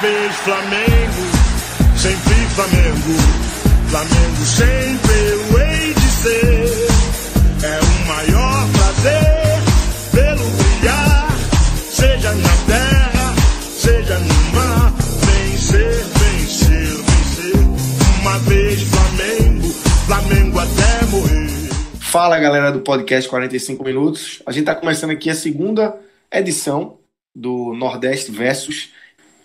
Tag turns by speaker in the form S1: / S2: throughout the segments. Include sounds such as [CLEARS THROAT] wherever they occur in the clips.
S1: Vez Flamengo, sempre Flamengo. Flamengo sempre eu hei de ser. É o maior prazer pelo brilhar, seja na terra, seja no mar. Vencer, vencer, vencer. Uma vez Flamengo, Flamengo até morrer.
S2: Fala galera do podcast 45 Minutos. A gente está começando aqui a segunda edição do Nordeste Versus.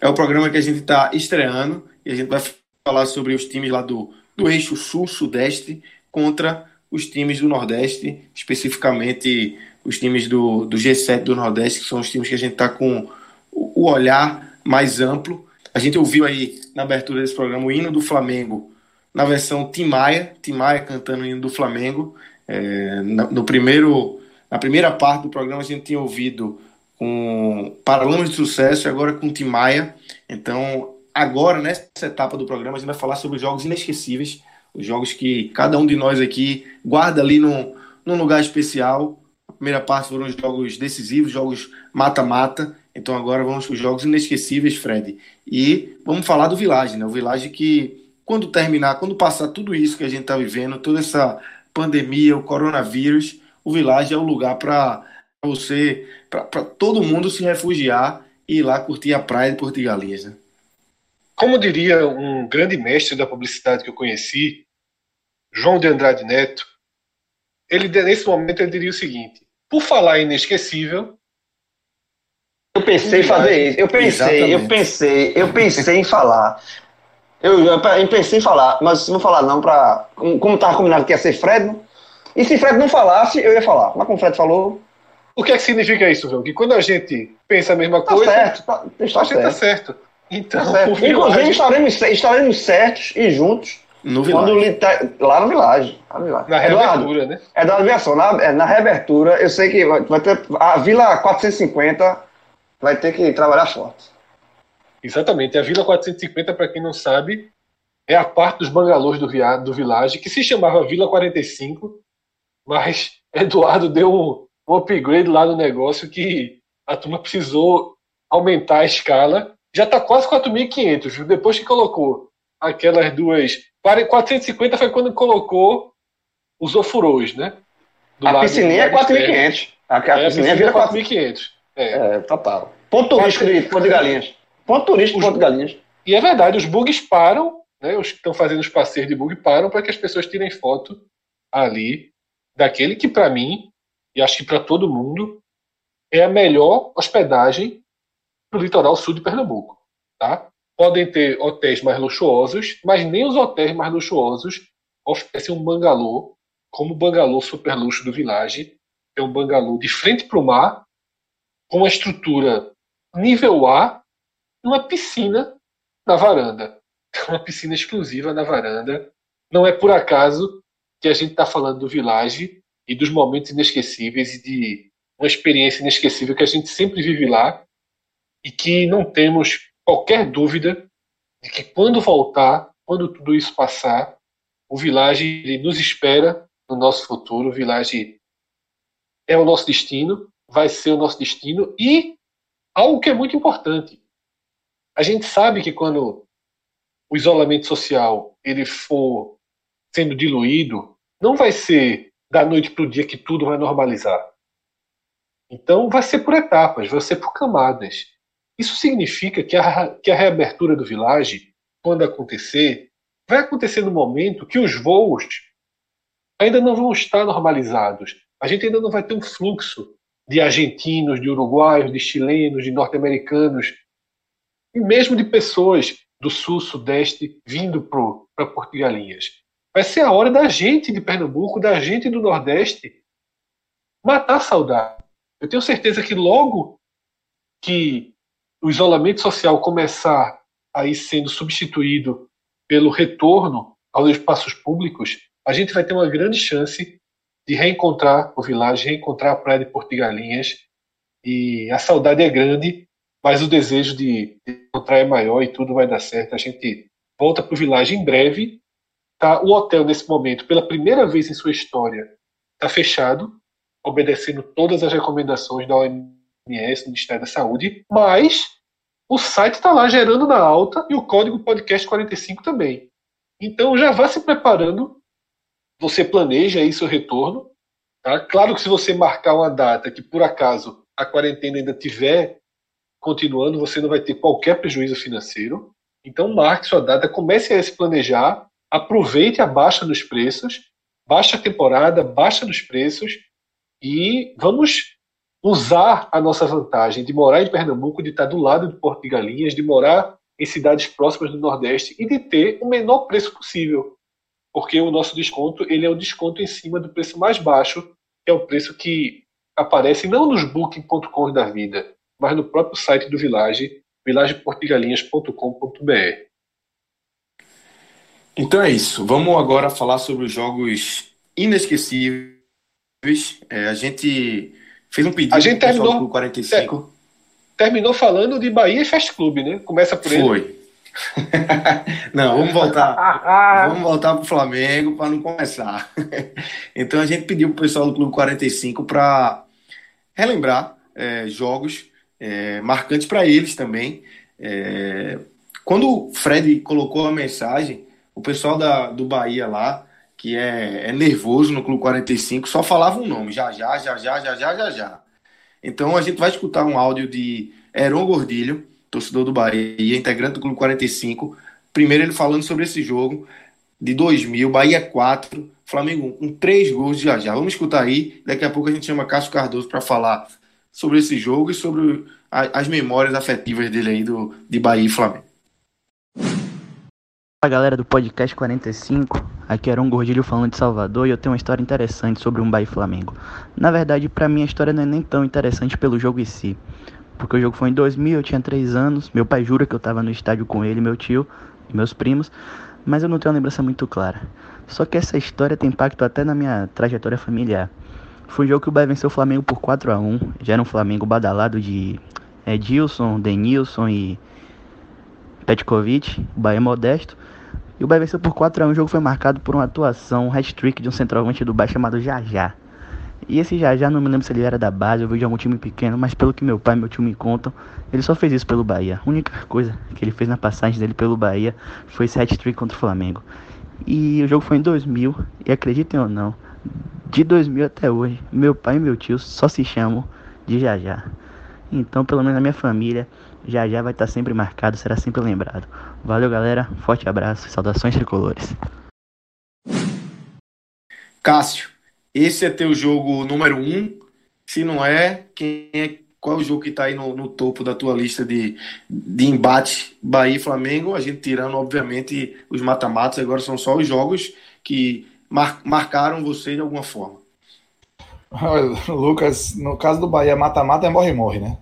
S2: É o programa que a gente está estreando e a gente vai falar sobre os times lá do, do eixo Sul-Sudeste contra os times do Nordeste, especificamente os times do, do G7 do Nordeste, que são os times que a gente está com o, olhar mais amplo. A gente ouviu aí na abertura desse programa o hino do Flamengo na versão Tim Maia, Tim Maia cantando o hino do Flamengo. É, no primeiro, na primeira parte do programa a gente tinha ouvido com Paralamas de Sucesso e agora com Tim Maia. Então, agora, nessa etapa do programa, a gente vai falar sobre jogos inesquecíveis, os jogos que cada um de nós aqui guarda ali num, num lugar especial. A primeira parte foram os jogos decisivos, jogos mata-mata. Então agora vamos para os jogos inesquecíveis, Fred. E vamos falar do Village, né? O Village que, quando terminar, quando passar tudo isso que a gente está vivendo, toda essa pandemia, o coronavírus, o Village é o lugar para você, para todo mundo se refugiar e ir lá curtir a praia de Porto de Galinhas. Né?
S3: Como diria um grande mestre da publicidade que eu conheci, João de Andrade Neto, ele nesse momento ele diria o seguinte: por falar inesquecível,
S4: eu pensei em fazer isso. Eu pensei,
S2: Exatamente.
S4: eu pensei, eu pensei em falar. Eu, eu, pensei em falar, mas não vou falar não pra. Como, como tava combinado que ia ser Fred. E se Fred não falasse, eu ia falar. Mas como Fred falou,
S3: o que é que significa isso, João? Que quando a gente pensa a mesma
S4: tá
S3: coisa,
S4: certo. Tá, está
S3: a gente tá
S4: certo.
S3: Então,
S4: Tá certo. [LAUGHS] Inclusive,
S3: Village,
S4: estaremos, estaremos certos e juntos
S2: No
S4: quando tá- lá no Village.
S3: na
S4: Eduardo,
S3: reabertura, né?
S4: É da aviação. Na, é, na reabertura, eu sei que vai, vai ter. A Vila 450 vai ter que trabalhar forte.
S3: Exatamente. A Vila 450, para quem não sabe, é a parte dos bangalôs do, via, do Village, que se chamava Vila 45, mas Eduardo deu um, um upgrade lá no negócio que a turma precisou aumentar a escala. Já está quase 4.500, viu? Depois que colocou aquelas duas... 450 foi quando colocou os ofurôs, né? Do
S4: a piscininha é
S3: do lado externo.
S4: 4.500. A, a
S3: É, a
S4: piscininha vira
S3: é
S4: 4.500.
S3: 4.500. É.
S4: É, total. Ponto turístico de Ponto de Galinhas. Ponto turístico de Ponto de Galinhas.
S3: E é verdade, os bugs param, né? Os que estão fazendo os passeios de bug param para que as pessoas tirem foto ali daquele que para mim e acho que para todo mundo é a melhor hospedagem do litoral sul de Pernambuco, tá? Podem ter hotéis mais luxuosos, mas nem os hotéis mais luxuosos oferecem um bangalô como o bangalô super luxo do Village, é um bangalô de frente para o mar, com uma estrutura nível A, uma piscina na varanda. Uma piscina exclusiva na varanda. Não é por acaso que a gente está falando do Village e dos momentos inesquecíveis e de uma experiência inesquecível que a gente sempre vive lá e que não temos qualquer dúvida de que quando voltar, quando tudo isso passar, o Village nos espera no nosso futuro. O Village é o nosso destino, vai ser o nosso destino e algo que é muito importante. A gente sabe que quando o isolamento social ele for sendo diluído, não vai ser da noite para o dia que tudo vai normalizar. Então, vai ser por etapas, vai ser por camadas. Isso significa que a, que a reabertura do Village, quando acontecer, vai acontecer no momento que os voos ainda não vão estar normalizados. A gente ainda não vai ter um fluxo de argentinos, de uruguaios, de chilenos, de norte-americanos, e mesmo de pessoas do sul, sudeste, vindo para Porto de Galinhas. Vai ser a hora da gente de Pernambuco, da gente do Nordeste, matar a saudade. Eu tenho certeza que logo que o isolamento social começar a ir sendo substituído pelo retorno aos espaços públicos, a gente vai ter uma grande chance de reencontrar o Village, reencontrar a Praia de Portigalinhas. E a saudade é grande, mas o desejo de, encontrar é maior e tudo vai dar certo. A gente volta para o Village em breve. Tá? O hotel, nesse momento, pela primeira vez em sua história, está fechado, obedecendo todas as recomendações da OMS, do Ministério da Saúde, mas o site está lá gerando na alta e o código podcast 45 também. Então já vá se preparando você planeja aí seu retorno. Tá? Claro que se você marcar uma data que por acaso a quarentena ainda tiver continuando, você não vai ter qualquer prejuízo financeiro. Então marque sua data, comece a se planejar, aproveite a baixa dos preços, baixa temporada, baixa dos preços e vamos usar a nossa vantagem de morar em Pernambuco, de estar do lado de Porto de Galinhas, de morar em cidades próximas do Nordeste e de ter o menor preço possível porque o nosso desconto ele é o desconto em cima do preço mais baixo, que é o preço que aparece não nos booking.com da vida, mas no próprio site do Village, villageportigalinhas.com.br.
S2: Então é isso. Vamos agora falar sobre os jogos inesquecíveis. É, a gente fez um pedido
S3: a gente terminou,
S2: 45.
S3: terminou falando de Bahia Fast Club, né? Começa por
S2: ele. Foi. [LAUGHS] não, vamos voltar. [LAUGHS] vamos voltar para o Flamengo para não começar. [LAUGHS] então a gente pediu para o pessoal do Clube 45 para relembrar é, jogos é, marcantes para eles também. É, quando o Fred colocou a mensagem, o pessoal da, do Bahia lá, que é, é nervoso no Clube 45, só falava um nome: já, já, já, já, já, já, já, já. Então a gente vai escutar um áudio de Heron Gordilho torcedor do Bahia, integrante do Clube 45. Primeiro ele falando sobre esse jogo de 2000, Bahia 4, Flamengo 1, com três gols de já já. Vamos escutar aí, daqui a pouco a gente chama Cássio Cardoso para falar sobre esse jogo e sobre as memórias afetivas dele aí do, de Bahia e Flamengo.
S5: Fala galera do podcast 45, aqui era um Gordilho falando de Salvador e eu tenho uma história interessante sobre um Bahia Flamengo. Na verdade, para mim a história não é nem tão interessante pelo jogo em si, porque o jogo foi em 2000, eu tinha 3 anos. Meu pai jura que eu estava no estádio com ele, meu tio e meus primos, mas eu não tenho uma lembrança muito clara. Só que essa história tem impacto até na minha trajetória familiar. Foi um jogo que o Bahia venceu o Flamengo por 4 a 1 Já era um Flamengo badalado de Edilson, Denilson e Petkovic, o Bahia é modesto. E o Bahia venceu por 4 a 1 O jogo foi marcado por uma atuação, um hat-trick de um centroavante do Bahia chamado Jajá. E esse já já não me lembro se ele era da base ou veio de algum time pequeno, mas pelo que meu pai e meu tio me contam, ele só fez isso pelo Bahia. A única coisa que ele fez na passagem dele pelo Bahia foi esse hat-trick contra o Flamengo. E o jogo foi em 2000, e acreditem ou não, de 2000 até hoje, meu pai e meu tio só se chamam de Jajá. Então, pelo menos na minha família, Jajá vai estar sempre marcado, será sempre lembrado. Valeu, galera. Forte abraço. Saudações tricolores.
S2: Cássio, esse é teu jogo número um. Se não é, quem é qual é o jogo que está aí no, no, topo da tua lista de, de embate Bahia e Flamengo? A gente tirando, obviamente, os mata-matas, agora são só os jogos que mar, marcaram você de alguma forma. [LAUGHS]
S6: Lucas, no caso do Bahia, mata-mata é morre-morre, né?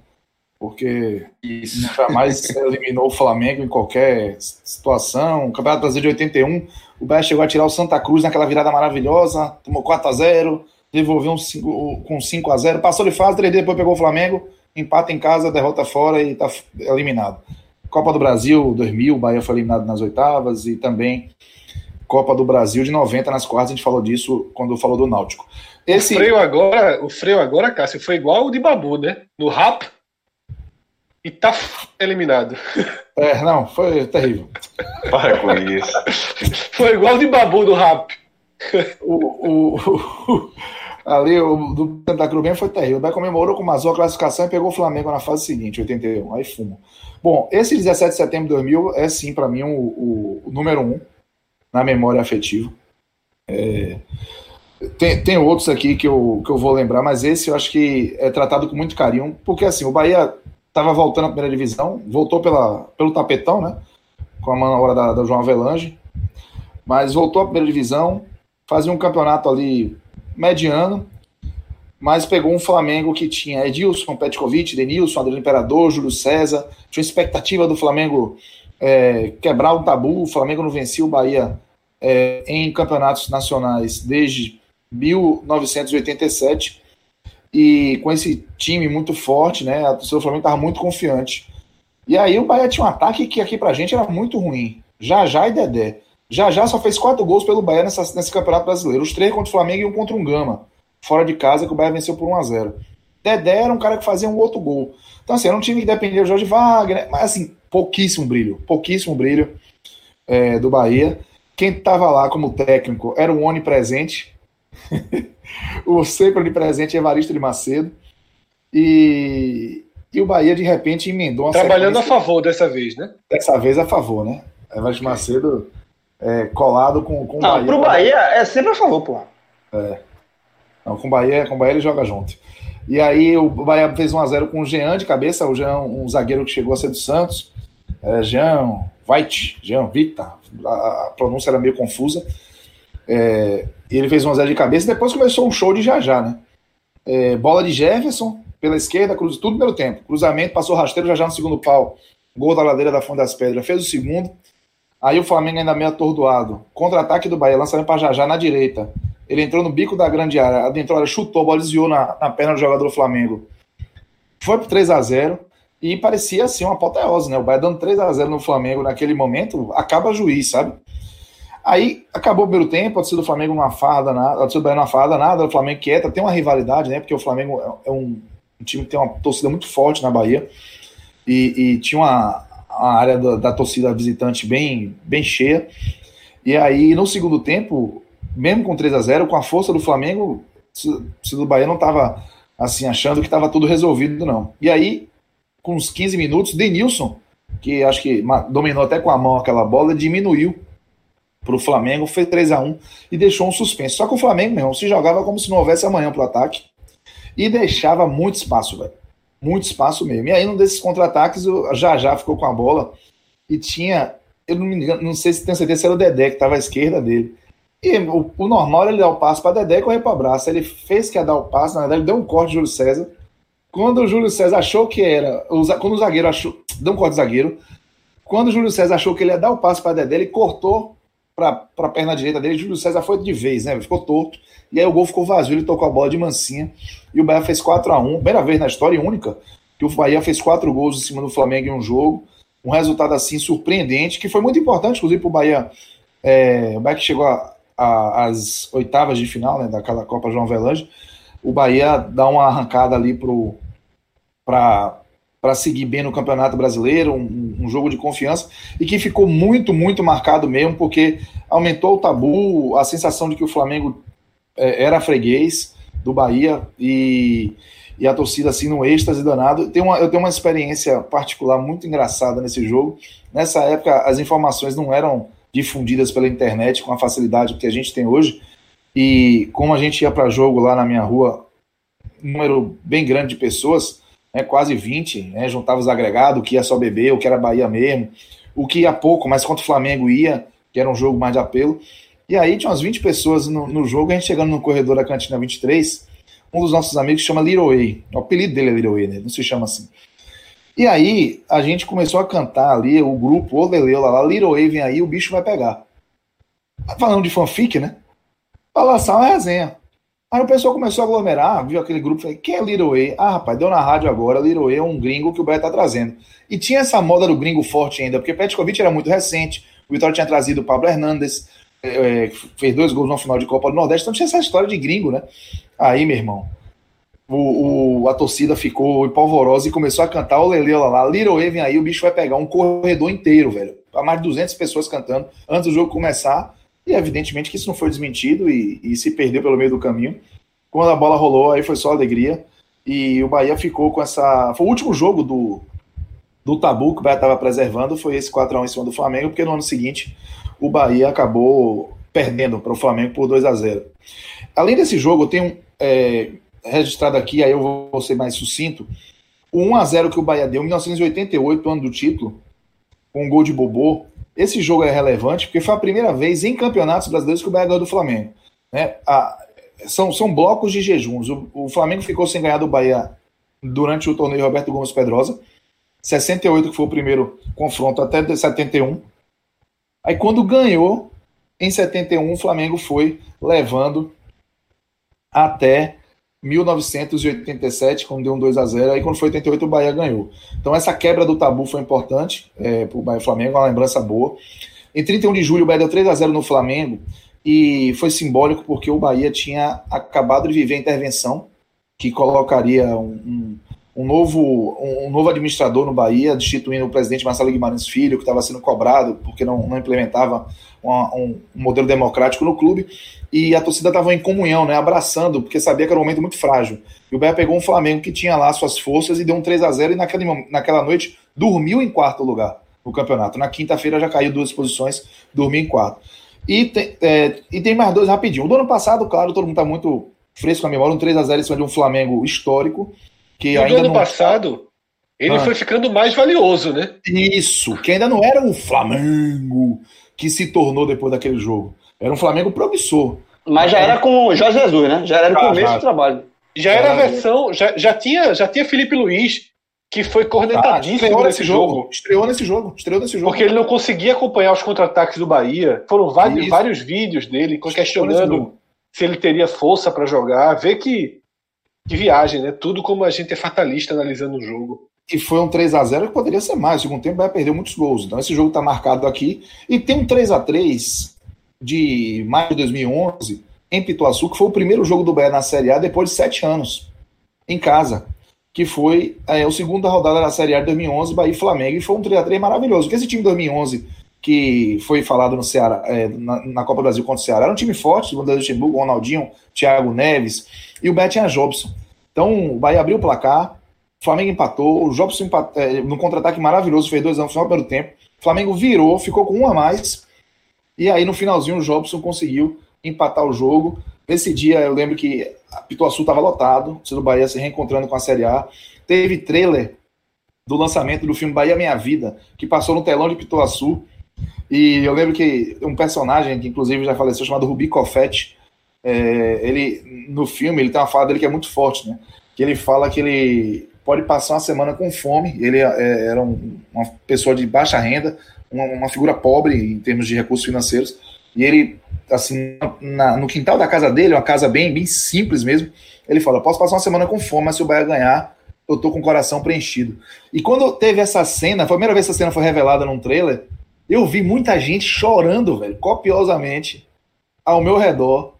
S6: Porque Isso. jamais [LAUGHS] eliminou o Flamengo em qualquer situação. O Campeonato Brasileiro de 81 o Bahia chegou a tirar o Santa Cruz naquela virada maravilhosa, tomou 4 a 0 devolveu um 5, com 5 a 0 passou de fase, 3 depois pegou o Flamengo, empata em casa, derrota fora e está eliminado. Copa do Brasil 2000, o Bahia foi eliminado nas oitavas e também Copa do Brasil de 90 nas quartas, a gente falou disso quando falou do Náutico.
S3: Esse... O freio agora, o freio agora, Cássio, foi igual o de Babu, né? No rap e tá eliminado.
S6: É, não, foi terrível.
S2: Para com isso.
S3: Foi igual de babu do rap.
S6: O, o, o, ali, o do Santa Cruz foi terrível. O Bé comemorou com o Mazou a classificação e pegou o Flamengo na fase seguinte, 81. Aí fumo. Bom, esse 17 de setembro de 2000 é sim, para mim, o, o, o, número um na memória afetiva. É, tem, tem outros aqui que eu, que eu vou lembrar, mas esse eu acho que é tratado com muito carinho, porque assim, o Bahia estava voltando à primeira divisão, voltou pela, pelo tapetão, né? Com a manobra da, da João Avelange, mas voltou à primeira divisão, fazia um campeonato ali mediano, mas pegou um Flamengo que tinha Edilson, Petkovic, Denilson, Adriano Imperador, Júlio César. Tinha expectativa do Flamengo é, quebrar o tabu. O Flamengo não vencia o Bahia é, em campeonatos nacionais desde 1987. E com esse time muito forte, né? A torcida do Flamengo estava muito confiante. E aí o Bahia tinha um ataque que aqui pra gente era muito ruim. Já já e Dedé. Já já só fez quatro gols pelo Bahia nessa, nesse campeonato brasileiro. Os três contra o Flamengo e um contra um Gama fora de casa, que o Bahia venceu por 1 a 0 Dedé era um cara que fazia um outro gol. Então, assim, era um time que dependia do Jorge Wagner, mas, assim, pouquíssimo brilho, pouquíssimo brilho é, do Bahia. Quem estava lá como técnico era o onipresente, [LAUGHS] o sempre onipresente Evaristo de Macedo. E, e o Bahia, de repente, emendou uma
S3: Trabalhando a favor dessa vez, né?
S6: Dessa vez a favor, né? Evaristo okay. Macedo é, colado com, com o
S4: Bahia. Não, pro Bahia é sempre a favor, pô.
S6: É. Não, com o Bahia, com o Bahia ele joga junto. E aí o Bahia fez 1x0 com o Jean de cabeça, o Jean, um zagueiro que chegou a ser do Santos. É, Jean White, Jean Vita, a, a pronúncia era meio confusa. É, ele fez 1x0 de cabeça e depois começou um show de Jajá, né? É, bola de Jefferson pela esquerda, cruz, tudo pelo tempo. Cruzamento, passou rasteiro já já no segundo pau. Gol da ladeira da Fonte das Pedras. Fez o segundo. Aí o Flamengo ainda meio atordoado. Contra-ataque do Bahia, lançamento para Jajá na direita. Ele entrou no bico da grande área, adentrou a área, chutou, a bola desviou na, na perna do jogador do Flamengo. Foi pro 3 a 0 e parecia assim uma apoteose, né? O Bahia dando 3 a 0 no Flamengo naquele momento, acaba juiz, sabe? Aí acabou o primeiro tempo, a torcida do Flamengo numa farda nada, a torcida do Bahia numa farda nada, o Flamengo quieta, tem uma rivalidade, né? Porque o Flamengo é, é um, um time que tem uma torcida muito forte na Bahia e, e tinha uma, uma área da, da, torcida visitante bem, bem cheia. E aí, no segundo tempo, mesmo com 3 a 0 com a força do Flamengo, se do Bahia não estava assim, achando que estava tudo resolvido, não. E aí, com uns 15 minutos, Denilson, que acho que dominou até com a mão aquela bola, diminuiu para o Flamengo, fez 3 a 1 e deixou um suspense. Só que o Flamengo, mesmo, se jogava como se não houvesse amanhã para o ataque e deixava muito espaço, velho. Muito espaço mesmo. E aí, num desses contra-ataques, já já ficou com a bola e tinha. Eu não, me engano, não sei se tenho certeza se era o Dedé que estava à esquerda dele. E o, o normal era ele dar o passe para Dedé e correr para o braço. Ele fez que ia dar o passe, na verdade, deu um corte de Júlio César. Quando o Júlio César achou que era. Quando o zagueiro achou. Deu um corte de zagueiro. Quando o Júlio César achou que ele ia dar o passe para Dedé, ele cortou para a perna direita dele. Júlio César foi de vez, né? Ficou torto. E aí o gol ficou vazio, ele tocou a bola de mansinha. E o Bahia fez 4 a 1 Primeira vez na história única que o Bahia fez quatro gols em cima do Flamengo em um jogo. Um resultado assim surpreendente, que foi muito importante, inclusive, para o Bahia. É, o Bahia que chegou as oitavas de final né, daquela Copa João Velange, o Bahia dá uma arrancada ali para seguir bem no Campeonato Brasileiro, um, um, jogo de confiança, e que ficou muito, muito marcado mesmo, porque aumentou o tabu, a sensação de que o Flamengo é, era freguês do Bahia, e, e a torcida assim no êxtase danado. Tem uma, eu tenho uma experiência particular muito engraçada nesse jogo. Nessa época, as informações não eram difundidas pela internet com a facilidade que a gente tem hoje. E como a gente ia para jogo lá na minha rua, um número bem grande de pessoas, né, quase 20, né, juntava os agregados, o que ia só beber, o que era Bahia mesmo, o que ia pouco, mas quanto o Flamengo ia, que era um jogo mais de apelo. E aí tinha umas 20 pessoas no, no jogo, a gente chegando no corredor da cantina 23, um dos nossos amigos chama Liroei, o apelido dele é Liroei, né, não se chama assim. E aí a gente começou a cantar ali, o grupo, o Leleu lá, Liroei vem aí, o bicho vai pegar. Falando de fanfic, né? Pra lançar uma resenha. Aí o pessoal começou a aglomerar, viu aquele grupo, falei, quem é Liroei? Ah, rapaz, deu na rádio agora, Liroei é um gringo que o Bahia tá trazendo. E tinha essa moda do gringo forte ainda, porque Petkovic era muito recente, o Vitória tinha trazido o Pablo Hernandes, é, fez dois gols no final de Copa do Nordeste, então tinha essa história de gringo, né? Aí, meu irmão, o, o, a torcida ficou polvorosa e começou a cantar o Lele lá, lá, Little vem aí, o bicho vai pegar um corredor inteiro, velho. Pra mais de 200 pessoas cantando antes do jogo começar. E evidentemente que isso não foi desmentido e, e, se perdeu pelo meio do caminho. Quando a bola rolou, aí foi só alegria. E o Bahia ficou com essa. Foi o último jogo do, do tabu que o Bahia estava preservando, foi esse 4x1 em cima do Flamengo, porque no ano seguinte o Bahia acabou perdendo para o Flamengo por 2 a 0 Além desse jogo, eu tenho. É, registrado aqui, aí eu vou ser mais sucinto. O 1x0 que o Bahia deu em 1988, ano do título, com um gol de Bobô. Esse jogo é relevante porque foi a primeira vez em campeonatos brasileiros que o Bahia ganhou do Flamengo. Né? A, são, são blocos de jejuns. O, o Flamengo ficou sem ganhar do Bahia durante o torneio Roberto Gomes Pedrosa. 68, que foi o primeiro confronto, até 71. Aí quando ganhou, em 71, o Flamengo foi levando até 1987, quando deu um 2 a 0 Aí quando foi 88, o Bahia ganhou. Então essa quebra do tabu foi importante é, para o Bahia Flamengo, uma lembrança boa. Em 31 de julho, o Bahia deu 3 a 0 no Flamengo e foi simbólico porque o Bahia tinha acabado de viver a intervenção que colocaria um, um, um novo, um, novo administrador no Bahia, destituindo o presidente Marcelo Guimarães Filho, que estava sendo cobrado porque não, não implementava uma, um, modelo democrático no clube, e a torcida estava em comunhão, né, abraçando, porque sabia que era um momento muito frágil. E o Bahia pegou um Flamengo que tinha lá suas forças e deu um 3 a 0 e naquele, naquela noite dormiu em quarto lugar no campeonato. Na quinta-feira já caiu duas posições, dormiu em quarto. E tem, é, e tem mais dois rapidinho. O do ano passado, claro, todo mundo está muito fresco na memória, um 3 a 0 em cima de um Flamengo histórico, que
S3: e
S6: ainda
S3: ano
S6: não...
S3: passado, ele ah. foi ficando mais valioso, né?
S6: Isso, que ainda não era o Flamengo que se tornou depois daquele jogo. Era um Flamengo promissor.
S4: Mas já era com o Jorge Jesus, né? Já era o começo do trabalho.
S3: Já era a versão, já, já, tinha, já tinha Felipe Luiz, que foi cornetadíssimo ah, nesse jogo. jogo.
S6: Estreou nesse jogo. Estreou nesse jogo.
S3: Porque ele não conseguia acompanhar os contra-ataques do Bahia. Foram vários, vários vídeos dele questionando se ele teria força para jogar. Vê que que viagem, né? Tudo como a gente é fatalista analisando o jogo.
S6: E foi um 3 a 0 que poderia ser mais. No segundo tempo vai perder muitos gols. Então esse jogo está marcado aqui. E tem um 3 a 3 de maio de 2011 em Pituaçu, que foi o primeiro jogo do Bahia na Série A depois de sete anos, em casa. Que foi é, a segunda rodada da Série A de 2011, Bahia e Flamengo. E foi um 3 a 3 maravilhoso. Porque esse time de 2011 que foi falado no Ceará, é, na, na, Copa do Brasil contra o Ceará. Era um time forte, o Luxemburgo, Ronaldinho, Thiago Neves e o Beto tinha Jobson. Então o Bahia abriu o placar, o Flamengo empatou, o Jobson empatou, é, no contra-ataque maravilhoso, fez dois anos no final do primeiro tempo. O Flamengo virou, ficou com um a mais, e aí no finalzinho o Jobson conseguiu empatar o jogo. Nesse dia eu lembro que a Pituaçu estava lotado, o Bahia se reencontrando com a Série A. Teve trailer do lançamento do filme Bahia Minha Vida, que passou no telão de Pituaçu. E eu lembro que um personagem que inclusive já faleceu, chamado Rubi Cofete, é, ele no filme ele tem uma fala dele que é muito forte, né? Que ele fala que ele pode passar uma semana com fome. Ele é, era um, uma pessoa de baixa renda, uma, uma, figura pobre em termos de recursos financeiros. E ele, assim, na, no quintal da casa dele, uma casa bem, bem simples mesmo, ele fala: posso passar uma semana com fome, mas se o Bahia ganhar, eu tô com o coração preenchido. E quando teve essa cena, foi a primeira vez que essa cena foi revelada num trailer, eu vi muita gente chorando, velho, copiosamente, ao meu redor,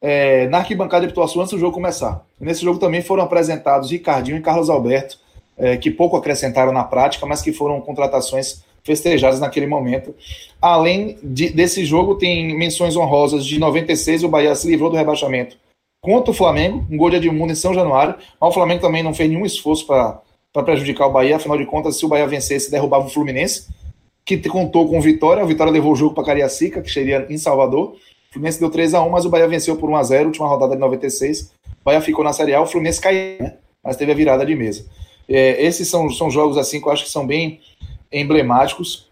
S6: é, na arquibancada de Pituaçu antes do jogo começar. E nesse jogo também foram apresentados Ricardinho e Carlos Alberto, é, que pouco acrescentaram na prática, mas que foram contratações festejadas naquele momento. Além de, desse jogo, tem menções honrosas de 96, o Bahia se livrou do rebaixamento contra o Flamengo, um gol de Edmundo em São Januário, mas o Flamengo também não fez nenhum esforço para prejudicar o Bahia, afinal de contas, se o Bahia vencesse, derrubava o Fluminense, que contou com vitória. A vitória levou o jogo para Cariacica, que seria em Salvador. O Fluminense deu 3 a 1 mas o Bahia venceu por 1 a 0 última rodada de 96. O Bahia ficou na Série A, o Fluminense caiu, né? mas teve a virada de mesa. É, esses são, são jogos assim que eu acho que são bem emblemáticos.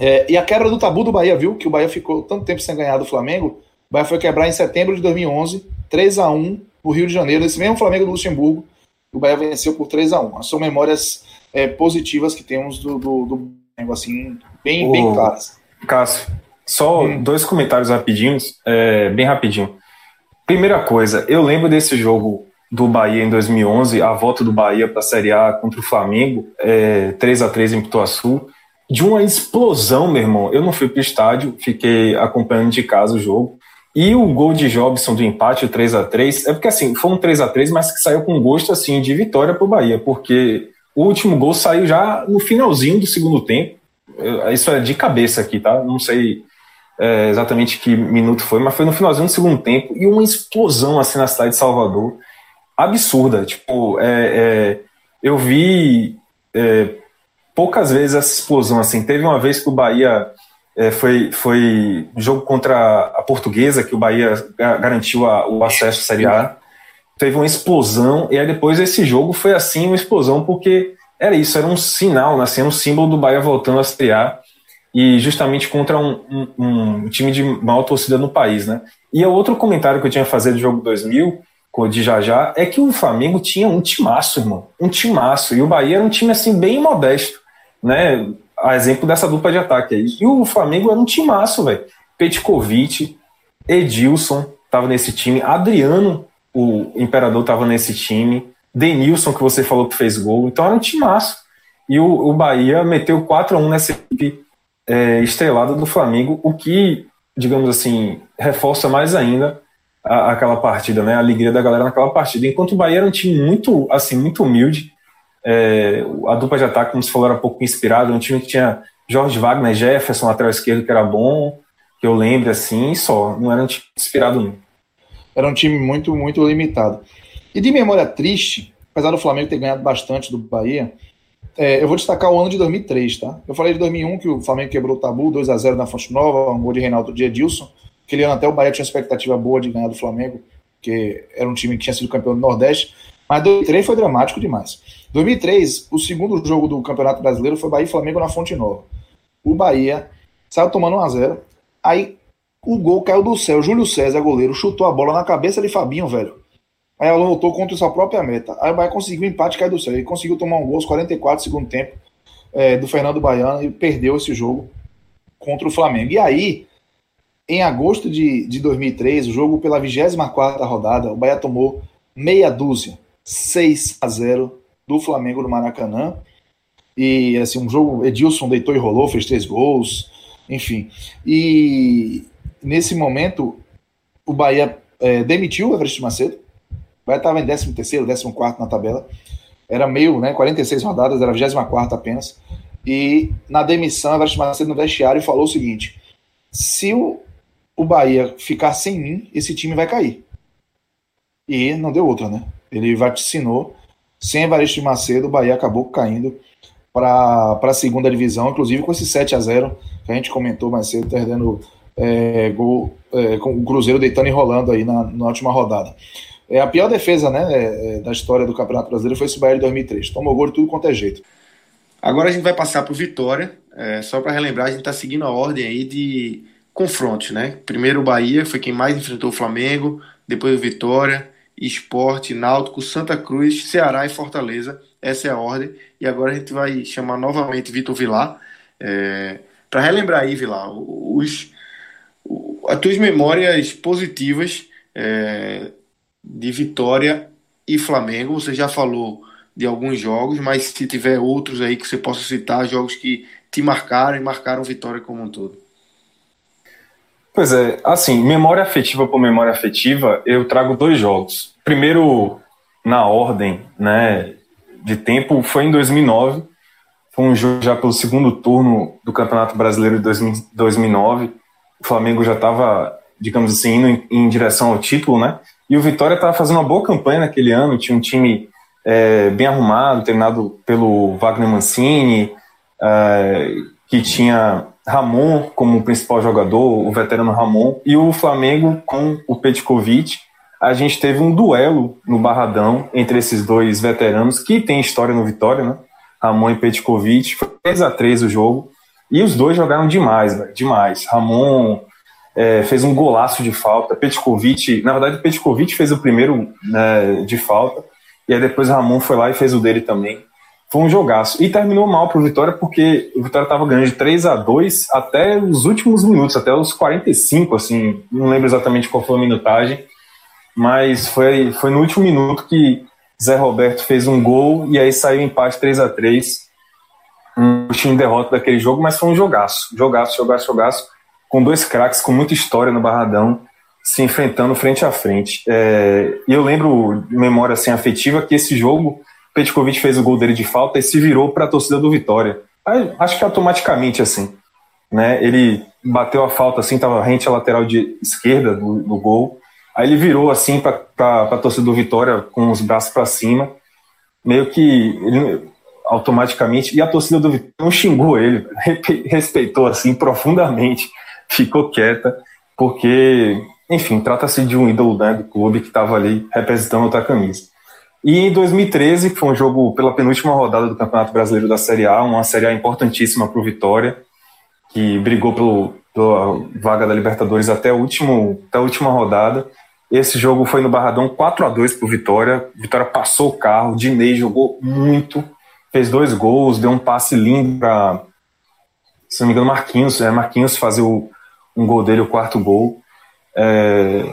S6: É, e a quebra do tabu do Bahia, viu? Que o Bahia ficou tanto tempo sem ganhar do Flamengo. O Bahia foi quebrar em setembro de 2011, 3 a 1 no Rio de Janeiro, esse mesmo Flamengo do Luxemburgo. O Bahia venceu por 3 a 1 São memórias é, positivas que temos do, do, do assim, bem, bem claras.
S7: Cássio, só hum. dois comentários rapidinhos, é, bem rapidinho. Primeira coisa, eu lembro desse jogo do Bahia em 2011, a volta do Bahia para a Série A contra o Flamengo, é, 3 a 3 em Pituaçu, de uma explosão, meu irmão. Eu não fui para o estádio, fiquei acompanhando de casa o jogo. E o gol de Jobson do empate, o 3 a 3 é porque assim, foi um 3 a 3 mas que saiu com gosto assim de vitória para o Bahia, porque o último gol saiu já no finalzinho do segundo tempo. Isso é de cabeça aqui, tá? Não sei é, exatamente que minuto foi, mas foi no finalzinho do segundo tempo e uma explosão assim na cidade de Salvador absurda. Tipo, é, é, eu vi é, poucas vezes essa explosão assim. Teve uma vez que o Bahia é, foi foi jogo contra a Portuguesa que o Bahia garantiu a, o acesso à Série A teve uma explosão, e aí depois esse jogo foi assim, uma explosão, porque era isso, era um sinal, né, assim, um símbolo do Bahia voltando a estrear, e justamente contra um, um, um time de maior torcida no país, né? E o outro comentário que eu tinha a fazer do jogo 2000, de já já, é que o Flamengo tinha um timaço, irmão. Um timaço. E o Bahia era um time, assim, bem modesto, né? A exemplo dessa dupla de ataque aí. E o Flamengo era um timaço, velho. Petkovic, Edilson estava nesse time, Adriano, o Imperador, estava nesse time, Denilson, que você falou que fez gol. Então era um timaço. E o, o Bahia meteu 4 a 1 nessa equipe é, estrelada do Flamengo, o que, digamos assim, reforça mais ainda a, aquela partida, né? A alegria da galera naquela partida. Enquanto o Bahia era um time muito, assim, muito humilde, é, a dupla de ataque, como se falou, era um pouco inspirada, um time que tinha Jorge Wagner, Jefferson, lateral esquerdo, que era bom, que eu lembro, assim, só. Não era um time inspirado, não.
S6: Era um time muito, muito limitado. E de memória triste, apesar do Flamengo ter ganhado bastante do Bahia, é, eu vou destacar o ano de 2003, tá? Eu falei de 2001 que o Flamengo quebrou o tabu, 2 a 0 na Fonte Nova, um gol de Reinaldo de Edilson. Aquele ano até o Bahia tinha expectativa boa de ganhar do Flamengo, porque era um time que tinha sido campeão do Nordeste. Mas 2003 foi dramático demais. 2003, o segundo jogo do Campeonato Brasileiro foi Bahia e Flamengo na Fonte Nova. O Bahia saiu tomando 1 a 0 Aí o gol caiu do céu. Júlio César, goleiro, chutou a bola na cabeça de Fabinho, velho. Aí ela voltou contra sua própria meta. Aí o Bahia conseguiu empate caiu do céu. Ele conseguiu tomar um gol aos 44 segundo tempo é, do Fernando Baiano e perdeu esse jogo contra o Flamengo. E aí, em agosto de, de 2003, o jogo pela 24 rodada, o Bahia tomou meia dúzia, 6 a 0 do Flamengo no Maracanã. E assim, um jogo, Edilson deitou e rolou, fez três gols, enfim. E nesse momento, o Bahia é, demitiu o Everest Macedo. O Bahia estava em 13 terceiro, 14 na tabela. Era meio, né, 46 rodadas, era 24 apenas. E na demissão, o Everest Macedo no vestiário falou o seguinte: se o, o Bahia ficar sem mim, esse time vai cair. E não deu outra, né? Ele vaticinou. Sem Evaristo Macedo, o Bahia acabou caindo para a segunda divisão, inclusive com esse 7 a 0 que a gente comentou mais cedo, perdendo é, gol, é, com o Cruzeiro deitando e rolando aí na, na última rodada. É, a pior defesa né, é, é da história do Campeonato Brasileiro foi esse Bahia de 2003. Tomou gol de tudo quanto é jeito.
S2: Agora a gente vai passar para o Vitória. É, só para relembrar, a gente está seguindo a ordem aí de confrontos, né? Primeiro o Bahia foi quem mais enfrentou o Flamengo, depois o Vitória, Esporte, Náutico, Santa Cruz, Ceará e Fortaleza. Essa é a ordem. E agora a gente vai chamar novamente Vitor Vilar. É, para relembrar aí, Vilar, os, as tuas memórias positivas é, de Vitória e Flamengo. Você já falou de alguns jogos, mas se tiver outros aí que você possa citar, jogos que te marcaram e marcaram Vitória como um todo.
S7: Pois é, assim, memória afetiva por memória afetiva, eu trago dois jogos. Primeiro, na ordem, né, de tempo, foi em 2009, foi um jogo já pelo segundo turno do Campeonato Brasileiro de 2009. O Flamengo já estava, digamos assim, indo em, em, direção ao título, né? E o Vitória estava fazendo uma boa campanha naquele ano. Tinha um time é, bem arrumado, treinado pelo Wagner Mancini, é, que tinha Ramon como principal jogador, o veterano Ramon, e o Flamengo com o Petkovic. A gente teve um duelo no Barradão entre esses dois veteranos que tem história no Vitória, né? Ramon e Petkovic. Foi 3 a 3 o jogo. E os dois jogaram demais, véio, demais. Ramon é, fez um golaço de falta. Petkovic, na verdade, Petkovic fez o primeiro né, de falta. E aí depois Ramon foi lá e fez o dele também. Foi um jogaço. E terminou mal para o Vitória, porque o Vitória estava ganhando de 3 a 2 até os últimos minutos, até os 45, assim. Não lembro exatamente qual foi a minutagem. Mas foi, foi no último minuto que Zé Roberto fez um gol e aí saiu empate 3 a 3 Um time derrota daquele jogo, mas foi um jogaço. Jogaço, jogaço, jogaço. Com dois craques com muita história no Barradão se enfrentando frente a frente. É, e eu lembro, memória assim, afetiva, que esse jogo, Petkovic fez o gol dele de falta e se virou para a torcida do Vitória. Aí, acho que automaticamente, assim. Né, ele bateu a falta assim, estava rente à lateral de esquerda do, do gol. Aí ele virou assim para a torcida do Vitória com os braços para cima, meio que ele, automaticamente, e a torcida do Vitória não xingou ele, [LAUGHS] respeitou assim profundamente, [LAUGHS] ficou quieta, porque, enfim, trata-se de um ídolo né, do clube que estava ali representando outra camisa. E em 2013, foi um jogo pela penúltima rodada do Campeonato Brasileiro da Série A, uma Série A importantíssima para o Vitória, que brigou pelo, pela vaga da Libertadores até, o último, até a última rodada. Esse jogo foi no Barradão 4 a 2 para Vitória. Vitória passou o carro, Dinei jogou muito, fez dois gols, deu um passe lindo para, se não me engano, Marquinhos. É, Marquinhos fazer o, um gol dele, o quarto gol. É,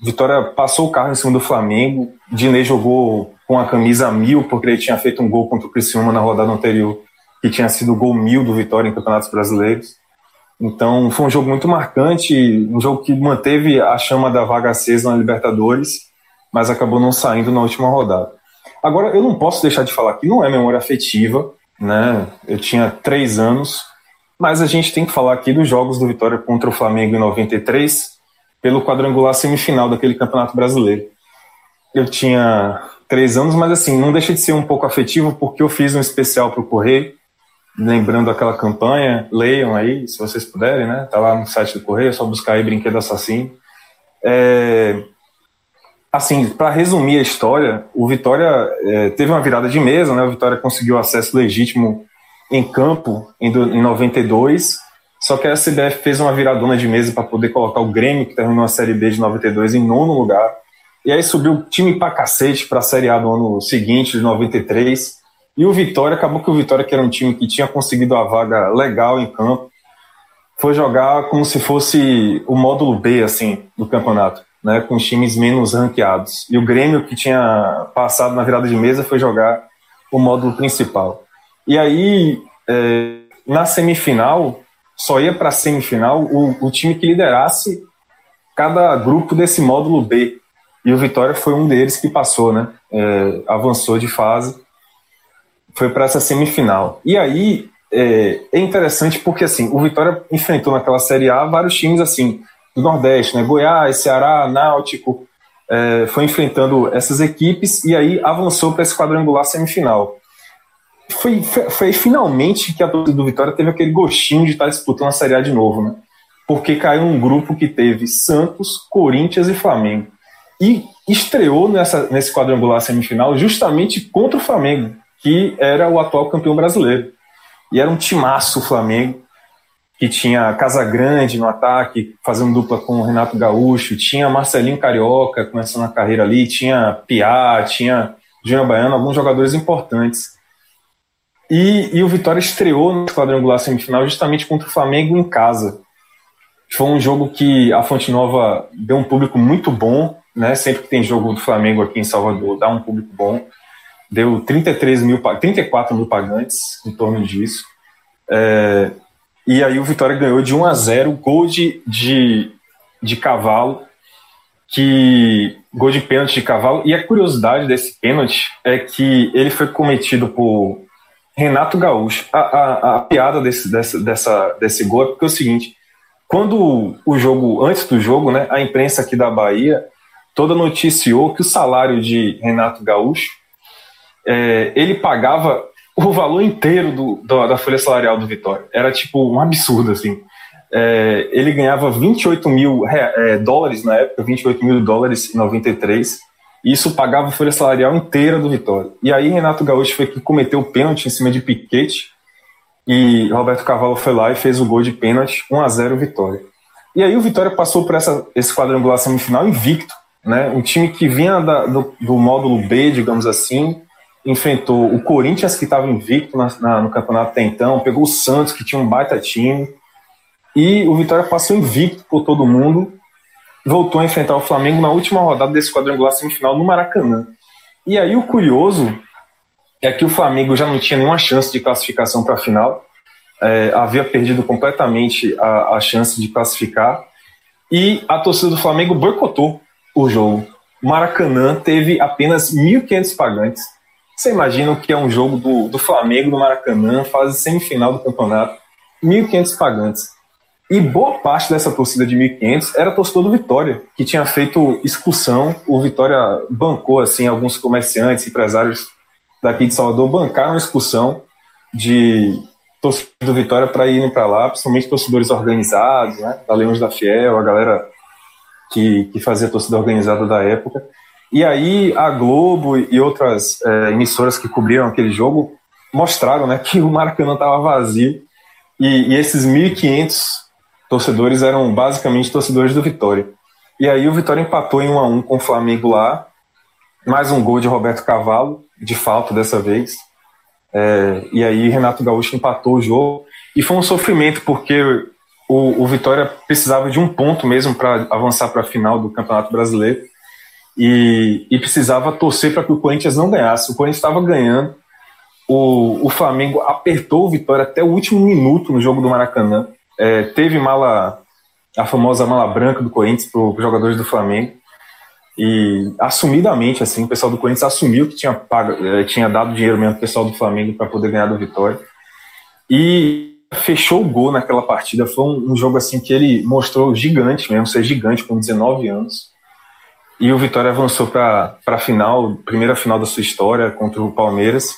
S7: Vitória passou o carro em cima do Flamengo. Dinei jogou com a camisa mil, porque ele tinha feito um gol contra o Criciúma na rodada anterior, que tinha sido o gol mil do Vitória em Campeonatos Brasileiros. Então foi um jogo muito marcante, um jogo que manteve a chama da vaga acesa na Libertadores, mas acabou não saindo na última rodada. Agora, eu não posso deixar de falar que não é memória afetiva, né? Eu tinha três anos, mas a gente tem que falar aqui dos jogos do Vitória contra o Flamengo em 93, pelo quadrangular semifinal daquele Campeonato Brasileiro. Eu tinha três anos, mas assim, não deixa de ser um pouco afetivo, porque eu fiz um especial para o Correio, lembrando aquela campanha, leiam aí, se vocês puderem, né? Tá lá no site do Correio, é só buscar aí Brinquedo Assassino. É, assim, para resumir a história, o Vitória é, teve uma virada de mesa, né? O Vitória conseguiu acesso legítimo em campo em, do, em 92, só que a CBF fez uma viradona de mesa para poder colocar o Grêmio, que terminou a Série B de 92, em nono lugar. E aí subiu o time pra cacete para a Série A do ano seguinte, de 93. E o Vitória, acabou que o Vitória, que era um time que tinha conseguido a vaga legal em campo, foi jogar como se fosse o módulo B, assim, do campeonato, né, com os times menos ranqueados. E o Grêmio, que tinha passado na virada de mesa, foi jogar o módulo principal. E aí, é, na semifinal, só ia para a semifinal o, o time que liderasse cada grupo desse módulo B. E o Vitória foi um deles que passou, né? É, avançou de fase, foi para essa semifinal. E aí é, é, interessante porque assim o Vitória enfrentou naquela Série A vários times assim do Nordeste, né? Goiás, Ceará, Náutico, é, foi enfrentando essas equipes e aí avançou para esse quadrangular semifinal foi, foi, foi, finalmente que a torcida do Vitória teve aquele gostinho de estar disputando a Série A de novo, né? Porque caiu um grupo que teve Santos, Corinthians e Flamengo. E estreou nessa, nesse quadrangular semifinal justamente contra o Flamengo, que era o atual campeão brasileiro. E era um timaço o Flamengo, que tinha Casagrande no ataque, fazendo dupla com o Renato Gaúcho, tinha Marcelinho Carioca começando a carreira ali, tinha Piá, tinha Júnior Baiano, alguns jogadores importantes. E, e o Vitória estreou no quadrangular semifinal justamente contra o Flamengo em casa. Foi um jogo que a Fonte Nova deu um público muito bom, né? Sempre que tem jogo do Flamengo aqui em Salvador, dá um público bom. Deu 33 mil, 34 mil pagantes em torno disso. É, e aí o Vitória ganhou de 1 a 0 gol de, de, de cavalo, que gol de pênalti de cavalo. E a curiosidade desse pênalti é que ele foi cometido por Renato Gaúcho. A, a, a piada desse, dessa, dessa, desse gol é porque é o seguinte: quando o jogo, antes do jogo, né, a imprensa aqui da Bahia toda noticiou que o salário de Renato Gaúcho é, ele pagava o valor inteiro do, do, da folha salarial do Vitória. Era tipo um absurdo, assim. É, ele ganhava 28 mil é, dólares na época, 28 mil dólares em 93, isso pagava a folha salarial inteira do Vitória. E aí Renato Gaúcho foi que cometeu o pênalti em cima de Piquete e Roberto Cavalo foi lá e fez o gol de pênalti, 1 a 0 Vitória. E aí o Vitória passou por essa, esse quadrangular semifinal invicto, né? Um time que vinha da, do, do, módulo B, digamos assim, enfrentou o Corinthians que estava invicto na, na, no campeonato até então, pegou o Santos que tinha um baita time e o Vitória passou invicto por todo mundo voltou a enfrentar o Flamengo na última rodada desse quadrangular semifinal no Maracanã. E aí o curioso é que o Flamengo já não tinha nenhuma chance de classificação para a final, é, havia perdido completamente a, a, chance de classificar, e a torcida do Flamengo boicotou o jogo. Maracanã teve apenas 1.500 pagantes. Você imagina o que é um jogo do, do Flamengo no Maracanã, fase semifinal do campeonato, 1.500 pagantes. E boa parte dessa torcida de 1.500 era torcedor do Vitória, que tinha feito expulsão. O Vitória bancou, assim, alguns comerciantes, empresários daqui de Salvador bancaram a expulsão de torcedores do Vitória para irem para lá, principalmente torcedores organizados, né, da Leões da Fiel, a galera que, que fazia torcida organizada da época. E aí a Globo e outras é, emissoras que cobriram aquele jogo mostraram né, que o Maracanã estava vazio e, e esses 1.500 torcedores eram basicamente torcedores do Vitória. E aí o Vitória empatou em 1 a 1 com o Flamengo lá. Mais um gol de Roberto Cavalo, de falta dessa vez. É, e aí Renato Gaúcho empatou o jogo. E foi um sofrimento, porque o, o Vitória precisava de um ponto mesmo para avançar para a final do Campeonato Brasileiro. E, e precisava torcer para que o Corinthians não ganhasse. O Corinthians estava ganhando. O, o Flamengo apertou o Vitória até o último minuto no jogo do Maracanã. É, teve mala, a famosa mala branca do Corinthians para os jogadores do Flamengo. E assumidamente, assim, o pessoal do Corinthians assumiu que tinha, pago, é, tinha dado dinheiro mesmo pro pessoal do Flamengo para poder ganhar do Vitória. E fechou o gol naquela partida. Foi um, um, jogo assim que ele mostrou gigante mesmo, ser gigante com 19 anos. E o Vitória avançou para a final, primeira final da sua história contra o Palmeiras.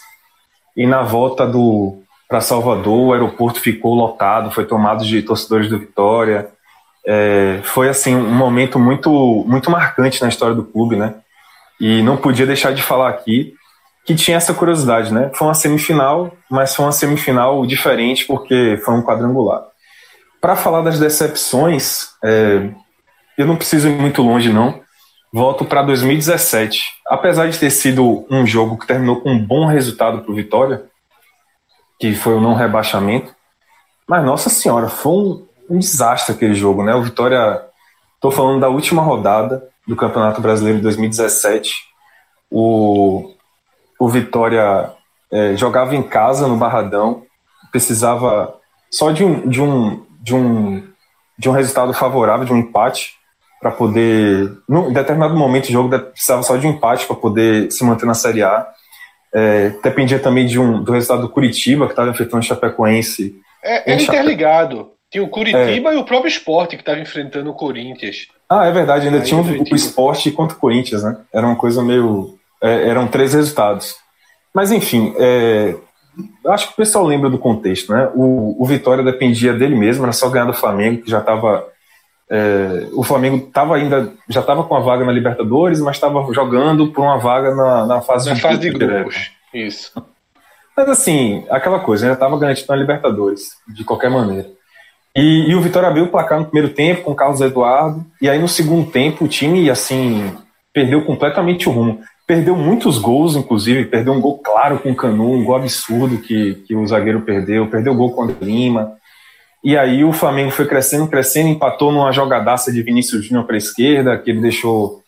S7: E na volta do para Salvador, o aeroporto ficou lotado, foi tomado de torcedores do Vitória. É, foi assim um momento muito muito marcante na história do clube, né? E não podia deixar de falar aqui que tinha essa curiosidade, né? Foi uma semifinal, mas foi uma semifinal diferente porque foi um quadrangular. Para falar das decepções, é, eu não preciso ir muito longe não. Volto para 2017. Apesar de ter sido um jogo que terminou com um bom resultado para o Vitória, que foi o não rebaixamento, mas nossa senhora, foi um, um desastre aquele jogo, né? O Vitória, estou falando da última rodada do Campeonato Brasileiro de 2017. O, o Vitória é, jogava em casa no Barradão, precisava só de um, de um, de um, de um resultado favorável, de um empate, para poder. Em determinado momento do jogo precisava só de um empate para poder se manter na Série A. É, dependia também de um, do resultado do Curitiba, que estava enfrentando o Chapecoense.
S3: É, é interligado. Tinha o Curitiba é. e o próprio esporte que estava enfrentando o Corinthians.
S7: Ah, é verdade, ainda Aí tinha o, o esporte contra o Corinthians, né? Era uma coisa meio. É, eram três resultados. Mas enfim, é, acho que o pessoal lembra do contexto, né? O, o Vitória dependia dele mesmo, era só ganhar do Flamengo, que já estava. É, o Flamengo estava ainda já estava com a vaga na Libertadores, mas estava jogando por uma vaga na, na fase,
S3: na de, fase de grupos. Isso.
S7: Mas assim, aquela coisa, já estava garantido na Libertadores, de qualquer maneira. E, e, o Vitória abriu o placar no primeiro tempo com o Carlos Eduardo, e aí no segundo tempo o time, assim, perdeu completamente o rumo. Perdeu muitos gols, inclusive, perdeu um gol claro com o Canu, um gol absurdo que, que o zagueiro perdeu, perdeu o gol com o Lima. E aí o Flamengo foi crescendo, crescendo, empatou numa jogadaça de Vinícius Júnior para a esquerda, que ele deixou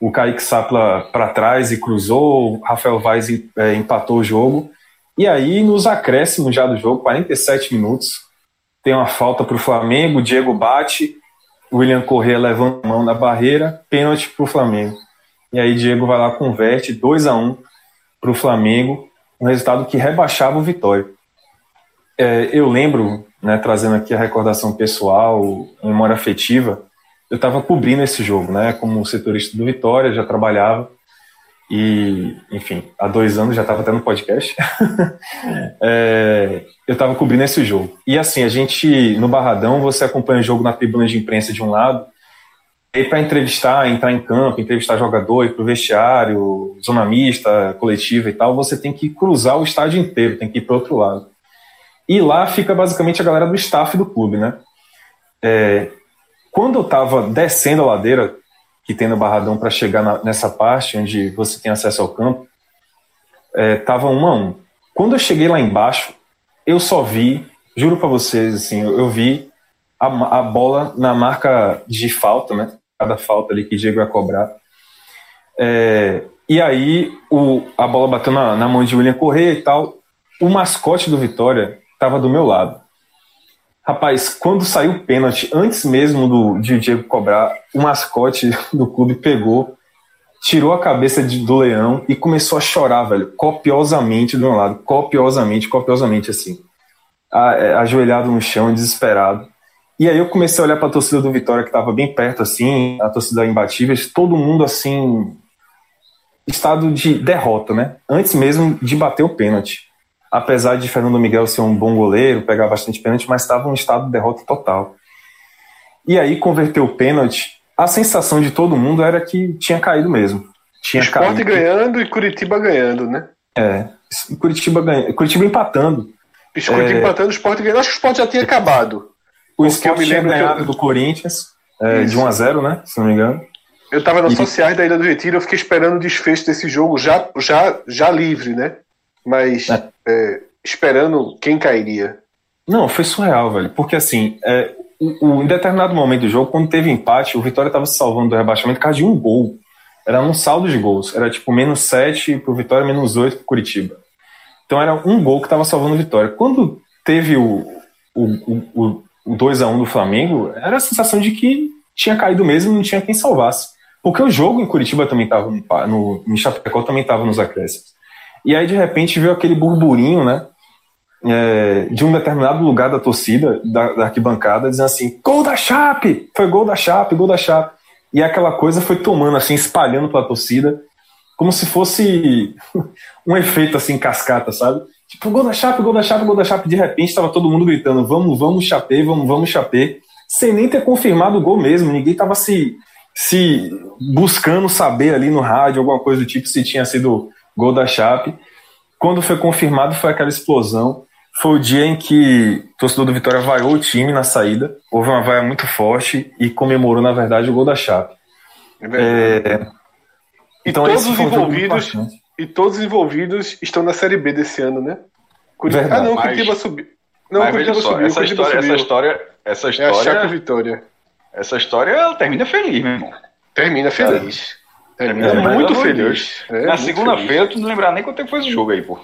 S7: o Kaique Sapla para trás e cruzou, o Rafael Vaz é, empatou o jogo. E aí, nos acréscimos já do jogo, 47 minutos, tem uma falta para o Flamengo, Diego bate, William Correa levanta a mão na barreira, pênalti para o Flamengo. E aí Diego vai lá, converte 2 a 1 um para o Flamengo, um resultado que rebaixava o Vitória. É, eu lembro, né, trazendo aqui a recordação pessoal, memória afetiva, eu estava cobrindo esse jogo, né, como setorista do Vitória, já trabalhava, e, enfim, há dois anos já estava até no podcast. [LAUGHS] é, eu estava cobrindo esse jogo. E assim, a gente, no Barradão, você acompanha o jogo na tribuna de imprensa de um lado, e para entrevistar, entrar em campo, entrevistar jogador, ir para o vestiário, zona mista, coletiva e tal, você tem que cruzar o estádio inteiro, tem que ir para outro lado. E lá fica basicamente a galera do staff do clube, né? É, quando eu estava descendo a ladeira, que tem no Barradão para chegar na, nessa parte onde você tem acesso ao campo, estava é, um a um. Quando eu cheguei lá embaixo, eu só vi, juro para vocês, assim, eu, eu vi a, a, bola na marca de falta, né? Cada falta ali que Diego ia cobrar. É, e aí o, a bola bateu na, na mão de William Correia e tal. O mascote do Vitória estava do meu lado. Rapaz, quando saiu o pênalti, antes mesmo do, de Diego cobrar, o mascote [LAUGHS] do clube pegou, tirou a cabeça de, do leão e começou a chorar, velho, copiosamente do meu lado, copiosamente, copiosamente assim, a, é, ajoelhado no chão, desesperado. E aí eu comecei a olhar para a torcida do Vitória que estava bem perto, assim, a torcida imbatíveis, todo mundo assim, estado de derrota, né? Antes mesmo de bater o pênalti apesar de Fernando Miguel ser um bom goleiro, pegar bastante pênalti, mas estava em um estado de derrota total. E aí converteu o pênalti. A sensação de todo mundo era que tinha caído mesmo. Tinha
S3: Esporte caído. ganhando e Curitiba ganhando, né?
S7: É. Curitiba ganhando. Curitiba empatando.
S3: Curitiba é... empatando, o Sport ganhando. Acho que o Sport já tinha acabado.
S7: O Sport tinha ganhado do Corinthians é, de 1 a 0 né? Se não me engano.
S3: Eu estava nas
S7: E-
S3: sociais da Ilha do Retiro, eu fiquei esperando o desfecho desse jogo já, já, já livre, né? Mas
S7: É.
S3: é, esperando quem cairia.
S7: Não, foi surreal, velho. Porque assim, é, o, o- em determinado momento do jogo, quando teve empate, o Vitória estava se salvando do rebaixamento por causa de um gol. Era um saldo de gols. Era tipo menos 7 pro Vitória, menos 8 pro Curitiba. Então era um gol que estava salvando o Vitória. Quando teve o, o, o, o, o 2x1 do Flamengo, era a sensação de que tinha caído mesmo e não tinha quem salvasse. Porque o jogo em Curitiba também estava no, no, em Chapecó também estava nos acréscimos. E aí, de repente, veio aquele burburinho, né? é, de um determinado lugar da torcida, da, da arquibancada, dizendo assim: gol da Chape! Foi gol da Chape, gol da Chape. E aquela coisa foi tomando, assim, espalhando pela torcida, como se fosse [LAUGHS] um efeito assim, cascata, sabe? Tipo, gol da Chape, gol da Chape, gol da Chape. De repente estava todo mundo gritando: vamos, vamos, Chape, vamos, vamos, Chape. Sem nem ter confirmado o gol mesmo. Ninguém estava se, se buscando saber ali no rádio, alguma coisa do tipo, se tinha sido gol da Chape. Quando foi confirmado, foi aquela explosão. Foi o dia em que o torcedor do Vitória vaiou o time na saída. Houve uma vaia muito forte e comemorou, na verdade, o gol da Chape.
S3: É verdade.
S7: É,
S3: E
S7: então
S3: todos os envolvidos e todos os envolvidos estão na Série B desse ano, né? Curitiba, ah,
S7: Verdade.
S3: não,
S8: Mas-
S3: Curitiba subiu. Não,
S8: Mas
S3: Curitiba
S8: veja só,
S3: subiu,
S8: essa
S3: Curitiba
S8: história, essa história, essa
S3: É a Chape
S8: história,
S3: Vitória.
S8: essa história ela termina feliz, meu irmão.
S3: Termina feliz.
S8: É,
S3: muito
S8: pelo amor de
S3: feliz. É,
S8: Na
S3: muito
S8: segunda-feira, tu não lembrar nem quanto tempo foi esse jogo aí, pô.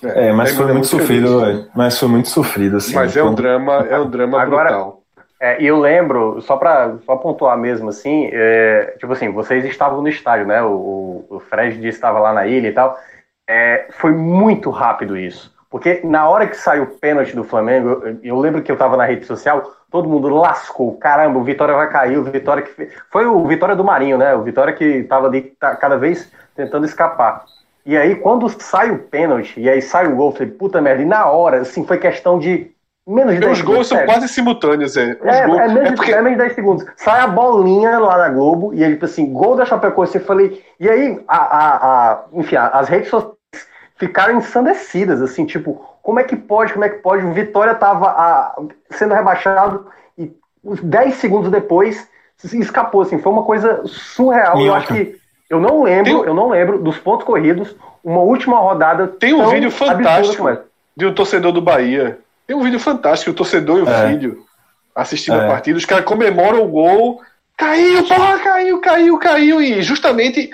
S3: feliz.
S7: É, mas foi
S3: termina
S7: muito sofrido,
S3: feliz.
S7: velho. Mas foi muito sofrido, assim.
S3: Mas é
S7: Foi
S3: um drama, é um drama [LAUGHS]
S9: Agora-
S3: brutal.
S9: É, e eu lembro, só pra só pontuar mesmo, assim, é, tipo assim, vocês estavam no estádio, né? O, o, o Fred disse que estava lá na ilha e tal. É, foi muito rápido isso. Porque na hora que saiu o pênalti do Flamengo, eu, eu lembro que eu tava na rede social, todo mundo lascou. Caramba, o Vitória vai cair, o Vitória que. Foi o Vitória do Marinho, né? O Vitória que tava ali tá, cada vez tentando escapar. E aí, quando sai o pênalti, e aí sai o gol, eu falei, puta merda, e na hora, assim, foi questão de menos de
S3: Porque
S9: 10
S3: os gols são
S9: sério.
S3: quase simultâneos, é. Os
S9: É,
S3: gols-
S9: é, menos,
S3: é porque-
S9: é menos de 10 segundos. Sai a bolinha lá na Globo e ele, tipo assim, gol da Chapecoense. Eu falei. E aí, a, a, a- enfim, as redes sociais ficaram ensandecidas, assim, tipo, como é que pode, como é que pode? O Vitória tava a- sendo rebaixado e uns 10 segundos depois se escapou, assim, foi uma coisa surreal. Eu
S7: Minhoca.
S9: acho que. Eu não lembro,
S3: Tem-
S9: eu não lembro dos pontos corridos, uma última rodada.
S3: Tem um
S9: tão
S3: vídeo fantástico de um torcedor do Bahia. Tem um vídeo fantástico, o torcedor e o
S7: É.
S3: filho assistindo
S7: É.
S3: a partida. Os caras comemoram o gol. Caiu, porra, caiu, caiu, caiu. E justamente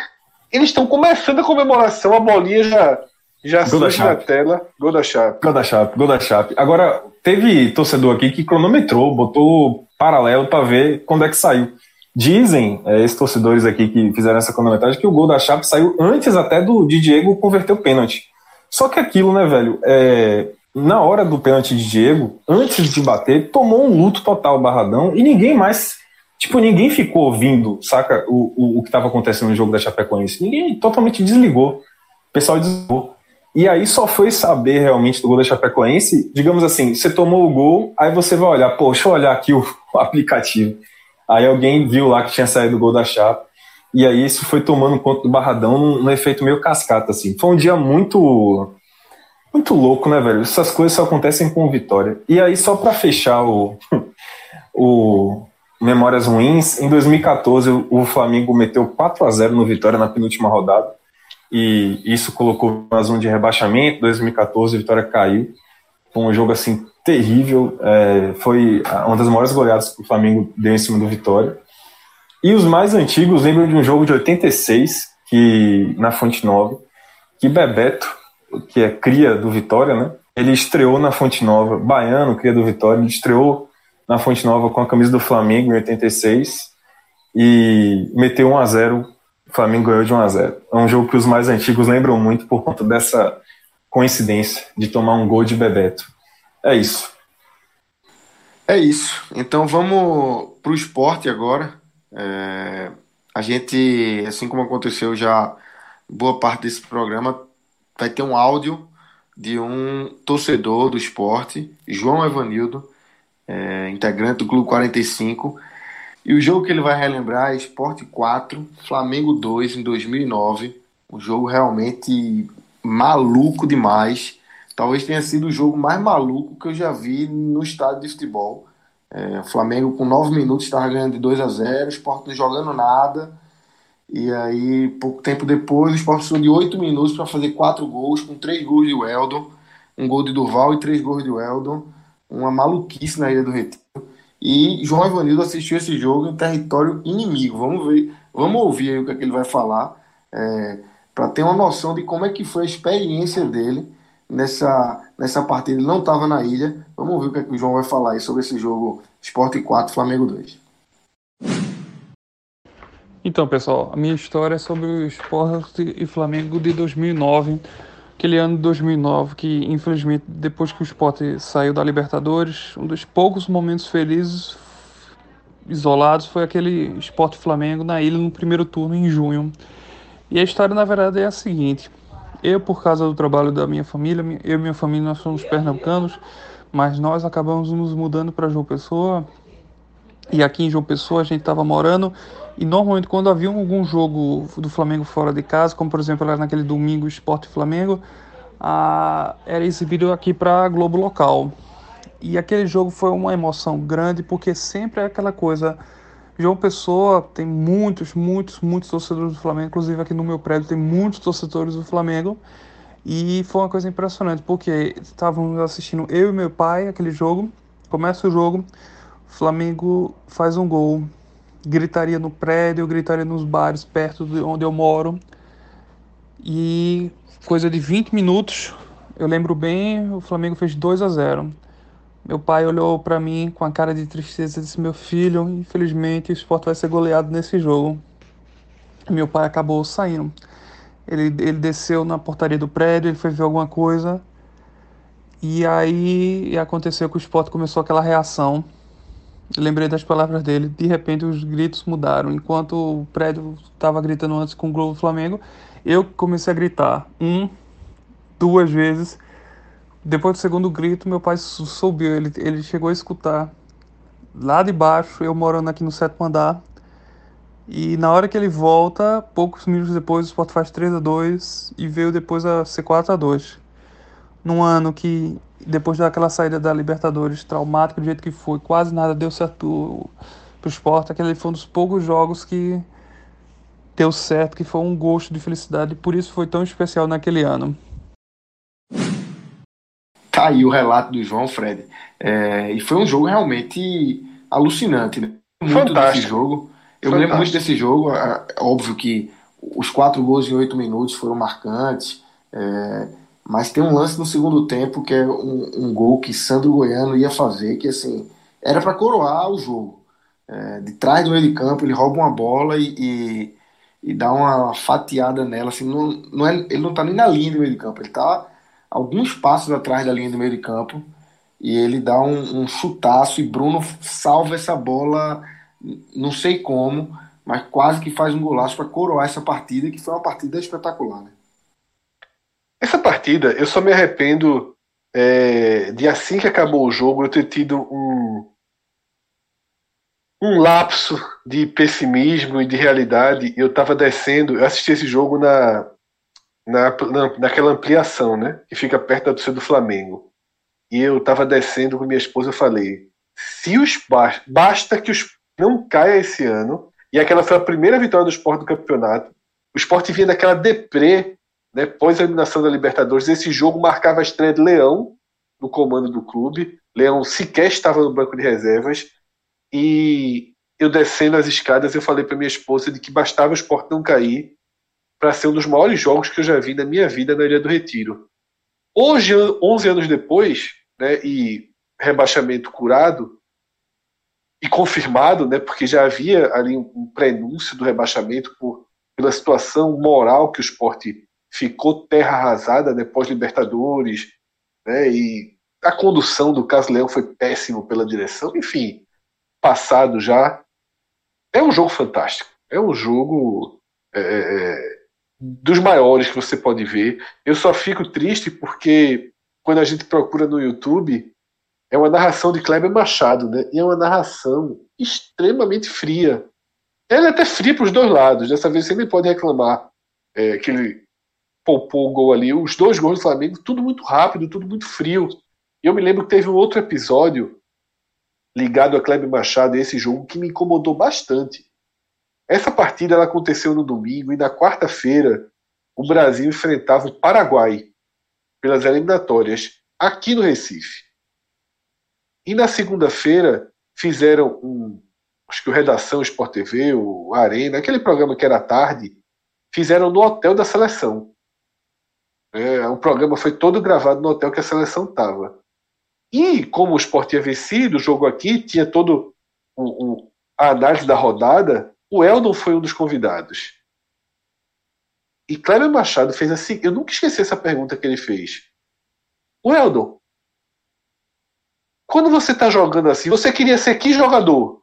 S3: eles estão começando a comemoração, a bolinha já, já
S7: Gol
S3: surge na tela. Gol da Chape.
S7: Gol da Chape, gol da Chape. Agora, teve torcedor aqui que cronometrou, botou paralelo para ver quando é que saiu. Dizem, é, esses torcedores aqui que fizeram essa cronometragem, que o gol da Chape saiu antes até do de Diego converter o pênalti. Só que aquilo, né, velho? É, na hora do pênalti de Diego, antes de bater, tomou um luto total o Barradão e ninguém mais. Tipo, ninguém ficou ouvindo, saca, o, o, o que estava acontecendo no jogo da Chapecoense. Ninguém totalmente desligou. O pessoal desligou. E aí só foi saber realmente do gol da Chapecoense, digamos assim, você tomou o gol, aí você vai olhar, pô, deixa eu olhar aqui o, [LAUGHS] o aplicativo. Aí alguém viu lá que tinha saído o gol da Chape, e aí isso foi tomando conta do Barradão num, num efeito meio cascata, assim. Foi um dia muito muito louco, né, velho? Essas coisas só acontecem com vitória. E aí, só pra fechar o, [LAUGHS] o Memórias Ruins, em 2014 o- o Flamengo meteu 4 a 0 no Vitória na penúltima rodada e isso colocou na zona de rebaixamento. 2014, a Vitória caiu. Foi um jogo assim terrível. é, foi uma das maiores goleadas que o Flamengo deu em cima do Vitória. E os mais antigos lembram de um jogo de 86, que na Fonte Nova, que Bebeto, que é cria do Vitória, né? Ele estreou na Fonte Nova, baiano, cria do Vitória, ele estreou na Fonte Nova com a camisa do Flamengo em 86 e meteu 1 a 0 o Flamengo ganhou de 1 a 0 É um jogo que os mais antigos lembram muito por conta dessa coincidência de tomar um gol de Bebeto. É isso.
S2: É isso. Então vamos para o esporte agora. É, a gente, assim como aconteceu já boa parte desse programa, vai ter um áudio de um torcedor do esporte, João Evanildo, é, integrante do Clube 45. E o jogo que ele vai relembrar é Esporte 4, Flamengo 2 em 2009. Um jogo realmente maluco demais. Talvez tenha sido o jogo mais maluco que eu já vi no estádio de futebol. É, o Flamengo com 9 minutos estava ganhando de 2 a 0 o Sport não jogando nada. E aí, pouco tempo depois, o Sport precisou de 8 minutos para fazer 4 gols, com 3 gols de Weldon, um gol de Duval e 3 gols de Weldon. Uma maluquice na Ilha do Retiro. E João Ivanildo assistiu esse jogo em território inimigo. Vamos ver, vamos ouvir o que, é que ele vai falar, é, para ter uma noção de como é que foi a experiência dele nessa, nessa partida. Ele não estava na ilha. Vamos ouvir o que, é que o João vai falar aí sobre esse jogo Sport 4, Flamengo 2.
S10: Então, pessoal, a minha história é sobre o Sport e Flamengo de 2009 aquele ano de 2009 que, infelizmente, depois que o Sport saiu da Libertadores, um dos poucos momentos felizes isolados foi aquele Sport Flamengo na ilha no primeiro turno em junho. E a história, na verdade, é a seguinte: eu, por causa do trabalho da minha família, eu e minha família, nós somos pernambucanos, mas nós acabamos nos mudando para João Pessoa. E aqui em João Pessoa a gente estava morando e normalmente quando havia algum jogo do Flamengo fora de casa, como por exemplo naquele domingo Esporte Flamengo, a, era exibido aqui para Globo local. E aquele jogo foi uma emoção grande porque sempre é aquela coisa. João Pessoa tem muitos, muitos, muitos torcedores do Flamengo, inclusive aqui no meu prédio tem muitos torcedores do Flamengo. E foi uma coisa impressionante, porque estávamos assistindo eu e meu pai aquele jogo, começa o jogo, Flamengo faz um gol, gritaria no prédio, gritaria nos bares perto de onde eu moro. E coisa de 20 minutos, eu lembro bem, o Flamengo fez 2 a 0. Meu pai olhou para mim com a cara de tristeza e disse: Meu filho, infelizmente o Sport vai ser goleado nesse jogo. Meu pai acabou saindo. Ele, ele desceu na portaria do prédio, ele foi ver alguma coisa. E aí aconteceu que o Sport começou aquela reação lembrei das palavras dele. De repente os gritos mudaram. Enquanto o prédio estava gritando antes com o Globo Flamengo, eu comecei a gritar um, duas vezes. Depois do segundo grito, meu pai subiu. Ele, ele chegou a escutar lá de baixo, eu morando aqui no sétimo andar. E na hora que ele volta, poucos minutos depois, o Sport faz 3 a 2 e veio depois a ser 4 a 2 Num ano que depois daquela saída da Libertadores traumática do jeito que foi, quase nada deu certo pro esporte. Aquele foi um dos poucos jogos que deu certo, que foi um gosto de felicidade, e por isso foi tão especial naquele ano.
S2: Tá aí o relato do João Fred. É, e foi um jogo realmente alucinante. Né? Muito Fantástico. desse jogo. Eu Fantástico. me lembro muito desse jogo. É, óbvio que os quatro gols em oito minutos foram marcantes. É, mas tem um lance no segundo tempo que é um, um gol que Sandro Goiano ia fazer, que assim, era para coroar o jogo. É, de trás do meio de campo, ele rouba uma bola e, e, e dá uma fatiada nela. Assim, não, não é, ele não tá nem na linha do meio de campo, ele tá alguns passos atrás da linha do meio de campo e ele dá um, um chutaço e Bruno salva essa bola, não sei como, mas quase que faz um golaço para coroar essa partida, que foi uma partida espetacular. Né?
S3: Essa partida, eu só me arrependo é, de assim que acabou o jogo eu ter tido um, um lapso de pessimismo e de realidade. Eu estava descendo, eu assisti esse jogo na, na, na, naquela ampliação, né? Que fica perto da torcida do Flamengo. E eu estava descendo com minha esposa, eu falei: se os basta que os não caia esse ano. E aquela foi a primeira vitória do esporte do campeonato. O esporte vinha daquela deprê né, pós a eliminação da Libertadores, esse jogo marcava a estreia de Leão no comando do clube. Leão sequer estava no banco de reservas. E eu descendo as escadas, eu falei para minha esposa de que bastava o esporte não cair para ser um dos maiores jogos que eu já vi na minha vida na Ilha do Retiro. Hoje, 11 anos depois, né, e rebaixamento curado e confirmado, né, porque já havia ali um prenúncio do rebaixamento por, pela situação moral que o esporte ficou terra arrasada depois Libertadores, né? E a condução do Caso Leão foi péssimo pela direção, enfim, passado já. É um jogo fantástico. É um jogo é, é, é, dos maiores que você pode ver. Eu só fico triste porque quando a gente procura no YouTube é uma narração de Kleber Machado, né? E é uma narração extremamente fria. Ela é até fria para os dois lados. Dessa vez você nem pode reclamar é, que ele poupou o gol ali. Os dois gols do Flamengo, tudo muito rápido, tudo muito frio. Eu me lembro que teve um outro episódio ligado a Kleber Machado e esse jogo que me incomodou bastante. Essa partida ela aconteceu no domingo e na quarta-feira o Brasil enfrentava o Paraguai pelas eliminatórias aqui no Recife. E na segunda-feira fizeram um, acho que o Redação Sport TV, o Arena, aquele programa que era tarde, fizeram no hotel da seleção. É, o programa foi todo gravado no hotel que a seleção estava. E como o Sport tinha vencido o jogo aqui, tinha todo o, a análise da rodada, o Eldon foi um dos convidados. E Kleber Machado fez assim, eu nunca esqueci essa pergunta que ele fez. O Eldon, quando você está jogando assim, você queria ser que jogador?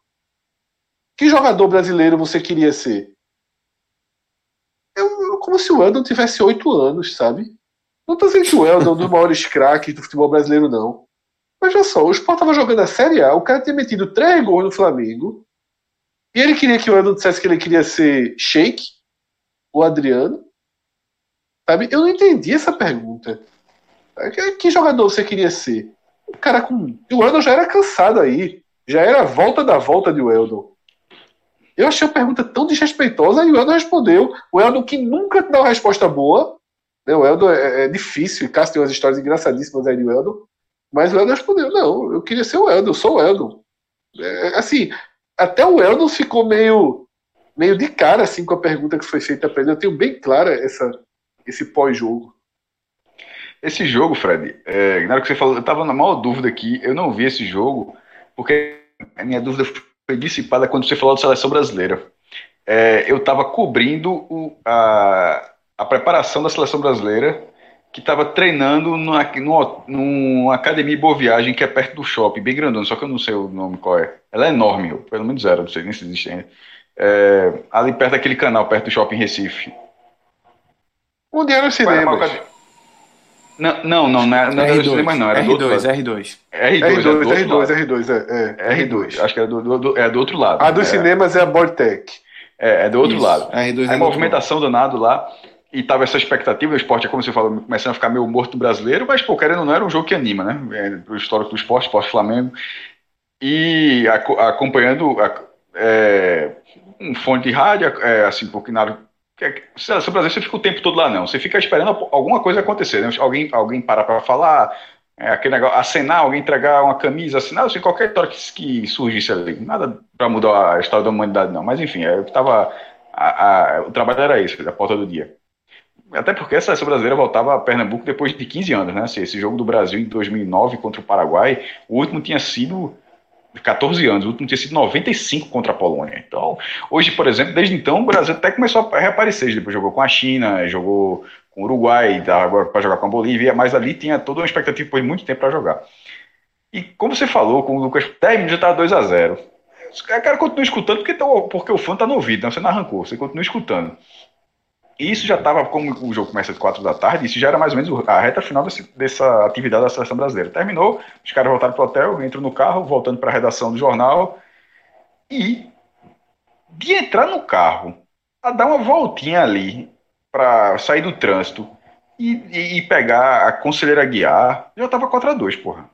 S3: Que jogador brasileiro você queria ser? Eu, como se o Eldon tivesse oito anos, sabe? Não tô dizendo que o é um dos maiores craques do futebol brasileiro, não. Mas olha só, o Sport tava jogando a Série A, o cara tinha metido três gols no Flamengo, e ele queria que o Eldon dissesse que ele queria ser Sheik, o Adriano. Sabe? Eu não entendi essa pergunta. Que, que jogador você queria ser? O cara com. O Eldon já era cansado aí. Já era a volta da volta de Eldon. Eu achei a pergunta tão desrespeitosa e o Eldon respondeu. O Eldon que nunca dá uma resposta boa. Né? O Eldon é, é difícil, e Cássio tem umas histórias engraçadíssimas aí de Eldon. Mas o Eldon respondeu: não, eu queria ser o Eldon, eu sou o Eldon. É, assim, até o Eldon ficou meio, meio de cara assim, com a pergunta que foi feita para ele. Eu tenho bem clara essa, esse pós-jogo.
S8: Esse jogo, Fred, é, na hora que você falou, eu estava na maior dúvida aqui, eu não vi esse jogo, porque a minha dúvida foi dissipada quando você falou da seleção brasileira. É, eu estava cobrindo o, a, a preparação da seleção brasileira, que estava treinando numa, numa, numa, academia Boa Viagem, que é perto do shopping, bem grandona, só que eu não sei o nome qual é. Ela é enorme, pelo menos era, não sei nem se existe ainda. É, ali perto daquele canal, perto do shopping Recife.
S3: Onde era o cinema?
S8: Não, não, não, não era, não era cinema, não. Era
S2: R2,
S8: do outro lado.
S2: R2.
S8: R2,
S3: R2,
S8: é do outro
S3: R2,
S8: lado.
S3: R2, é, é.
S8: R2, acho que era do, do, do- é do outro lado.
S3: A dos
S8: é,
S3: cinemas é a Bortec.
S8: é, é do outro
S2: Isso,
S8: lado.
S2: R2 é
S8: Aí
S2: do outro
S8: movimentação danado lá. E tava essa expectativa, o esporte, é como você falou, começando a ficar meio morto brasileiro, mas, pô, querendo ou não, era um jogo que anima, né? É, o histórico do esporte, esporte Flamengo. E aco- acompanhando a- é, um fone de rádio, é, assim, porque na hora. Seleção brasileira, você fica o tempo todo lá, não. Você fica esperando alguma coisa acontecer, né? Alguém, alguém parar para falar, é, aquele negócio, acenar, alguém entregar uma camisa, assinar, assim, qualquer história que, que surgisse ali. Nada para mudar a história da humanidade, não. Mas, enfim, é, eu tava. a- a- o trabalho era isso, a porta do dia. Até porque a seleção brasileira voltava a Pernambuco depois de 15 anos, né? Assim, Esse jogo do Brasil em 2009 contra o Paraguai, o último tinha sido 14 anos, o último tinha sido 95 contra a Polônia. Então, hoje, por exemplo, desde então, o Brasil até começou a reaparecer. Depois jogou com a China, jogou com o Uruguai, agora para jogar com a Bolívia, mas ali tinha toda uma expectativa por muito tempo para jogar. E como você falou, com o Lucas, 10 minutos já estava 2 a 0 O cara continua escutando porque, porque o fã tá no ouvido, né? você não arrancou, você continua escutando. E isso já estava, como o jogo começa às 4 da tarde, isso já era mais ou menos a reta final desse- dessa atividade da seleção brasileira. Terminou, os caras voltaram pro hotel, entram no carro, voltando para a redação do jornal. E de entrar no carro, a dar uma voltinha ali para sair do trânsito e, e- e pegar a conselheira guiar, já tava 4 a 2 porra.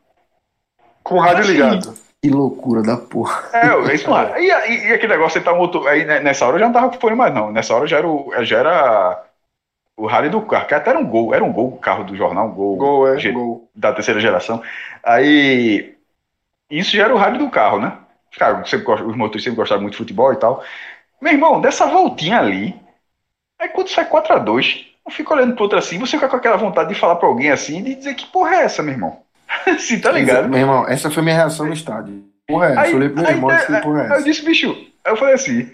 S3: Com o rádio
S8: Assim,
S3: ligado.
S2: Que loucura da porra.
S8: É, é isso lá. E, e- e aquele negócio, você tá um outro. Aí né, nessa hora eu já não tava com fone mais, não. Nessa hora já era o, já era o rádio do carro, que até era um gol, era um gol o carro do jornal, um gol,
S3: Gol, é,
S8: ge-
S3: gol.
S8: da terceira geração. Aí. Isso já era o rádio do carro, né? Cara, sempre os motores sempre gostaram muito de futebol e tal. Meu irmão, dessa voltinha ali. Aí quando sai 4x2, eu fico olhando pro outro assim, você fica com aquela vontade de falar pra alguém assim, de dizer que porra é essa, meu irmão? [LAUGHS] assim, tá ligado?
S2: Meu irmão, essa foi minha reação no estádio. Porra, é.
S8: Aí,
S2: eu olhei pro meu irmão e disse,
S8: aí,
S2: porra, é
S8: aí eu disse, bicho, aí eu falei assim,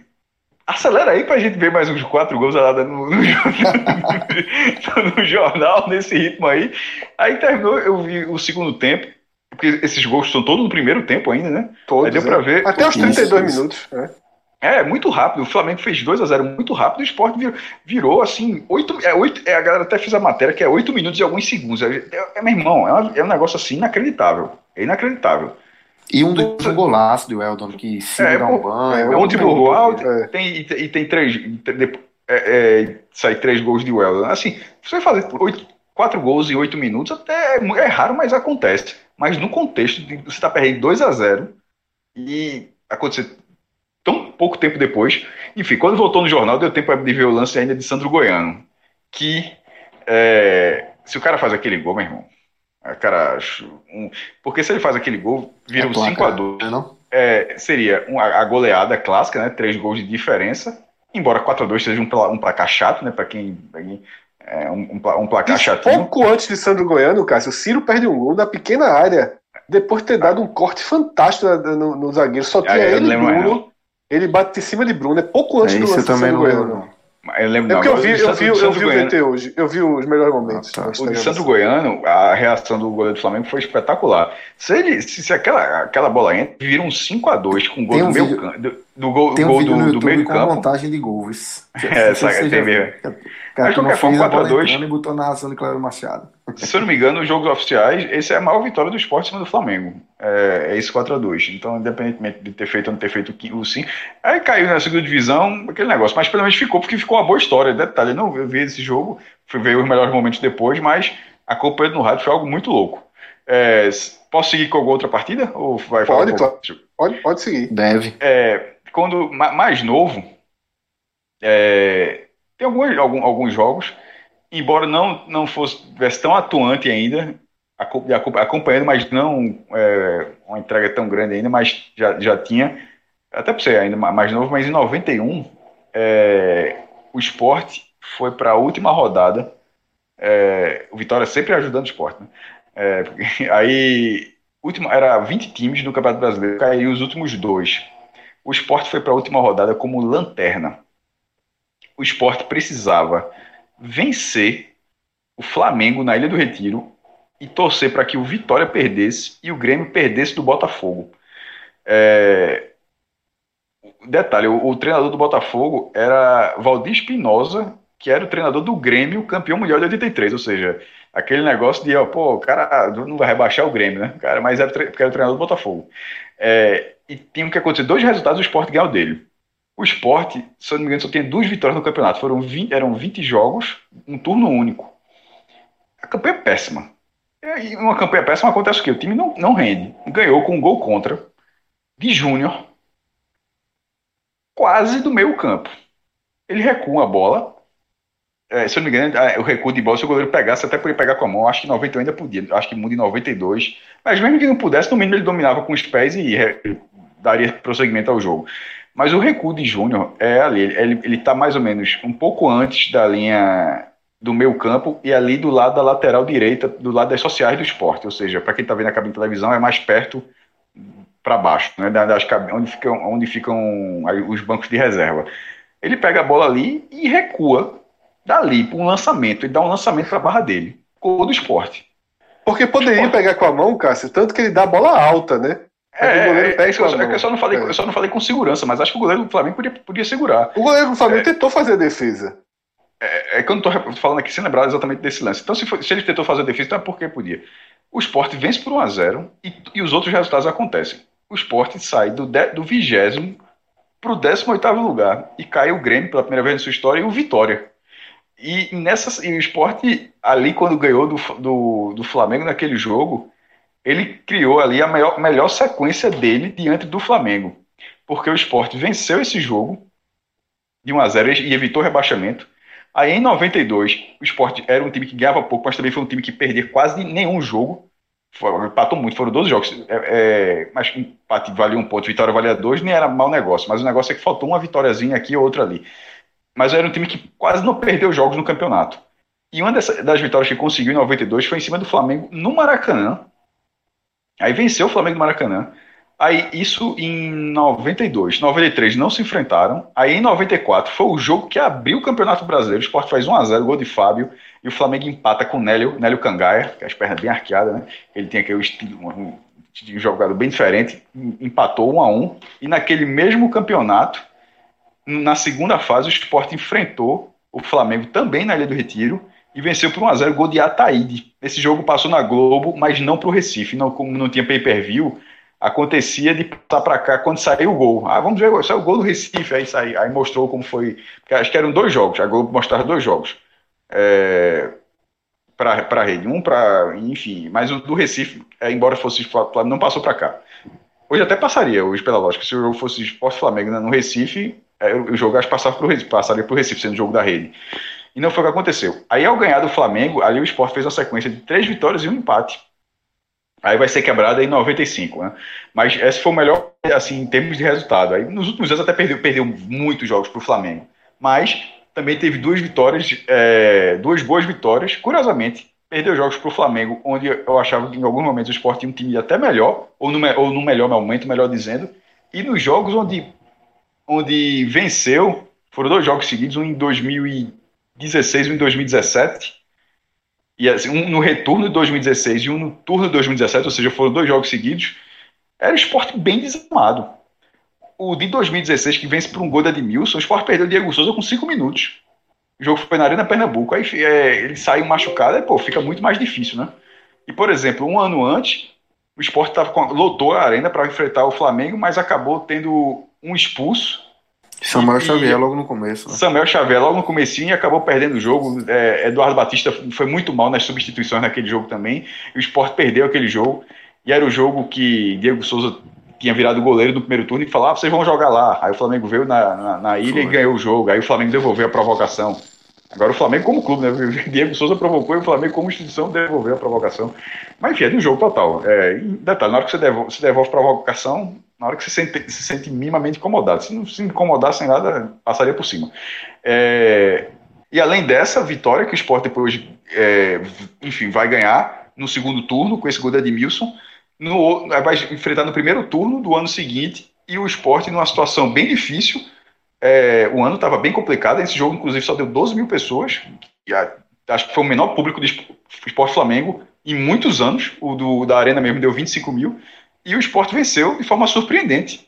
S8: acelera aí pra gente ver mais uns quatro gols lá no, no, [LAUGHS] no jornal, nesse ritmo aí. Aí terminou, eu vi o segundo tempo, porque esses gols são todos no primeiro tempo ainda, né?
S3: Todos,
S8: aí deu
S3: é.
S8: pra ver.
S3: Até os
S2: Isso,
S3: 32
S2: isso.
S3: minutos. né?
S8: É, muito rápido. O Flamengo fez 2 a 0 muito rápido. O Sport virou, virou, assim, 8, é, oito, é, a galera até fez a matéria que é 8 minutos e alguns segundos. É, é, é, meu irmão, é, uma- é um negócio assim inacreditável. É inacreditável.
S2: E um, do, um golaço do Eldon, que segura
S8: É,
S2: um
S8: pô,
S2: banho.
S8: É, ontem pro Roal,
S3: É.
S8: tem, e tem, tem três. É, é, sai três gols de Welder. Assim, você fazer oito, quatro gols em oito minutos até é, é raro, mas acontece. Mas no contexto de você estar perdendo 2 a 0 e aconteceu tão pouco tempo depois. Enfim, quando voltou no jornal, deu tempo de ver o lance ainda de Sandro Goiano. Que é, se o cara faz aquele gol, meu irmão. Cara, um, porque se ele faz aquele gol, vira é um 5x2. Não? É, seria uma, a goleada clássica, né? Três gols de diferença. Embora 4x2 seja um, um placar chato, né? Para quem, quem é um, um, placar chato.
S3: Pouco antes de Sandro Goiano, Cássio, o Ciro perde um gol da pequena área. Depois de ter dado um corte fantástico no, no, zagueiro. Só tinha ele, Bruno. Ele bate em cima de Bruno. É pouco antes
S2: é,
S3: do
S2: lance também Sandro Goiano.
S8: Eu lembro,
S3: é porque eu vi, eu vi, eu vi o VT hoje. Eu vi os melhores momentos. Ah,
S8: tá. O de Sandro Goiano, a reação do goleiro do Flamengo foi espetacular. Se, ele, se, se aquela, aquela bola entra, vira um 5x2 com o gol um do meio campo. Do, do, gol,
S2: tem um
S8: gol
S2: vídeo
S8: do,
S2: no
S8: do meio
S2: com
S8: campo.
S2: montagem de gols. [LAUGHS]
S8: É, sabe, tem mesmo.
S2: Cara, Mas qualquer forma, 4x2. E botou na ação de Cláudio Machado.
S8: Se eu não me engano, nos jogos oficiais, esse é a maior vitória do esporte em cima do Flamengo. É, é esse 4x2. Então, independentemente de ter feito ou não ter feito o sim, aí caiu na segunda divisão, aquele negócio. Mas pelo menos ficou, porque ficou uma boa história. Detalhe, não eu vi esse jogo, fui ver os melhores momentos depois, mas acompanhando no rádio foi algo muito louco. É, posso seguir com alguma outra partida? Ou vai
S3: pode, um claro. pode, pode seguir.
S2: Deve.
S8: É, quando mais novo, é, tem alguns, alguns, jogos, embora não, não fosse tão atuante ainda, acompanhando, mas não é, uma entrega tão grande ainda, mas já, já tinha, até para ser ainda mais novo, mas em 91 é, o esporte foi para a última rodada. É, o Vitória sempre ajudando o esporte. Né? É, [LAUGHS] aí última, era 20 times do Campeonato Brasileiro, caiu os últimos dois. O esporte foi para a última rodada como lanterna o esporte precisava vencer o Flamengo na Ilha do Retiro e torcer para que o Vitória perdesse e o Grêmio perdesse do Botafogo. É... Detalhe, o, o, treinador do Botafogo era Valdir Espinosa, que era o treinador do Grêmio, campeão mundial de 83, ou seja, aquele negócio de, ó, pô, o cara não vai rebaixar o Grêmio, né? Cara, mas era, porque era o treinador do Botafogo. É... E tinha que acontecer dois resultados, o esporte ganhou dele. O esporte, se eu não me engano, só tem duas vitórias no campeonato. Foram 20, eram 20 jogos, um turno único. A campanha é péssima. E uma campanha péssima acontece o quê? O time não, não rende. Ganhou com um gol contra de Júnior, quase do meio campo. Ele recua a bola. É, se eu não me engano, é, o recuo de bola, se o goleiro pegasse, até podia pegar com a mão. Acho que 91 ainda podia. Acho que muda em 92. Mas mesmo que não pudesse, no mínimo ele dominava com os pés e daria prosseguimento ao jogo. Mas o recuo de Júnior é ali, ele está mais ou menos um pouco antes da linha do meio campo e ali do lado da lateral direita, do lado das sociais do esporte. Ou seja, para quem está vendo a cabine de televisão, é mais perto para baixo, né, das, onde ficam, onde ficam os bancos de reserva. Ele pega a bola ali e recua dali para um lançamento. Ele dá um lançamento para a barra dele. Gol do esporte.
S3: Porque poderia esporte. pegar com a mão, Cássio, tanto que ele dá a bola alta, né?
S8: É, é, é, é, eu, é que eu só não falei, é. eu só não falei com segurança, mas acho que o goleiro do Flamengo podia, podia segurar.
S3: O goleiro do Flamengo é. tentou fazer a defesa.
S8: É, é que eu não estou falando aqui sem lembrar exatamente desse lance. Então, se, for, se ele tentou fazer a defesa, então é porque podia. O esporte vence por 1x0 e, e, os outros resultados acontecem. O esporte sai do, de, do 20 para o 18 lugar e cai o Grêmio pela primeira vez na sua história e o Vitória. E, nessa, e o esporte, ali, quando ganhou do, do, do Flamengo naquele jogo, ele criou ali a maior, melhor sequência dele diante do Flamengo. Porque o esporte venceu esse jogo de 1 a 0 e evitou rebaixamento. Aí em 92, o esporte era um time que ganhava pouco, mas também foi um time que perdia quase nenhum jogo. Empatou muito, foram 12 jogos. É, é, mas empate valia um ponto, vitória valia dois, nem era mau negócio. Mas o negócio é que faltou uma vitóriazinha aqui e outra ali. Mas era um time que quase não perdeu jogos no campeonato. E uma das vitórias que conseguiu em 92 foi em cima do Flamengo no Maracanã, Aí venceu o Flamengo do Maracanã. Aí isso em 92, 93 não se enfrentaram. Aí em 94 foi o jogo que abriu o Campeonato Brasileiro. O Sport faz 1 a 0, gol de Fábio e o Flamengo empata com o Nélio, Nélio Cangaia, que as pernas bem arqueadas, né? Ele tem aquele estilo, um, um jogador bem diferente, empatou 1 a 1 e naquele mesmo campeonato, na segunda fase o Sport enfrentou o Flamengo também na Ilha do Retiro e venceu por 1x0 gol de Ataíde. Esse jogo passou na Globo, mas não para o Recife. Não, como não tinha pay-per-view, acontecia de passar para cá quando saiu o gol. Ah, vamos ver, saiu o gol do Recife. Aí, saiu, aí mostrou como foi. Acho que eram dois jogos. A Globo mostrava dois jogos. É, para a rede. Um para. Enfim, mas o do Recife, é, embora fosse não passou para cá. Hoje até passaria, hoje pela lógica. Se o jogo fosse Esporte Flamengo né, no Recife, é, o jogo acho que passava pro passaria para o Recife, sendo jogo da rede. E não foi o que aconteceu. Aí, ao ganhar do Flamengo, ali o esporte fez uma sequência de três vitórias e um empate. Aí vai ser quebrada em 95, né? Mas esse foi o melhor, assim, em termos de resultado. Aí, nos últimos anos até perdeu, perdeu muitos jogos para o Flamengo. Mas também teve duas vitórias, é, duas boas vitórias. Curiosamente, perdeu jogos para o Flamengo, onde eu achava que em alguns momentos o esporte tinha um time até melhor, ou no, ou no melhor momento, melhor dizendo. E nos jogos onde, onde venceu, foram dois jogos seguidos, um em 2000 16 um em 2017. E assim, um no retorno de 2016 e um no turno de 2017, ou seja, foram dois jogos seguidos. Era um esporte bem desamado. O de 2016, que vence por um gol da Edmilson, o esporte perdeu o Diego Souza com cinco minutos. O jogo foi na Arena Pernambuco. Aí é, ele saiu machucado, É pô, fica muito mais difícil, né? E, por exemplo, um ano antes, o esporte tava com, lotou a Arena para enfrentar o Flamengo, mas acabou tendo um expulso
S2: Samuel Xavier logo no começo. Né?
S8: Samuel Xavier logo no comecinho e acabou perdendo o jogo. É, Eduardo Batista foi muito mal nas substituições naquele jogo também. E o Sport perdeu aquele jogo. E era o jogo que Diego Souza tinha virado goleiro no primeiro turno e falava, ah, vocês vão jogar lá. Aí o Flamengo veio na, na, na ilha foi. e ganhou o jogo. Aí o Flamengo devolveu a provocação. Agora o Flamengo como clube, né? [LAUGHS] Diego Souza provocou e o Flamengo como instituição devolveu a provocação. Mas enfim, é de um jogo total. É, detalhe, na hora que você devolve, você devolve provocação, na hora que você se sente, se sente minimamente incomodado. Se não se incomodar sem nada, passaria por cima. É, e além dessa vitória que o Sport depois, é, enfim, vai ganhar no segundo turno com esse gol de Edmilson, no, vai enfrentar no primeiro turno do ano seguinte e o Sport numa situação bem difícil. É, o ano estava bem complicado, esse jogo inclusive só deu 12 mil pessoas, acho que foi o menor público do Sport Flamengo em muitos anos, o do, da Arena mesmo deu 25 mil, e o esporte venceu de forma surpreendente,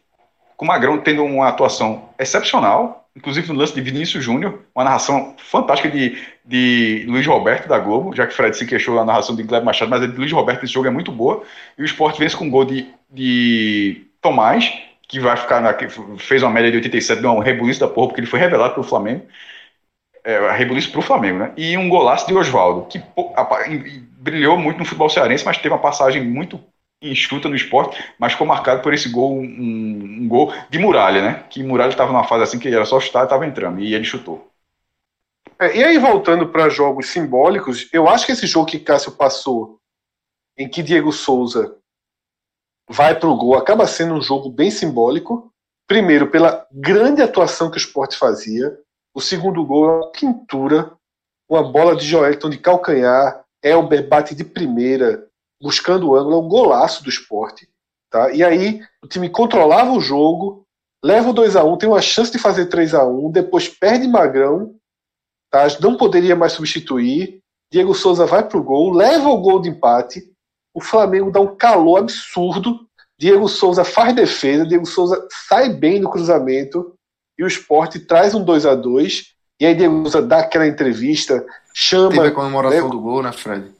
S8: com o Magrão tendo uma atuação excepcional, inclusive no lance de Vinícius Júnior, uma narração fantástica de, de Luiz Roberto da Globo, já que Fred se queixou da narração de Gleb Machado, mas a de Luiz Roberto esse jogo é muito boa, e o esporte vence com um gol de, de Tomás, que vai ficar na, que fez uma média de 87, deu um rebuliço da porra, porque ele foi revelado pelo Flamengo, é, rebuliço para o Flamengo, né? E um golaço de Oswaldo, que brilhou muito no futebol cearense, mas teve uma passagem muito enxuta no esporte, mas ficou marcado por esse gol, um, um gol de Muralha, né? Que Muralha estava numa fase assim que era só chutar e estava entrando, e ele chutou.
S3: É, e aí, voltando para jogos simbólicos, eu acho que esse jogo que Cássio passou, em que Diego Souza vai para o gol, acaba sendo um jogo bem simbólico. Primeiro, pela grande atuação que o esporte fazia. O segundo gol é uma pintura, uma bola de Joelton de calcanhar, Elber bate de primeira, buscando o ângulo, é um golaço do esporte. Tá? E aí o time controlava o jogo, leva o 2 a 1 tem uma chance de fazer 3 a 1 depois perde Magrão, tá? não poderia mais substituir. Diego Souza vai pro gol, leva o gol de empate. O Flamengo dá um calor absurdo. Diego Souza faz defesa, Diego Souza sai bem no cruzamento e o esporte traz um 2 a 2 E aí Diego Souza dá aquela entrevista, chama. Teve
S2: a comemoração né, do gol, né, Fred?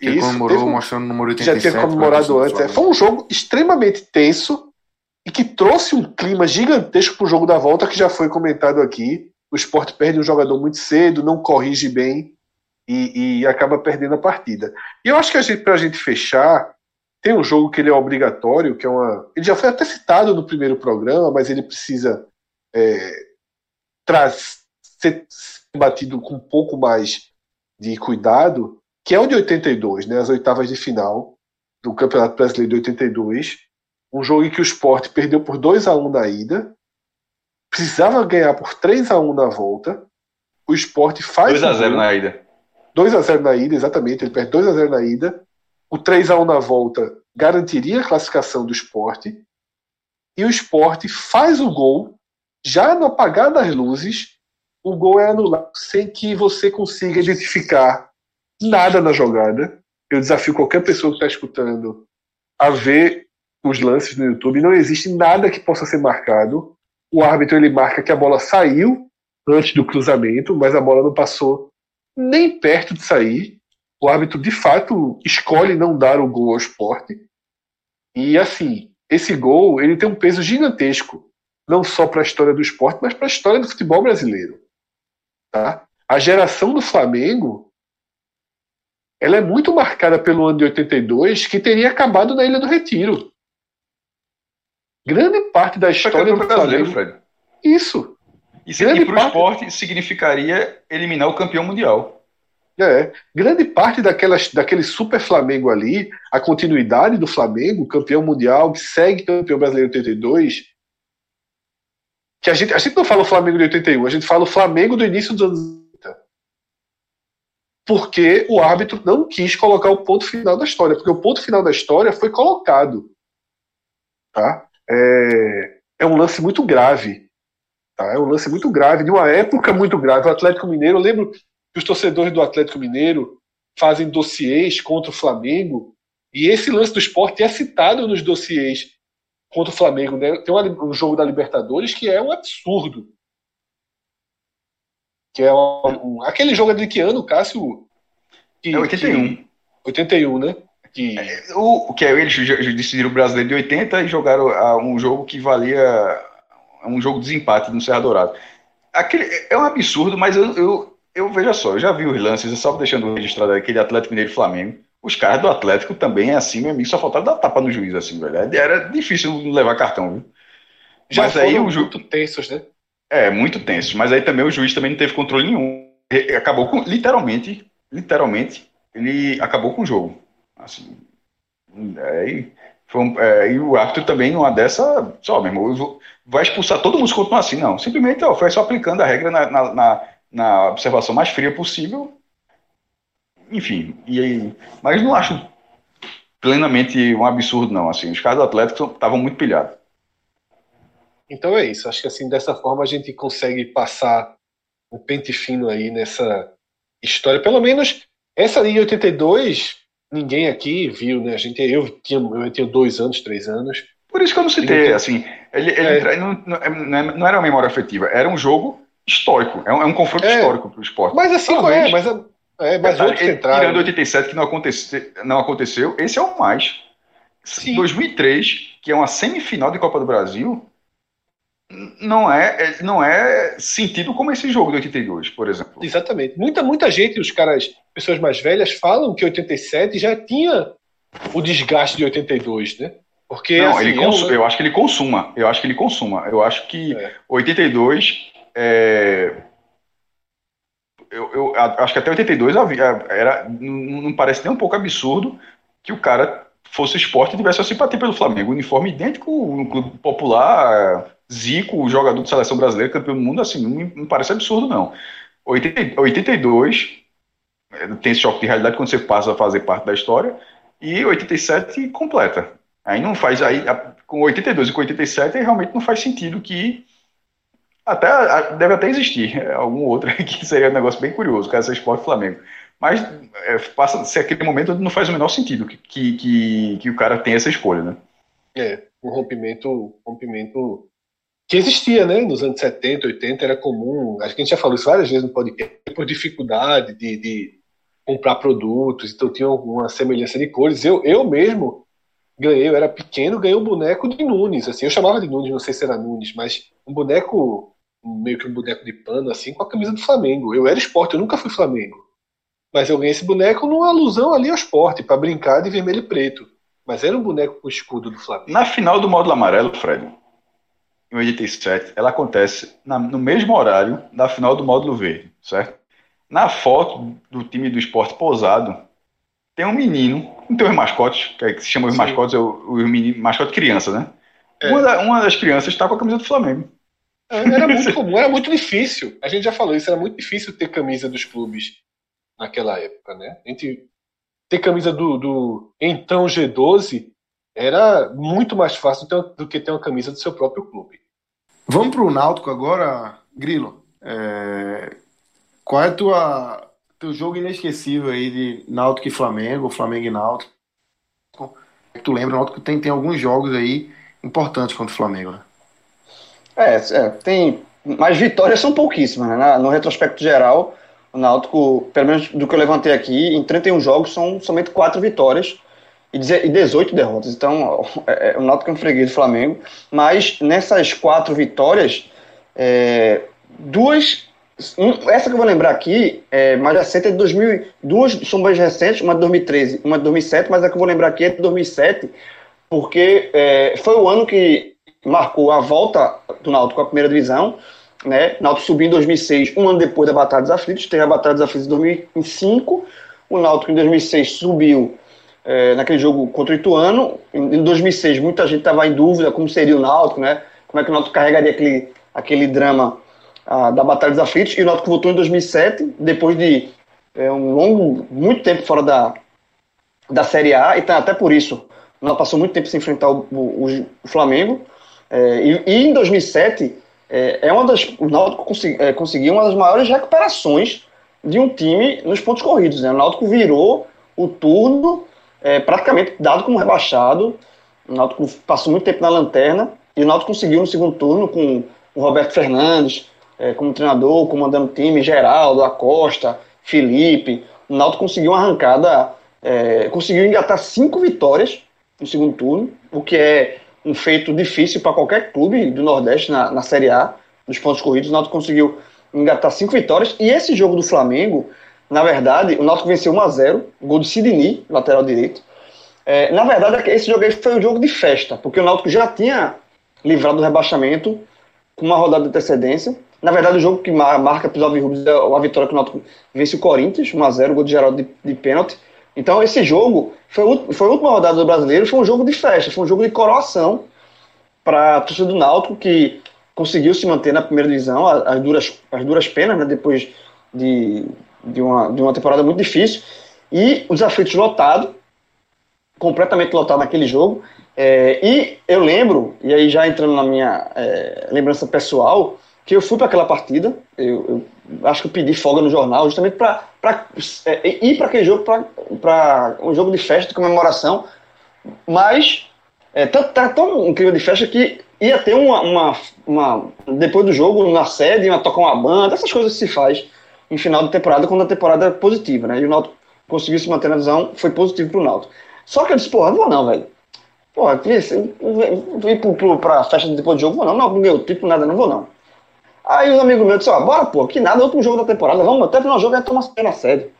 S3: Isso, comemorou um, mostrando o número 87. Já tinha comemorado antes. É. Foi um jogo extremamente tenso e que trouxe um clima gigantesco para o jogo da volta, que já foi comentado aqui. O esporte perde um jogador muito cedo, não corrige bem e, e acaba perdendo a partida. E eu acho que a gente, para a gente fechar, tem um jogo que ele é obrigatório, que é uma. Ele já foi até citado no primeiro programa, mas ele precisa é, traz, ser batido com um pouco mais de cuidado, que é o de 82, né, as oitavas de final do Campeonato Brasileiro de 82, um jogo em que o Sport perdeu por 2 a 1 na ida, precisava ganhar por 3 a 1 na volta, o Sport faz
S8: 2 a 0 na ida.
S3: 2 a 0 na ida, exatamente, ele perde 2 a 0 na ida. O 3 a 1 na volta garantiria a classificação do Sport. E o Sport faz o gol já no apagar das luzes, o gol é anulado sem que você consiga identificar nada na jogada. Eu desafio qualquer pessoa que está escutando a ver os lances no YouTube. Não existe nada que possa ser marcado. O árbitro ele marca que a bola saiu antes do cruzamento, mas a bola não passou nem perto de sair. O árbitro de fato escolhe não dar o gol ao esporte. E assim, esse gol ele tem um peso gigantesco, não só para a história do esporte, mas para a história do futebol brasileiro. Tá? A geração do Flamengo ela é muito marcada pelo ano de 82, que teria acabado na Ilha do Retiro. grande parte da história do
S8: brasileiro,
S3: Flamengo.
S8: Fred.
S3: Isso.
S8: E,
S3: Grande
S8: e para o
S3: parte-
S8: esporte significaria eliminar o campeão mundial.
S3: É, grande parte daquelas, daquele super Flamengo ali, a continuidade do Flamengo, campeão mundial, que segue campeão brasileiro 82, que a gente, a gente não fala o Flamengo de 81, a gente fala o Flamengo do início dos anos 80. Porque o árbitro não quis colocar o ponto final da história, porque o ponto final da história foi colocado. Tá? É, é um lance muito grave. Tá? É um lance muito grave, de uma época muito grave. O Atlético Mineiro, eu lembro que os torcedores do Atlético Mineiro fazem dossiês contra o Flamengo, e esse lance do esporte é citado nos dossiês contra o Flamengo. Né? Tem um jogo da Libertadores que é um absurdo. Que é um, um- aquele jogo de que ano, Cássio? Que,
S8: É 81.
S3: que- 81, né? Que,
S8: O, o que é, eles decidiram o brasileiro de 80 e jogaram ah, um jogo que valia um jogo de desempate no Serra Dourada. Aquele, é um absurdo, mas eu, eu, eu veja só, eu já vi os lances, eu só deixando registrado aquele Atlético Mineiro Flamengo. Os caras do Atlético também é assim, meu amigo, só faltava dar tapa no juiz, assim, velho. Era difícil levar cartão, viu?
S3: já
S8: Mas aí o
S3: muito tensos, né?
S8: É, muito tenso. Mas aí também o juiz também não teve controle nenhum. Ele Acabou com, literalmente, literalmente, ele acabou com o jogo. Assim, aí foi um- é, e o árbitro também, numa dessa, só, meu irmão, vai expulsar todo mundo se continuar assim, não. Simplesmente ó, foi só aplicando a regra na, na, na- na observação mais fria possível. Enfim, e aí, mas não acho plenamente um absurdo, não. Assim, os caras do Atlético estavam muito pilhados.
S3: Então é isso. Acho que assim, dessa forma a gente consegue passar um pente fino aí nessa história. Pelo menos essa em 82, ninguém aqui viu, né? A gente, eu tinha, eu tinha dois anos, três anos.
S8: Por isso que eu não citei, assim, ele, ele
S3: É.
S8: não, não, não era uma memória afetiva, era um jogo histórico, é um, é um confronto
S3: É.
S8: histórico para o esporte.
S3: Mas assim,
S8: Talvez.
S3: é, mas, é, é, mas outros entraram.
S8: Tirando 87, que não, acontece, não aconteceu, esse é o mais.
S3: Sim.
S8: 2003, que é uma semifinal de Copa do Brasil, não é, é- não é sentido como esse jogo de 82, por exemplo.
S3: Exatamente. Muita, muita gente, os caras, pessoas mais velhas, falam que 87 já tinha o desgaste de 82, né? Porque
S8: Não,
S3: assim,
S8: ele
S3: é um-
S8: consu- eu acho que ele consuma. Eu acho que ele consuma. Eu acho que
S3: É.
S8: 82. é, Eu, eu acho que até 82 havia- era, não, não parece nem um pouco absurdo que o cara fosse esporte e tivesse a simpatia pelo Flamengo. Uniforme idêntico, um clube popular, Zico, o jogador de seleção brasileira, campeão do mundo, assim, não me, parece absurdo, não. 80 82 é, tem esse choque de realidade quando você passa a fazer parte da história, e 87 completa. Aí não faz, aí com 82 e com 87 aí realmente não faz sentido que até deve até existir é, algum outro [LAUGHS] que seria um negócio bem curioso, caso seja Sport Flamengo. Mas é, passa se aquele momento não faz o menor sentido que, que, que, que o cara tenha essa escolha, né?
S3: É, um rompimento, rompimento que existia, né? Nos anos 70, 80 era comum. Acho que a gente já falou isso várias vezes no podcast, por dificuldade de, de comprar produtos, então tinha alguma semelhança de cores. Eu, eu mesmo ganhei, eu era pequeno, ganhei um boneco de Nunes, assim, eu chamava de Nunes, não sei se era Nunes, mas um boneco, meio que um boneco de pano, assim, com a camisa do Flamengo. Eu era esporte, eu nunca fui Flamengo. Mas eu ganhei esse boneco numa alusão ali ao esporte, para brincar de vermelho e preto. Mas era um boneco com o escudo do Flamengo.
S8: Na final do módulo amarelo, Fred, em 87, ela acontece na- no mesmo horário da final do módulo verde, certo? Na foto do time do esporte posado, tem um menino, não tem os mascotes, que, é que se chama os
S3: Sim.
S8: mascotes, é o, o menino, mascote criança, né?
S3: É.
S8: Uma, da- uma das crianças está com a camisa do Flamengo.
S3: Era [LAUGHS] muito comum, era muito difícil. A gente já falou isso, era muito difícil ter camisa dos clubes naquela época, né? A gente ter camisa do, do então G12 era muito mais fácil do, do que ter uma camisa do seu próprio clube.
S2: Vamos para o Náutico agora, Grilo. É, Qual é tua teu jogo inesquecível aí de Náutico e Flamengo, Flamengo e Náutico? Tu lembra, o Náutico tem, tem alguns jogos aí importantes contra o Flamengo, né?
S4: É, é, tem. Mas vitórias são pouquíssimas, né? Na- No retrospecto geral, o Náutico, pelo menos do que eu levantei aqui, em 31 jogos são somente 4 vitórias e deze- e 18 derrotas. Então, é, é, o Náutico é um freguês do Flamengo. Mas nessas quatro vitórias, é, duas. um- essa que eu vou lembrar aqui, é, mais recente é de 2000. Duas são mais recentes, uma de 2013, uma de 2007, mas a que eu vou lembrar aqui é de 2007, porque é, foi o ano que marcou a volta do Náutico à primeira divisão, né? Náutico subiu em 2006, um ano depois da Batalha dos Aflitos, teve a Batalha dos Aflitos em 2005, o Náutico em 2006 subiu é, naquele jogo contra o Ituano, em 2006 muita gente estava em dúvida como seria o Náutico, né? Como é que o Náutico carregaria aquele, aquele drama ah, da Batalha dos Aflitos, e o Náutico voltou em 2007, depois de é, um longo, muito tempo fora da, da Série A, e tá, até por isso ela passou muito tempo sem enfrentar o, o, o Flamengo. É, e, e, em 2007 é, é uma das o Náutico consegui, é, conseguiu uma das maiores recuperações de um time nos pontos corridos. Né? O Náutico virou o turno é, praticamente dado como rebaixado. O Náutico passou muito tempo na lanterna e o Náutico conseguiu no segundo turno com o Roberto Fernandes é, como treinador, comandando o time, Geraldo, Acosta, Felipe. O Náutico conseguiu uma arrancada, é, conseguiu engatar cinco vitórias no segundo turno, o que é um feito difícil para qualquer clube do Nordeste na, na Série A, nos pontos corridos. O Náutico conseguiu engatar cinco vitórias. E esse jogo do Flamengo, na verdade, o Náutico venceu 1 a 0 gol do Sidney, lateral direito. É, na verdade, esse jogo aí foi um jogo de festa, porque o Náutico já tinha livrado do rebaixamento com uma rodada de antecedência. Na verdade, o jogo que marca os é a vitória que o Náutico vence o Corinthians, 1 a 0 gol de Geraldo de, de pênalti. Então, esse jogo foi, foi a última rodada do brasileiro, foi um jogo de festa, foi um jogo de coroação para a torcida do Náutico, que conseguiu se manter na primeira divisão, as duras, as duras penas, né, depois de, de, uma, de uma temporada muito difícil. E os aflitos lotados, completamente lotado naquele jogo. É, e eu lembro, e aí já entrando na minha é, lembrança pessoal, que eu fui para aquela partida, eu, eu acho que eu pedi folga no jornal, justamente para é, ir para aquele jogo, para um jogo de festa, de comemoração, mas é, tá, tá tão um de festa que ia ter uma, uma, uma, Depois do jogo, na sede, ia tocar uma banda, essas coisas que se faz em final de temporada, quando a temporada é positiva, né? E o Náutico conseguiu se manter na visão, foi positivo pro Náutico. Só que eu disse, porra, não vou não, velho. Porra, ir pra festa depois do jogo, vou não, não o tipo, nada, não vou não. Aí os amigos meus disseram, bora, pô, que nada, último jogo da temporada, vamos até final do jogo e tomar na sede.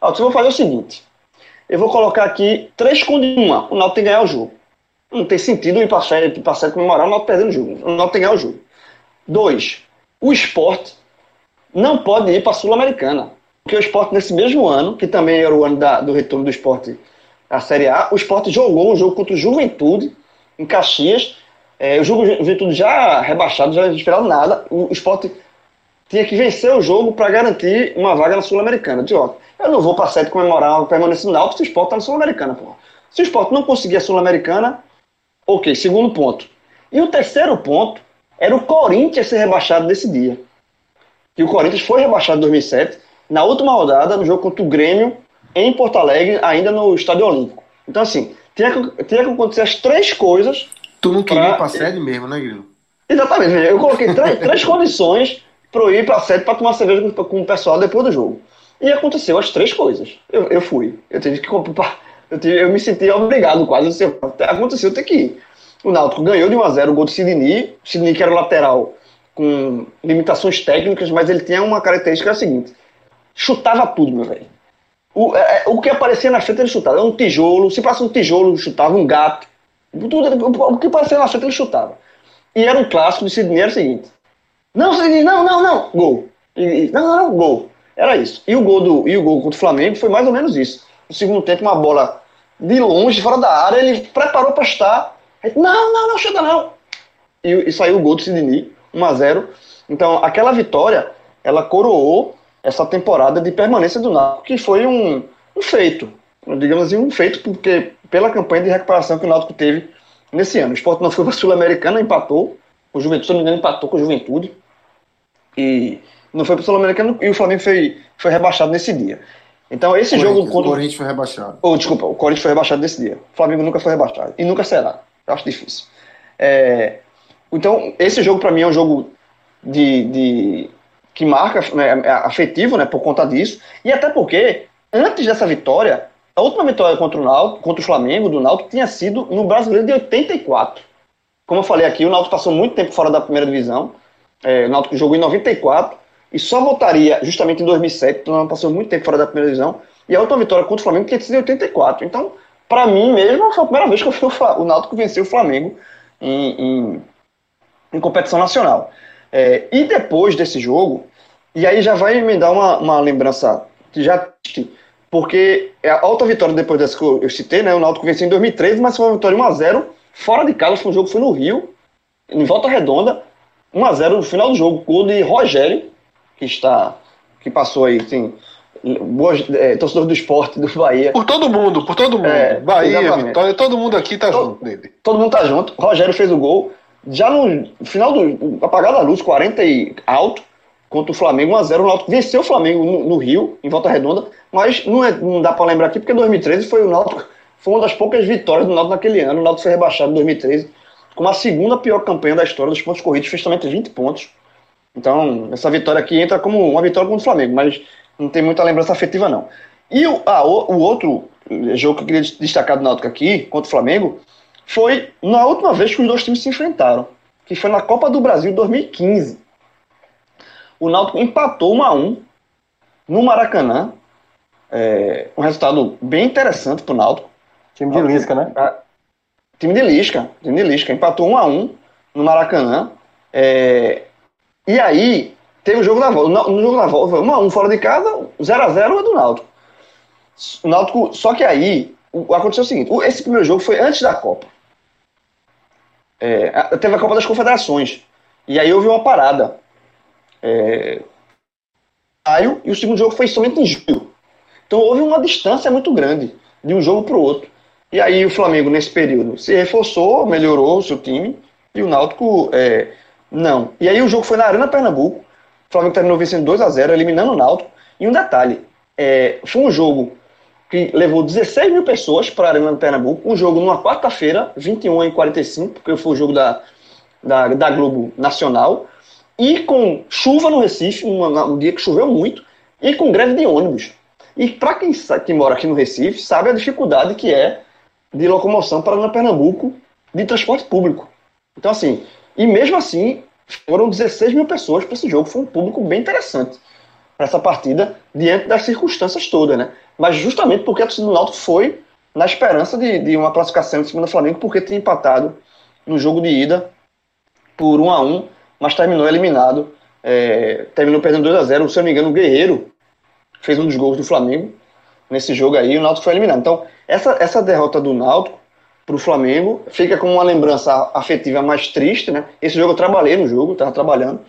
S4: Ó, eu vou fazer o seguinte, eu vou colocar aqui três condições. Uma, o Náutico tem que ganhar o jogo. Não tem sentido ir pra sede, pra sede comemorar o Náutico perdendo o jogo. O Náutico tem que ganhar o jogo. Dois, o esporte não pode ir para a Sul-Americana. Porque o esporte, nesse mesmo ano, que também era o ano da, do retorno do esporte à Série A, o esporte jogou um jogo contra o Juventude, em Caxias, é, o jogo Juventude já rebaixado, já não esperava nada. O esporte tinha que vencer o jogo para garantir uma vaga na Sul-Americana. Eu não vou para a sede comemorar o permanência Náutico se o esporte está na Sul-Americana. Se o esporte não conseguir a Sul-Americana, ok, segundo ponto. E o terceiro ponto era o Corinthians ser rebaixado nesse dia. E o Corinthians foi rebaixado em 2007, na última rodada, no jogo contra o Grêmio, em Porto Alegre, ainda no Estádio Olímpico. Então, assim, tinha que, tinha que acontecer as três coisas
S2: Tu não queria pra... ir pra sede mesmo, né, Grilo?
S4: Exatamente, eu coloquei três, [LAUGHS] três condições para eu ir pra sede para tomar cerveja com, com, o pessoal depois do jogo. E aconteceu as três coisas. Eu, eu fui. Eu tive que comprar. [LAUGHS] Eu, tive, eu me senti obrigado quase. Assim, aconteceu, eu tenho que ir. O Náutico ganhou de 1x0 o gol do Sidney. O Sidney que era o lateral com limitações técnicas, mas ele tinha uma característica era a seguinte: chutava tudo, meu velho. O, é, é o que aparecia na frente ele chutava. Um tijolo, se passa um tijolo, chutava um gato. O que parecia na frente ele chutava. E era um clássico de Sidney, era o seguinte. Não, Sidney, não, não, não. Gol. E, não, não, não, gol. Era isso. E o gol, do, e o gol contra o Flamengo foi mais ou menos isso. No segundo tempo, uma bola de longe, fora da área, ele preparou para estar. Não, não, não, chega não. E, e saiu o gol do Sidney, 1 a 0 Então, aquela vitória, ela coroou essa temporada de permanência do Náutico, que foi um, um feito. Digamos assim, um feito, porque pela campanha de recuperação que o Náutico teve nesse ano. O Sport não foi para Sul-Americana, empatou. O Juventude, se não me engano, empatou com o Juventude. E não foi para o Sul-Americano e o Flamengo foi, foi rebaixado nesse dia. Então, esse jogo.
S2: O Corinthians foi rebaixado.
S4: Oh, desculpa, o Corinthians foi rebaixado nesse dia. O Flamengo nunca foi rebaixado. E nunca será. Eu acho difícil. É, então, esse jogo, para mim, é um jogo de, de que marca, né, é afetivo, né, por conta disso. E até porque, antes dessa vitória, a última vitória contra o Náutico, contra o Flamengo, do Náutico, tinha sido no Brasileiro de 84. Como eu falei aqui, o Náutico passou muito tempo fora da primeira divisão. É, o Náutico jogou em 94 e só voltaria justamente em 2007. Então, passou muito tempo fora da primeira divisão. E a última vitória contra o Flamengo tinha sido em 84. Então, para mim mesmo, foi a primeira vez que eu vi o, o Náutico venceu o Flamengo em, em, em competição nacional. É, e depois desse jogo, e aí já vai me dar uma, uma lembrança que já porque é a alta vitória depois dessa que eu citei, né? O Náutico venceu em 2013, mas foi uma vitória 1x0 fora de casa. Foi um jogo foi no Rio, em volta redonda, 1x0 no final do jogo. Gol de Rogério, que está. que passou aí, assim. Boas, é, torcedor do esporte do Bahia.
S3: Por todo mundo, por todo mundo.
S4: É,
S3: Bahia,
S4: exatamente.
S3: Vitória, todo mundo aqui tá
S4: Todo-
S3: junto dele.
S4: Todo mundo tá junto. Rogério fez o gol. Já no final do. apagado da luz, 40 e alto, contra o Flamengo, 1x0. O Náutico venceu o Flamengo no, no Rio, em volta redonda. Mas não, é, não dá pra lembrar aqui, porque 2013 foi o Náutico. Foi uma das poucas vitórias do Náutico naquele ano. O Náutico foi rebaixado em 2013, com a segunda pior campanha da história dos pontos corridos, fez somente 20 pontos. Então, essa vitória aqui entra como uma vitória contra o Flamengo, mas não tem muita lembrança afetiva, não. E o, ah, o, o outro jogo que eu queria destacar do Náutico aqui, contra o Flamengo, foi na última vez que os dois times se enfrentaram, que foi na Copa do Brasil 2015. O Náutico empatou 1 a 1 no Maracanã. É, um resultado bem interessante para o Náutico.
S9: Time de Lisca, né?
S4: Time de Lisca, time de Lisca. Empatou 1 a 1 no Maracanã. É, e aí, teve o jogo da volta. No jogo da volta, foi 1 a 1 fora de casa, 0 a 0 é do Náutico. O Náutico, só que aí, aconteceu o seguinte, esse primeiro jogo foi antes da Copa. É, teve a Copa das Confederações. E aí houve uma parada. É, maio, e o segundo jogo foi somente em julho. Então houve uma distância muito grande de um jogo para o outro. E aí o Flamengo, nesse período, se reforçou, melhorou o seu time, e o Náutico é, não. E aí o jogo foi na Arena Pernambuco, o Flamengo terminou vencendo 2 a 0 eliminando o Náutico. E um detalhe, é, foi um jogo que levou 16 mil pessoas para a Arena Pernambuco, um jogo numa quarta-feira, 21 e 45, porque foi o jogo da, da, da Globo Nacional, e com chuva no Recife, uma- um dia que choveu muito, e com greve de ônibus. E para quem, que mora aqui no Recife, sabe a dificuldade que é de locomoção para na Pernambuco de transporte público. Então, assim, e mesmo assim, foram 16 mil pessoas para esse jogo. Foi um público bem interessante essa partida, diante das circunstâncias todas, né? Mas justamente porque a torcida do Náutico foi na esperança de, de uma classificação em cima do Flamengo, porque tinha empatado no jogo de ida por 1 a 1 mas terminou eliminado. é, terminou perdendo 2 a 0 Se eu não me engano, o Guerreiro fez um dos gols do Flamengo nesse jogo aí e o Náutico foi eliminado. Então, essa, essa derrota do Náutico para o Flamengo fica como uma lembrança afetiva mais triste, né? Esse jogo eu trabalhei no jogo, estava trabalhando,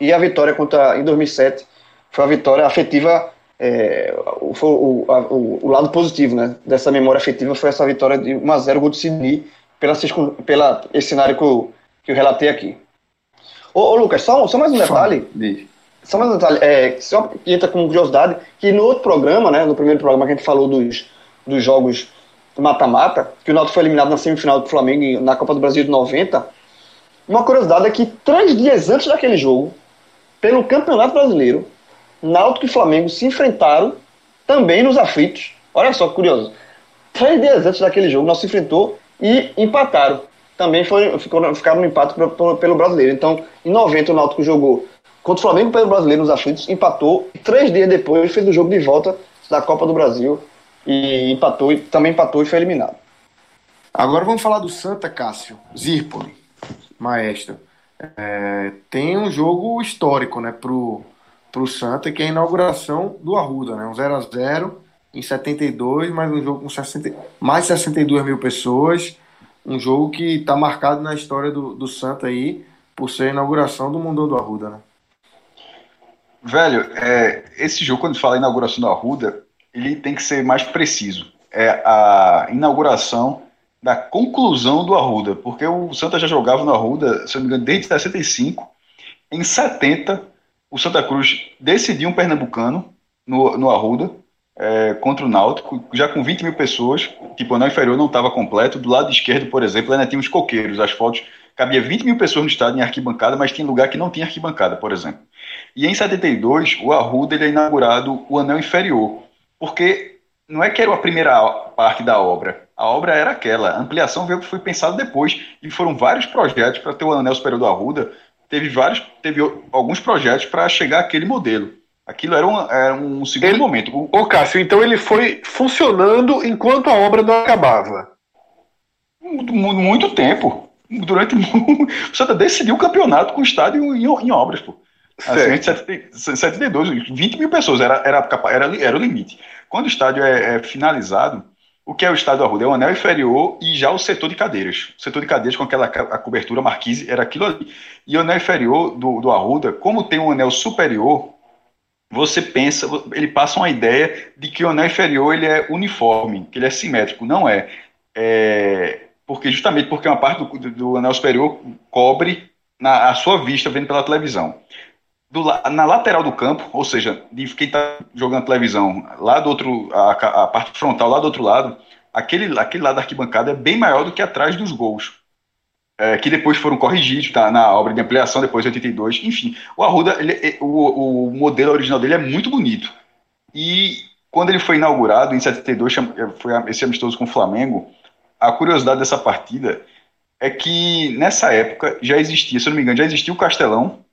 S4: e a vitória contra em 2007 foi a vitória afetiva, é, o- o, a- o, o lado positivo, né? Dessa memória afetiva foi essa vitória de 1 a 0 gol de Sidney pela, pela esse cenário que eu, que eu relatei aqui. Ô, ô, Lucas, só, só mais um detalhe. Só mais um detalhe, é, só que entra como curiosidade, que no outro programa, né, no primeiro programa que a gente falou dos, dos jogos mata-mata, que o Náutico foi eliminado na semifinal do Flamengo na Copa do Brasil de 90, uma curiosidade é que três dias antes daquele jogo, pelo Campeonato Brasileiro, Náutico e Flamengo se enfrentaram também nos aflitos. Olha só que curioso. Três dias antes daquele jogo, nós se enfrentou e empataram. Também foi, ficou, ficaram no empate pro- pelo brasileiro. Então, em 90, o Náutico jogou contra o Flamengo pelo brasileiro nos aflitos, empatou. E três dias depois, fez o jogo de volta da Copa do Brasil e empatou, e também empatou e foi eliminado.
S2: Agora vamos falar do Santa Cássio, Zirpoli, maestro. É, tem um jogo histórico né, pro, pro Santa, que é a inauguração do Arruda, né? Um 0x0 em 72, mas um jogo com 60, mais de 62 mil pessoas. Um jogo que está marcado na história do, do Santa aí, por ser a inauguração do Mundão do Arruda, né?
S8: Velho, é, esse jogo, quando fala inauguração do Arruda, ele tem que ser mais preciso. É a inauguração da conclusão do Arruda, porque o Santa já jogava no Arruda, se não me engano, desde 65. Em 70, o Santa Cruz decidiu um pernambucano no, no Arruda, é, contra o Náutico, já com 20 mil pessoas, tipo, o anel inferior não estava completo. Do lado esquerdo, por exemplo, ainda tinha os coqueiros, as fotos. Cabia 20 mil pessoas no estádio em arquibancada, mas tinha lugar que não tinha arquibancada, por exemplo. E em 72, o Arruda ele é inaugurado o anel inferior, porque não é que era a primeira parte da obra, a obra era aquela, a ampliação veio que foi pensada depois, e foram vários projetos para ter o anel superior do Arruda, teve vários, teve alguns projetos para chegar àquele modelo. Aquilo era um, era um segundo
S3: Ele-
S8: momento. O-
S3: Ô, Cássio, então ele foi funcionando enquanto a obra não acabava.
S8: Muito, muito tempo. durante. [LAUGHS] o Santa decidiu o campeonato com o estádio em, em obras, pô. Assim, 72, 20 mil pessoas era, era, era, era o limite. Quando o estádio é, é finalizado, o que é o estádio Arruda? É o anel inferior e já o setor de cadeiras. O setor de cadeiras com aquela a cobertura marquise era aquilo ali. E o anel inferior do, do Arruda, como tem um anel superior, você pensa, ele passa uma ideia de que o anel inferior ele é uniforme, que ele é simétrico. Não é. é porque justamente porque uma parte do, do anel superior cobre na, a sua vista vendo pela televisão do, na lateral do campo, ou seja, de quem está jogando televisão, lá do outro, a, a, parte frontal lá do outro lado, aquele, aquele lado da arquibancada é bem maior do que atrás dos gols. É, que depois foram corrigidos tá, na obra de ampliação, depois de 82. Enfim, o Arruda, ele, o, o modelo original dele é muito bonito. E quando ele foi inaugurado, em 72, foi esse amistoso com o Flamengo, a curiosidade dessa partida é que nessa época já existia, se eu não me engano, já existia o Castelão,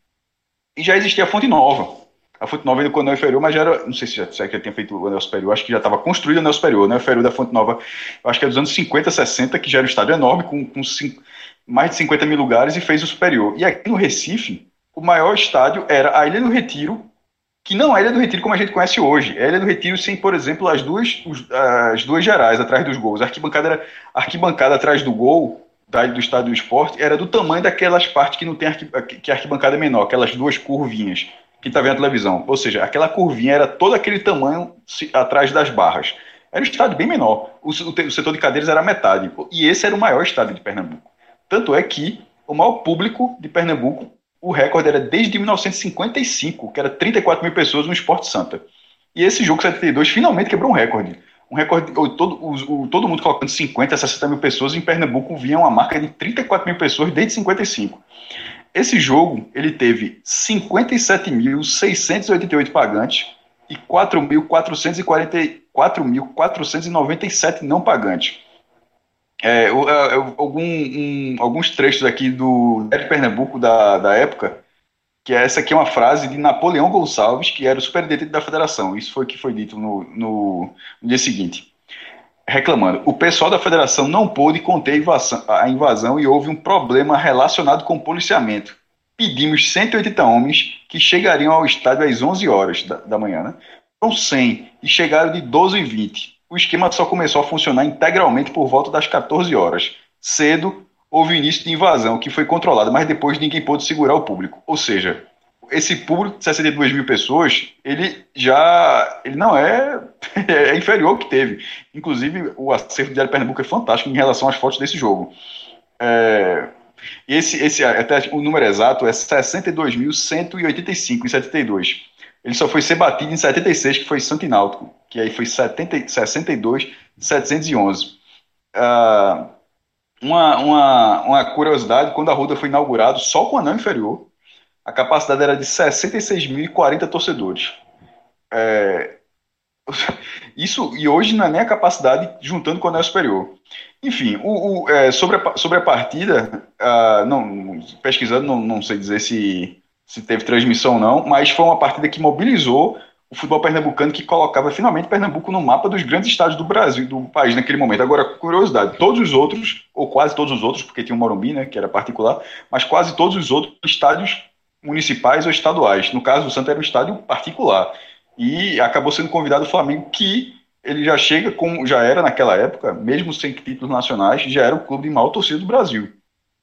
S8: e já existia a Fonte Nova. A Fonte Nova ainda com o anel inferior, mas já era, não sei se já, se já tinha feito o anel superior, acho que já estava construído o anel superior. O anel inferior da Fonte Nova, acho que é dos anos 50, 60, que já era um estádio enorme, com, com cinco, mais de 50 mil lugares, e fez o superior. E aqui no Recife, o maior estádio era a Ilha do Retiro, que não é a Ilha do Retiro como a gente conhece hoje. É a Ilha do Retiro sem, por exemplo, as duas, as duas gerais atrás dos gols. A arquibancada, era, arquibancada atrás do gol do estádio do esporte era do tamanho daquelas partes que não tem arqui, que a arquibancada é menor, aquelas duas curvinhas que está vendo a televisão. Ou seja, aquela curvinha era todo aquele tamanho atrás das barras. Era um estádio bem menor. O, o, o, setor de cadeiras era metade. E esse era o maior estádio de Pernambuco. Tanto é que o maior público de Pernambuco, o recorde era desde 1955, que era 34 mil pessoas no Esporte Santa. E esse jogo 72 finalmente quebrou um recorde um recorde, todo, o, todo mundo colocando 50, 60 mil pessoas, em Pernambuco vinha uma marca de 34 mil pessoas desde 55. Esse jogo, ele teve 57.688 pagantes e 4.497 não pagantes. É, é, é, algum, um, alguns trechos aqui do de Pernambuco da, da época, que essa aqui é uma frase de Napoleão Gonçalves, que era o superintendente da federação. Isso foi o que foi dito no, no, no, dia seguinte. Reclamando, o pessoal da federação não pôde conter a invasão, e houve um problema relacionado com o policiamento. Pedimos 180 homens que chegariam ao estádio às 11 horas da, da manhã. Né? Foram 100 e chegaram de 12 e 20. O esquema só começou a funcionar integralmente por volta das 14 horas. Cedo, houve início de invasão, que foi controlada, mas depois ninguém pôde segurar o público. Ou seja, esse público de 62 mil pessoas, ele já ele não é, [LAUGHS] é inferior ao que teve. Inclusive, o acerto do Diário Pernambuco é fantástico em relação às fotos desse jogo. É, esse, esse, até o número exato é 62.185 em 72. Ele só foi ser batido em 76, que foi Santo Náutico, que aí foi 70, 62.711. Uh, uma, uma, uma curiosidade, quando a Ruda foi inaugurado, só com o anel inferior, a capacidade era de 66.040 torcedores. É, isso, e hoje não é nem a capacidade juntando com o anel superior. Enfim, o, o é, sobre, a, sobre a partida, uh, não, pesquisando, não, não sei dizer se, se teve transmissão ou não, mas foi uma partida que mobilizou o futebol pernambucano que colocava finalmente Pernambuco no mapa dos grandes estádios do Brasil, do país naquele momento. Agora, curiosidade, todos os outros, ou quase todos os outros, porque tinha o Morumbi, né, que era particular, mas quase todos os outros estádios municipais ou estaduais. No caso do Santa era um estádio particular. E acabou sendo convidado o Flamengo, que ele já chega com, já era naquela época, mesmo sem títulos nacionais, já era o clube de maior torcida do Brasil.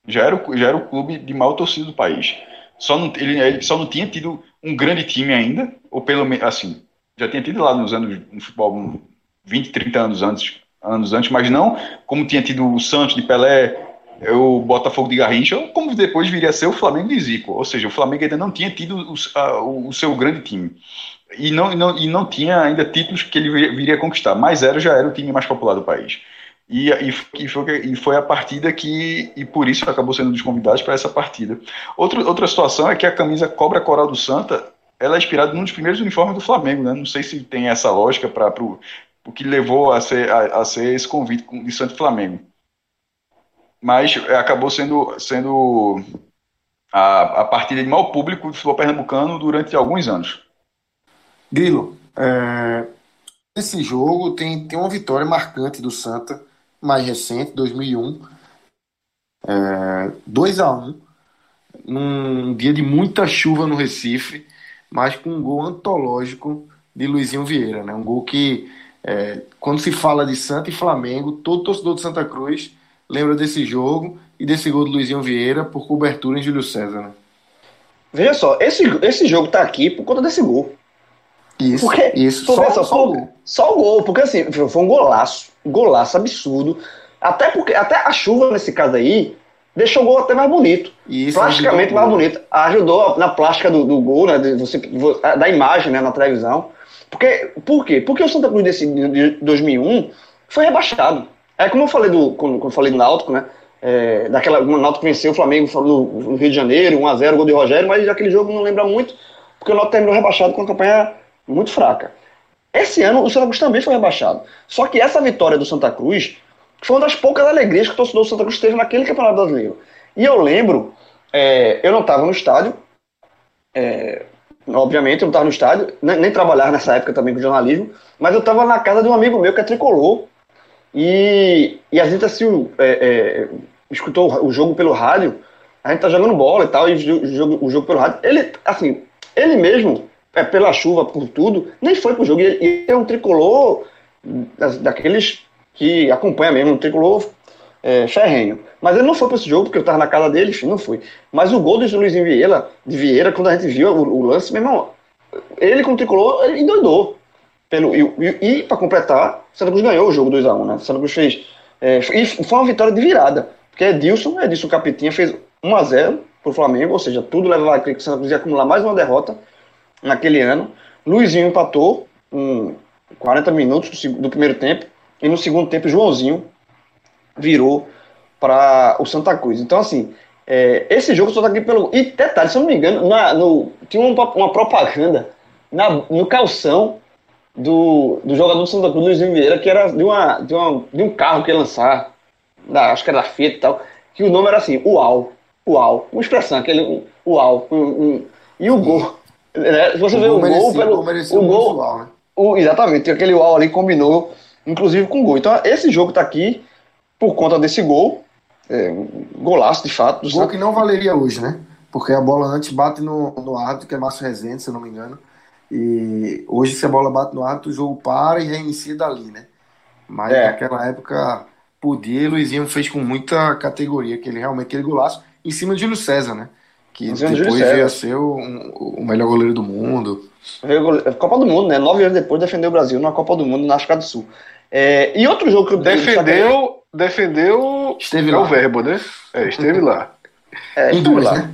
S8: Já era, já era o clube de maior torcida do país. Só não, ele, ele só não tinha tido um grande time ainda, ou pelo menos, assim, já tinha tido lá nos anos, no futebol, 20, 30 anos antes, anos antes, mas não como tinha tido o Santos de Pelé, o Botafogo de Garrincha, como depois viria a ser o Flamengo de Zico, ou seja, o Flamengo ainda não tinha tido o, a, o seu grande time. E não, não, e não tinha ainda títulos que ele viria a conquistar, mas era, já era o time mais popular do país. E, e, e, foi, e foi a partida que, e por isso acabou sendo dos convidados para essa partida. Outro, outra situação é que a camisa Cobra Coral do Santa, ela é inspirada num dos primeiros uniformes do Flamengo, né? Não sei se tem essa lógica para o que levou a ser, a, a ser esse convite de Santa Flamengo. Mas é, acabou sendo, sendo a, a partida de maior público do futebol pernambucano durante alguns anos.
S2: Grilo, é, esse jogo tem, tem uma vitória marcante do Santa mais recente, 2001, É, 2 a 1 num dia de muita chuva no Recife, mas com um gol antológico de Luizinho Vieira, né? Um gol que, é, quando se fala de Santa e Flamengo, todo torcedor de Santa Cruz lembra desse jogo e desse gol de Luizinho Vieira por cobertura em Júlio César, né?
S4: Veja só, esse, esse jogo tá aqui por conta desse gol.
S2: Isso,
S4: Porque,
S2: isso.
S4: tu
S2: Só,
S4: só,
S2: só o gol.
S4: só o gol, porque assim, foi um golaço, golaço absurdo. Até porque, até a chuva nesse caso aí, deixou o gol até mais bonito.
S2: Isso
S4: plasticamente mais bonito. Ajudou na plástica do, do gol, né? de você, vo- da imagem né, na televisão. Porque, por quê? Porque o Santa Cruz desse, de 2001 foi rebaixado. É como eu falei do, quando, quando eu falei do Náutico, né? É, daquela, o Náutico venceu o Flamengo no, no Rio de Janeiro, 1x0, gol de Rogério, mas aquele jogo não lembra muito, porque o Náutico terminou rebaixado com uma campanha muito fraca. Esse ano o Santa Cruz também foi rebaixado. Só que essa vitória do Santa Cruz foi uma das poucas alegrias que o torcedor do Santa Cruz teve naquele Campeonato Brasileiro. E eu lembro, é, eu não estava no estádio, é, obviamente eu não estava no estádio, nem, nem trabalhava nessa época também com jornalismo, mas eu estava na casa de um amigo meu que é tricolor, e, e a gente assistiu, é, é, escutou o jogo pelo rádio, a gente tá jogando bola e tal, e o jogo, o jogo pelo rádio, ele, assim, ele mesmo, é, pela chuva, por tudo, nem foi pro jogo, e é um tricolor das- daqueles que acompanha mesmo, um tricolor é, ferrenho. Mas ele não foi para esse jogo, porque eu tava na casa dele, enfim, não fui. Mas o gol do Luizinho Vieira, de Vieira, quando a gente viu o, o lance, meu irmão, ele com o tricolor, ele endoidou. Pelo, e e, e para completar, o Santa Cruz ganhou o jogo 2x1, né? O Santa Cruz fez. é, e foi uma vitória de virada. Porque Edilson, Edilson Capitinha, fez 1x0 pro Flamengo, ou seja, tudo levava a crer que o Santa Cruz ia acumular mais uma derrota naquele ano. Luizinho empatou com 40 minutos do primeiro tempo. E no segundo tempo, Joãozinho virou para o Santa Cruz. Então, assim, é, esse jogo só tá aqui pelo. E detalhe, se eu não me engano, na, no, tinha uma, uma propaganda na, no calção do, do jogador do Santa Cruz, Luizinho Vieira, que era de, uma, de, uma, de um carro que ia lançar, da, acho que era da Fiat e tal, que o nome era assim, Uau. Uau. Uma expressão, aquele um, Uau. Um, um, e o gol. Né? Se você
S2: O
S4: vê
S2: gol
S4: o gol pelo.
S2: o gol visual, né?
S4: o- exatamente, aquele UAU ali combinou, inclusive com o gol. Então, esse jogo tá aqui por conta desse gol. É, golaço, de fato.
S2: Gol
S4: Santa-
S2: que não valeria hoje, né? Porque a bola antes bate no, no árbitro, que é Márcio Rezende, se eu não me engano. E hoje, se a bola bate no árbitro, o jogo para e reinicia dali, né? Mas
S4: É.
S2: naquela época podia, Luizinho fez com muita categoria, que ele realmente aquele golaço, em cima de Júlio César, né? Que depois
S4: César.
S2: veio a ser o, um- o melhor goleiro do mundo.
S4: Gole- Copa do Mundo, né? Nove anos depois defendeu o Brasil na Copa do Mundo na África do Sul. É, e outro jogo que eu
S3: Defendeu, defendeu
S2: Esteve
S3: é o
S2: lá.
S3: verbo, né? É, esteve lá. [LAUGHS]
S4: É,
S2: Em duas,
S4: lá.
S2: né?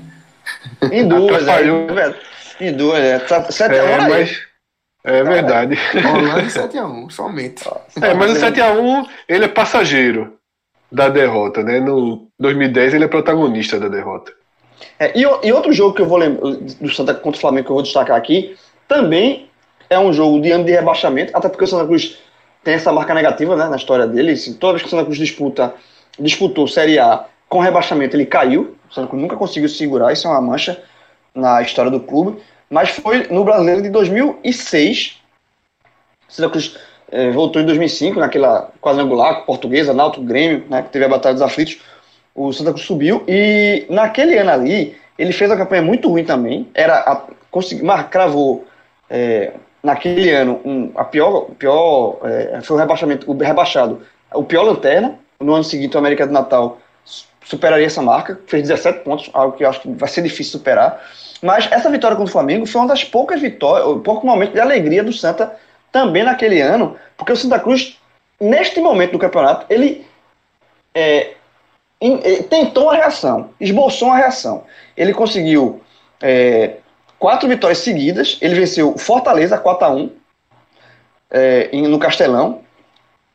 S4: Em duas, é, é verdade. Em duas, é. Tá- Sete a um
S3: É,
S4: era
S3: mas é verdade.
S2: Holanda [LAUGHS] 7x1, somente.
S3: É, mas o 7x1 ele é passageiro da derrota, né? No 2010 ele é protagonista da derrota.
S4: É, e, e outro jogo que eu vou lembrar do Santa contra o Flamengo que eu vou destacar aqui, também é um jogo de ano de rebaixamento, até porque o Santa Cruz tem essa marca negativa né, na história dele. Assim, toda vez que o Santa Cruz disputa, disputou Série A com rebaixamento, ele caiu. O Santa Cruz nunca conseguiu segurar, isso é uma mancha na história do clube. Mas foi no Brasileiro de 2006. O Santa Cruz eh, voltou em 2005, naquela quadrangular, Portuguesa, Náutico, Grêmio, né, que teve a Batalha dos Aflitos o Santa Cruz subiu e naquele ano ali ele fez uma campanha muito ruim também. Era a, consegui, cravou é, naquele ano um, a pior, pior é, foi o rebaixamento, o rebaixado, o pior lanterna. No ano seguinte o América do Natal su- superaria essa marca, fez 17 pontos, algo que eu acho que vai ser difícil superar. Mas essa vitória contra o Flamengo foi uma das poucas vitórias, pouco momento de alegria do Santa também naquele ano, porque o Santa Cruz neste momento do campeonato ele é, tentou a reação, esboçou uma reação. Ele conseguiu é, quatro vitórias seguidas. Ele venceu Fortaleza 4 a 1 é, em- no Castelão.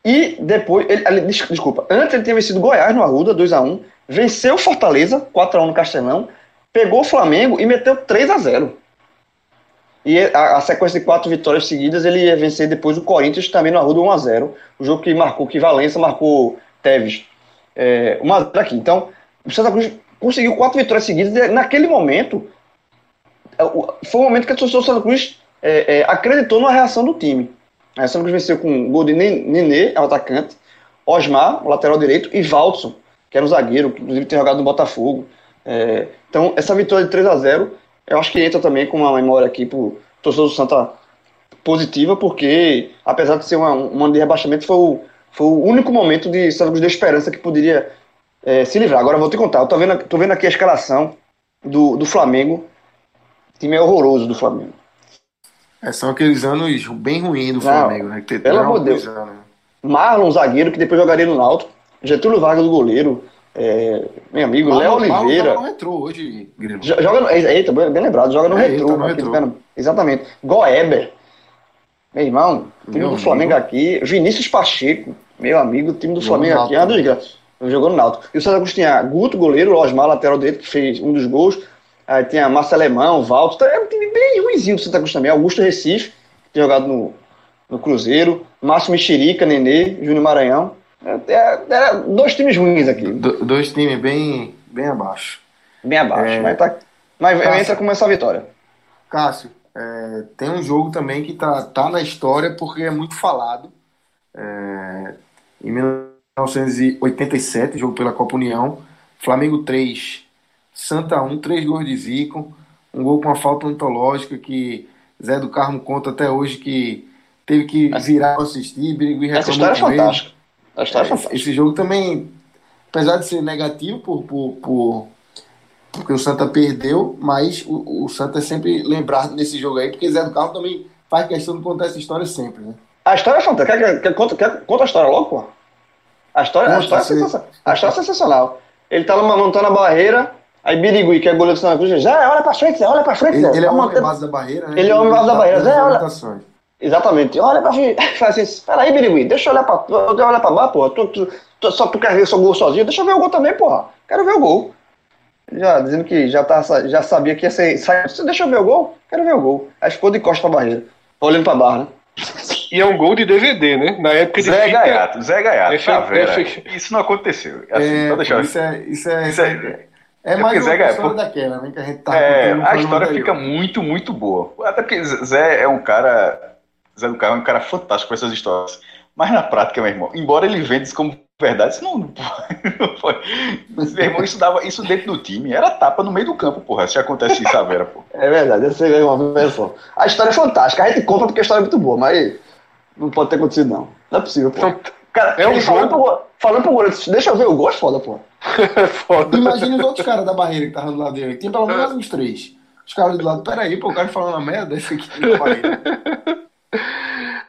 S4: E depois, ele, ele- des- desculpa, antes ele tinha vencido Goiás no Arruda 2 a 1 venceu Fortaleza 4 a 1 no Castelão, pegou o Flamengo e meteu 3 a 0 E a, a sequência de quatro vitórias seguidas, ele ia vencer depois o Corinthians também no Arruda 1 a 0 O jogo que marcou, que Valença marcou Teves é, 1 a 0 aqui. Então, o Santa Cruz conseguiu quatro vitórias seguidas naquele momento é, o- foi o momento que a torcida do Santa Cruz é, é, acreditou na reação do time. A Santa Cruz venceu com um gol de Nen- Nenê, o atacante, Osmar, o lateral direito, e Valdson, que era um zagueiro, que inclusive tem jogado no Botafogo. É, então, essa vitória de 3 a 0 eu acho que entra também com uma memória aqui pro torcedor do Santa positiva, porque apesar de ser um ano de rebaixamento, foi o, foi o único momento de Santa de esperança que poderia é, se livrar. Agora vou te contar, eu tô vendo, tô vendo aqui a escalação do, do Flamengo, o time é horroroso do Flamengo.
S2: É, são aqueles anos bem ruins do Flamengo, né? Que
S4: pelo amor de Deus. Né? Marlon, zagueiro, que depois jogaria no Náutico. Getúlio Vargas, do goleiro. É, meu amigo, Léo Oliveira.
S2: Marlon entrou hoje,
S4: Grilo. Joga no, eita, bem lembrado, joga no é, retrô. Tá no retrô. Exatamente. Goeber. Meu irmão, time meu do Flamengo amigo. aqui. Vinícius Pacheco, meu amigo, o time do Flamengo aqui é uma desgraça. Jogou no Náutico. E o Santa Cruz tinha Guto, goleiro, Osmar, lateral direito, que fez um dos gols. Aí tinha Márcio Alemão, Walter. É um time bem ruimzinho do Santa Cruz também. Augusto Recife, que tinha jogado no, no Cruzeiro. Márcio Mexerica, Nenê, Júnior Maranhão. Era, é, é, era dois times ruins aqui.
S2: Do, dois times bem, bem abaixo.
S4: Bem abaixo, é... mas, tá, mas Cássio, entra com essa vitória.
S2: Cássio, é, tem um jogo também que tá, tá na história porque é muito falado. É, em 1987, jogo pela Copa União, Flamengo 3, Santa 1, 3 gols de Zico, um gol com uma falta ontológica que Zé do Carmo conta até hoje que teve que virar para assistir,
S4: Essa história é fantástica. A história é, é
S2: fantástica. Esse jogo também, apesar de ser negativo por, por, por porque o Santa perdeu, mas o, o Santa é sempre lembrado nesse jogo aí, porque Zé do Carmo também faz questão de contar essa história sempre, né?
S4: A história é fantástica. Quer, quer, quer, quer, conta a história logo, pô? A história, a história, é, sensacional. a história é sensacional. Ele tá montando a barreira, aí Birigui, que é goleiro do Santa Cruz, Zé, olha pra frente, Zé, olha pra frente,
S2: Zé. Ele, ele é
S4: o
S2: homem base da barreira, né?
S4: Ele é o homem base da barreira, Zé, olha. Exatamente. Olha pra frente. [LAUGHS] Faz assim, peraí, Birigui, deixa eu olhar pra, olhar pra baixo, porra. Tu, tu, tu, só tu quer ver seu gol sozinho, deixa eu ver o gol também, porra. Quero ver o gol. Já dizendo que já, tá, já sabia que ia ser. Deixa eu ver o gol? Quero ver o gol. Aí ficou de costas pra barreira. Olhando pra barra, né?
S3: E é um gol de DVD, né? Na época
S8: de. Zé fita, Gaiato, Zé Gaiato. F... F... Isso não aconteceu.
S2: Assim, é, deixar... isso, é, isso é. Isso é... É, é mais uma Zé, história daquela, né? Que a gente tá é,
S8: a história fica muito, muito boa. Até porque Zé é um cara. Zé do Carro é um cara fantástico com essas histórias. Mas na prática, meu irmão, embora ele venda isso como verdade, isso não, não foi. [LAUGHS] Mas, meu irmão, isso, dava, isso dentro do time era tapa no meio do campo, porra. Se acontece isso, a Vera, pô.
S4: É verdade, eu sei uma vez só. A história é fantástica, a gente compra porque a história é muito boa, mas não pode ter acontecido, não. Não é possível, pô. Então, cara, é um. Falando pro, falando pro goleiro, deixa eu ver o gol, é foda, pô. [LAUGHS]
S2: foda. Imagina os outros caras da barreira que estavam do lado dele. Tem pelo menos uns três. Os caras do lado, peraí, pô, o cara falando a merda, esse aqui [LAUGHS] da barreira.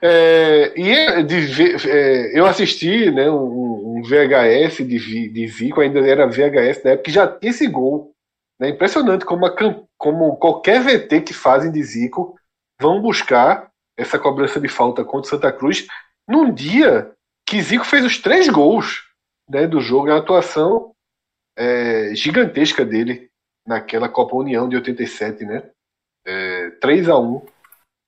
S3: É, e é de, é, eu assisti né, um, um VHS de, de Zico, ainda era VHS na época, que já tinha esse gol. Né, impressionante como, a, como qualquer VT que fazem de Zico vão buscar essa cobrança de falta contra Santa Cruz num dia que Zico fez os três gols né, do jogo, a atuação é, gigantesca dele naquela Copa União de 87, né? É, 3 a 1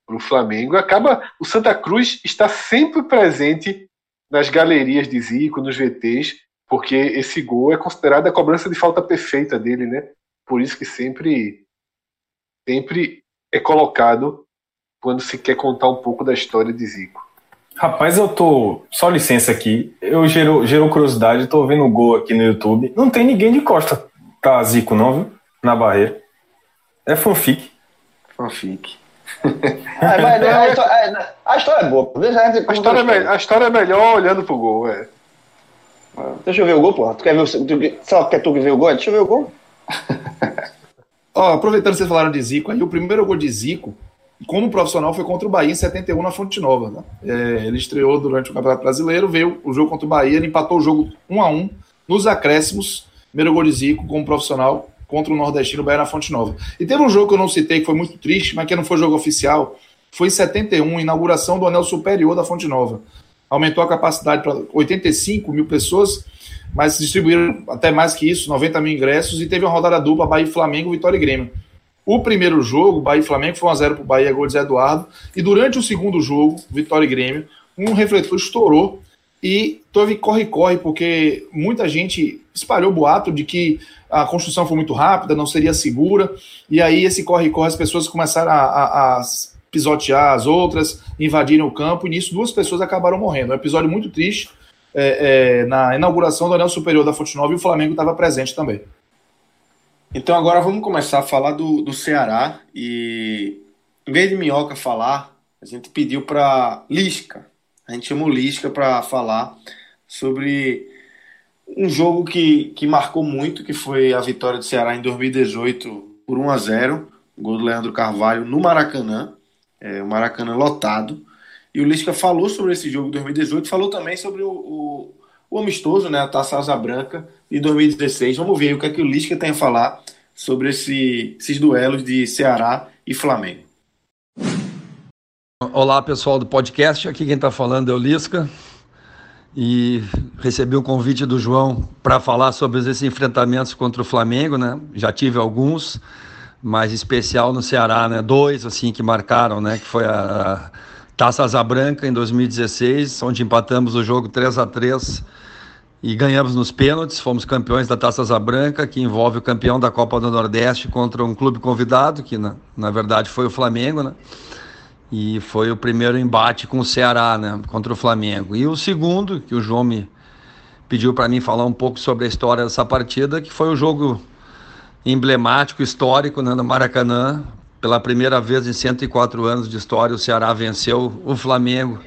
S3: para o Flamengo. Acaba o Santa Cruz está sempre presente nas galerias de Zico, nos VTs, porque esse gol é considerado a cobrança de falta perfeita dele, né? Por isso que sempre sempre é colocado quando se quer contar um pouco da história de Zico.
S7: Rapaz, eu tô. Só licença aqui. Eu gerou, gerou curiosidade, tô vendo o gol aqui no YouTube. Não tem ninguém de costa pra Zico, não, viu? Na barreira. É fanfic.
S2: Fanfic. [LAUGHS]
S4: É, mas, a, história, a, história, é boa. Deixa a,
S3: a, história é, a história é melhor olhando pro gol, é.
S4: Deixa eu ver o gol, porra. Tu quer ver o, tu, só quer tu ver o gol? Deixa eu ver o gol. [LAUGHS]
S6: Ó, aproveitando que vocês falaram de Zico, aí o primeiro gol de Zico, como profissional, foi contra o Bahia em 71 na Fonte Nova. Né? É, ele estreou durante o Campeonato Brasileiro, veio o jogo contra o Bahia, ele empatou o jogo 1 a 1 nos acréscimos. Primeiro gol de Zico como profissional contra o Nordestino Bahia na Fonte Nova. E teve um jogo que eu não citei, que foi muito triste, mas que não foi jogo oficial. Foi em 71, inauguração do anel superior da Fonte Nova. Aumentou a capacidade para 85 mil pessoas, mas distribuíram até mais que isso, 90 mil ingressos, e teve uma rodada dupla Bahia e Flamengo, Vitória e Grêmio. O primeiro jogo, Bahia e Flamengo, foi 1x0 para o Bahia, gol de Zé Eduardo. E durante o segundo jogo, Vitória e Grêmio, um refletor estourou e teve corre-corre, porque muita gente espalhou boato de que a construção foi muito rápida, não seria segura, e aí esse corre-corre, as pessoas começaram a, a, a, pisotear as outras, invadiram o campo, e nisso duas pessoas acabaram morrendo. É um episódio muito triste, é, é, na inauguração do anel superior da Fonte Nova e o Flamengo estava presente também.
S2: Então agora vamos começar a falar do, do Ceará e em vez de Minhoca falar, a gente pediu para Lisca. A gente chamou Lisca para falar sobre um jogo que, que marcou muito, que foi a vitória do Ceará em 2018 por 1 a 0 gol do Leandro Carvalho no Maracanã, é, o Maracanã lotado. E o Lisca falou sobre esse jogo de 2018, falou também sobre o, o, o amistoso, né, a Taça Asa Branca de 2016. Vamos ver o que é que o Lisca tem a falar sobre esse, esses duelos de Ceará e Flamengo.
S11: Olá, pessoal do podcast. Aqui quem está falando é o Lisca. E recebi o convite do João para falar sobre esses enfrentamentos contra o Flamengo, né? Já tive alguns, mas especial no Ceará, né? Dois assim que marcaram, né? Que foi a Taça Asa Branca em 2016, onde empatamos o jogo 3 a 3 e ganhamos nos pênaltis, fomos campeões da Taça Asa Branca, que envolve o campeão da Copa do Nordeste contra um clube convidado, que na, na verdade foi o Flamengo, né? E foi o primeiro embate com o Ceará, né, contra o Flamengo. E o segundo, que o João me pediu para mim falar um pouco sobre a história dessa partida, que foi o jogo emblemático, histórico, né, no Maracanã. Pela primeira vez em 104 anos de história, o Ceará venceu o Flamengo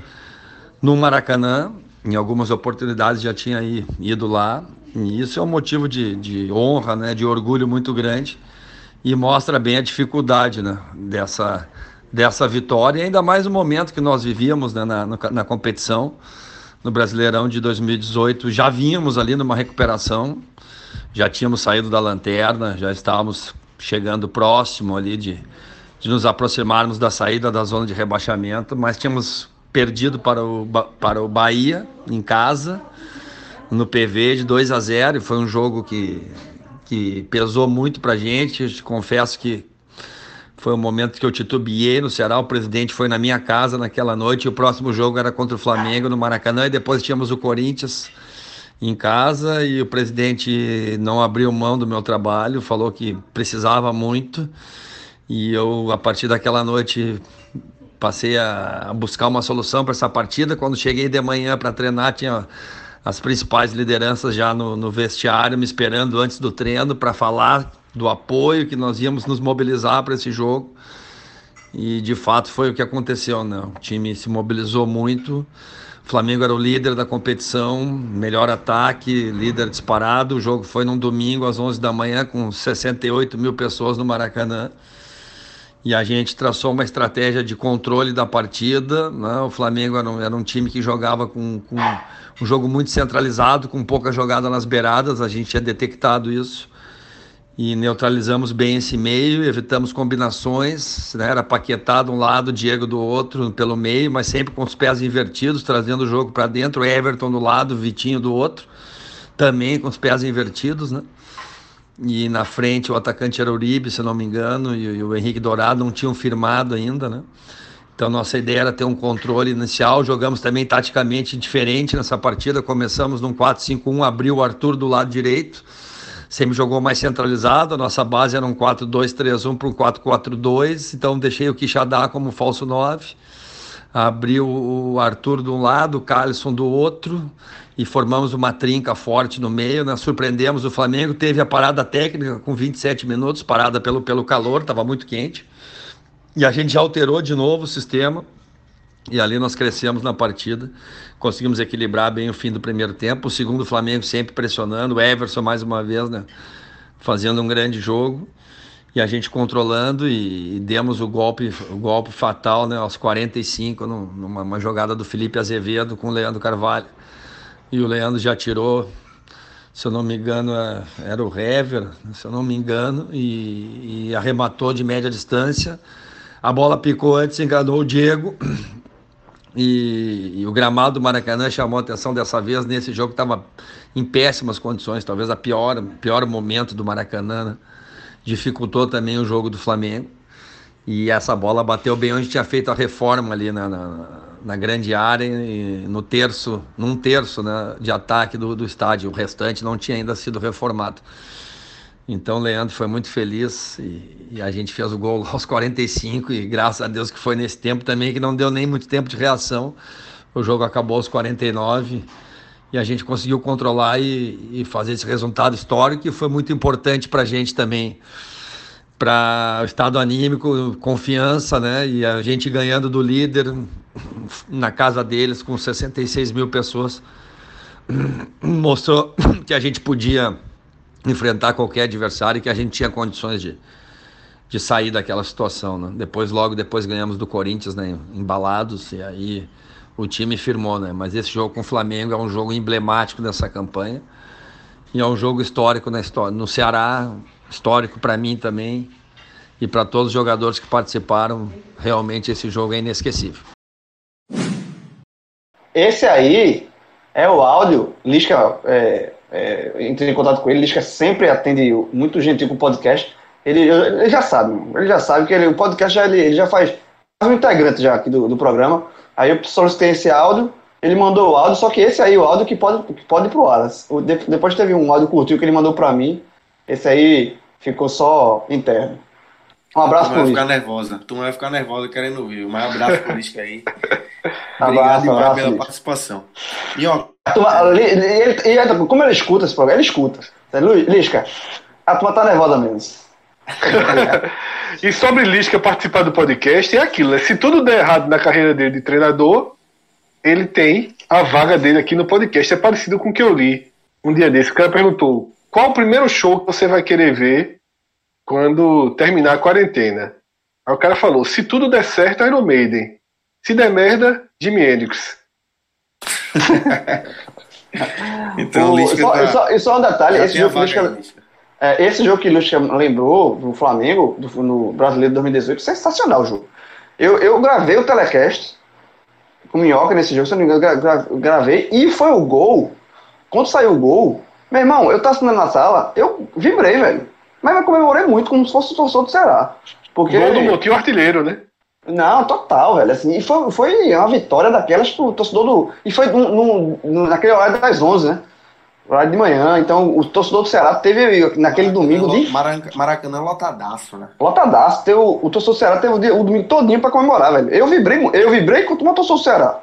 S11: no Maracanã em algumas oportunidades já tinha ido lá. E isso é um motivo de, de honra, né, de orgulho muito grande e mostra bem a dificuldade né, dessa, dessa vitória, ainda mais no momento que nós vivíamos né, na, na competição, no Brasileirão de 2018. Já vínhamos ali numa recuperação, já tínhamos saído da lanterna, já estávamos chegando próximo ali de, de nos aproximarmos da saída da zona de rebaixamento, mas tínhamos perdido para o, para o Bahia em casa, no PV de 2 a 0 e foi um jogo que, que pesou muito para a gente. Confesso que foi um momento que eu titubeei no Ceará. O presidente foi na minha casa naquela noite. O próximo jogo era contra o Flamengo no Maracanã. E depois tínhamos o Corinthians em casa. E o presidente não abriu mão do meu trabalho, falou que precisava muito. E eu, a partir daquela noite, passei a, buscar uma solução para essa partida. Quando cheguei de manhã para treinar, tinha as principais lideranças já no, no vestiário me esperando antes do treino para falar do apoio que nós íamos nos mobilizar para esse jogo. E de fato foi o que aconteceu, né? O time se mobilizou muito. O Flamengo era o líder da competição, melhor ataque, líder disparado. O jogo foi num domingo às 11 da manhã com 68 mil pessoas no Maracanã e a gente traçou uma estratégia de controle da partida. Né? O Flamengo era um, era um, time que jogava com, com, um jogo muito centralizado, com pouca jogada nas beiradas, a gente tinha detectado isso e neutralizamos bem esse meio, evitamos combinações, né? era Paquetá de um lado, Diego do outro, pelo meio, mas sempre com os pés invertidos, trazendo o jogo para dentro, Everton do lado, Vitinho do outro, também com os pés invertidos, né? E na frente o atacante era Uribe, se não me engano, e, e o Henrique Dourado não tinham firmado ainda, né? Então nossa ideia era ter um controle inicial, jogamos também taticamente diferente nessa partida, começamos num 4-5-1, abriu o Arthur do lado direito, sempre jogou mais centralizado, a nossa base era um 4-2-3-1 para um 4-4-2, então deixei o Quixadá como falso 9, abriu o Arthur de um lado, o Carlson do outro, e formamos uma trinca forte no meio, né? surpreendemos o Flamengo, teve a parada técnica com 27 minutos, parada pelo, pelo calor, estava muito quente, e a gente já alterou de novo o sistema, e ali nós crescemos na partida, conseguimos equilibrar bem o fim do primeiro tempo, o segundo o Flamengo sempre pressionando, o Everson mais uma vez, né? fazendo um grande jogo, e a gente controlando e, e, demos o golpe, o golpe fatal né, aos 45, numa jogada do Felipe Azevedo com o Leandro Carvalho e o Leandro já tirou, se eu não me engano, é, era o Hever, se eu não me engano, e, e arrematou de média distância. A bola picou antes, enganou o Diego. E, e, o gramado do Maracanã chamou atenção dessa vez nesse jogo que estava em péssimas condições, talvez a pior, pior momento do Maracanã. Né? Dificultou também o jogo do Flamengo. E essa bola bateu bem onde tinha feito a reforma ali na, na na grande área no terço, num terço né, de ataque do, do estádio. O restante não tinha ainda sido reformado. Então Leandro foi muito feliz e, e, a gente fez o gol [LAUGHS] aos 45 e graças a Deus que foi nesse tempo também que não deu nem muito tempo de reação. O jogo acabou aos 49 e a gente conseguiu controlar e, e fazer esse resultado histórico que foi muito importante para a gente também para o estado anímico, confiança, né? E a gente ganhando do líder na casa deles com 66 mil pessoas [CLEARS THROAT] mostrou [CLEARS THROAT] que a gente podia enfrentar qualquer adversário que a gente tinha condições de, de sair daquela situação. Né? Depois, logo depois, ganhamos do Corinthians, né? embalados, e aí o time firmou. Né? Mas esse jogo com o Flamengo é um jogo emblemático dessa campanha e é um jogo histórico na história. No Ceará, histórico para mim também e para todos os jogadores que participaram. Realmente esse jogo é inesquecível.
S4: Esse aí é o áudio. Lisca, é, é, entrei em contato com ele. Lisca sempre atende muito gentil com o podcast. Ele, ele já sabe, ele já sabe que ele, o podcast já, ele, ele já faz um integrante já aqui do, do programa. Aí eu solicitei esse áudio, ele mandou o áudio, só que esse aí, o áudio que pode, que pode ir pro ar. Depois teve um áudio curtinho que ele mandou para mim. Esse aí ficou só interno. Um abraço
S2: pro vai ficar nervosa. Tu vai ficar nervosa querendo ouvir. Um abraço pro Lisca aí. [LAUGHS] Obrigado abraço, pela participação. E ó.
S4: Ele, ele, como ele escuta esse programa? Ele escuta. Lisca, a turma tá nervosa mesmo. [LAUGHS]
S3: e sobre Lisca participar do podcast, é aquilo, né? Se tudo der errado na carreira dele de treinador, ele tem a vaga dele aqui no podcast. É parecido com o que eu li um dia desse. O cara perguntou: qual o primeiro show que você vai querer ver quando terminar a quarentena? Aí o cara falou: se tudo der certo, Iron Maiden. Se der merda, Jimi Hendrix. [LAUGHS]
S4: então, o, só, tá... só, só, um detalhe: esse jogo, Lisca, é, esse jogo que o Lisca lembrou do Flamengo, do, no Brasileiro de 2018, sensacional o jogo. Eu, eu gravei o telecast com Minhoca nesse jogo, se eu não me engano, gra, gravei, e foi o gol. Quando saiu o gol, meu irmão, eu tava na sala, eu vibrei, velho. Mas eu comemorei muito, como se fosse o torcedor do Ceará. Porque...
S3: Gol do artilheiro, né?
S4: Não, total, velho. Assim, e foi, foi uma vitória daquelas pro torcedor do. E foi no, no, naquele horário das 11, né? Horário de manhã. Então, o torcedor do Ceará teve naquele domingo de.
S2: Maracanã lotadaço, né?
S4: Lotadaço. Teve, o, o torcedor do Ceará teve o, dia, o domingo todinho pra comemorar, velho. Eu vibrei, eu vibrei com o torcedor do Ceará.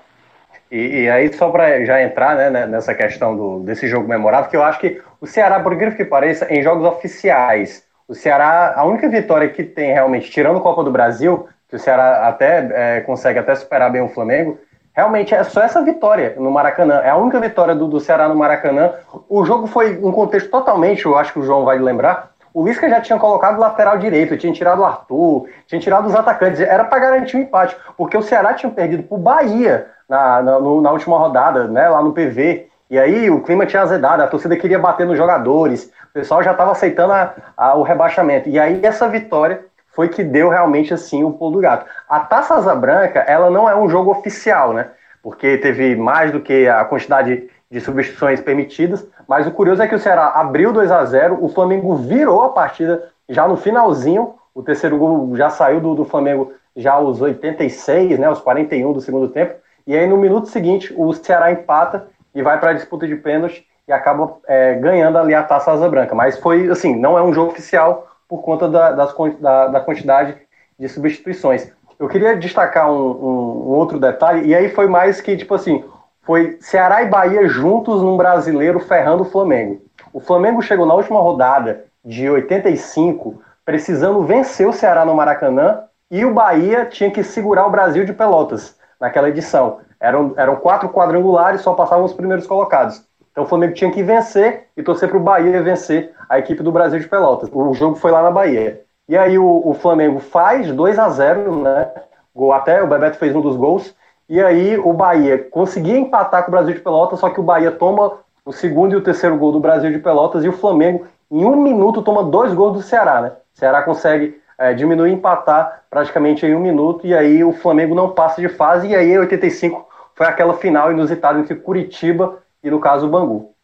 S9: E, e, aí, só para já entrar né, nessa questão do, desse jogo memorável, que eu acho que o Ceará, por incrível que pareça, em jogos oficiais, o Ceará, a única vitória que tem realmente, tirando a Copa do Brasil, o Ceará até é, consegue até superar bem o Flamengo, realmente é só essa vitória no Maracanã. É a única vitória do, do Ceará no Maracanã. O jogo foi um contexto totalmente, eu acho que o João vai lembrar. O Lisca já tinha colocado o lateral direito, tinha tirado o Arthur, tinha tirado os atacantes. Era para garantir o um empate, porque o Ceará tinha perdido para o Bahia na, na, no, na última rodada, né, lá no PV. E aí o clima tinha azedado, a torcida queria bater nos jogadores, o pessoal já estava aceitando a, a, o rebaixamento. E aí essa vitória foi que deu realmente assim o pulo do gato. A Taça Asa Branca, ela não é um jogo oficial, né? Porque teve mais do que a quantidade de substituições permitidas, mas o curioso é que o Ceará abriu 2 a 0 o Flamengo virou a partida já no finalzinho, o terceiro gol já saiu do, do Flamengo já aos 86, né, os 41 do segundo tempo, e aí no minuto seguinte o Ceará empata e vai para a disputa de pênalti e acaba é, ganhando ali a taça asa branca. Mas foi assim, não é um jogo oficial por conta da, das, da, da quantidade de substituições. Eu queria destacar um, um, um, outro detalhe, e aí foi mais que, tipo assim, foi Ceará e Bahia juntos num brasileiro ferrando o Flamengo. O Flamengo chegou na última rodada de 85, precisando vencer o Ceará no Maracanã, e o Bahia tinha que segurar o Brasil de Pelotas naquela edição. Eram, eram quatro quadrangulares, só passavam os primeiros colocados. Então o Flamengo tinha que vencer e torcer para o Bahia vencer a equipe do Brasil de Pelotas. O jogo foi lá na Bahia. E aí o, o Flamengo faz 2 a 0 né? Gol até, o Bebeto fez um dos gols. E aí o Bahia conseguia empatar com o Brasil de Pelotas, só que o Bahia toma o segundo e o terceiro gol do Brasil de Pelotas e o Flamengo, em um minuto, toma dois gols do Ceará, né? O Ceará consegue é, diminuir e empatar praticamente em um minuto, e aí o Flamengo não passa de fase, e aí em 85 foi aquela final inusitada entre Curitiba e, no caso, o Bangu.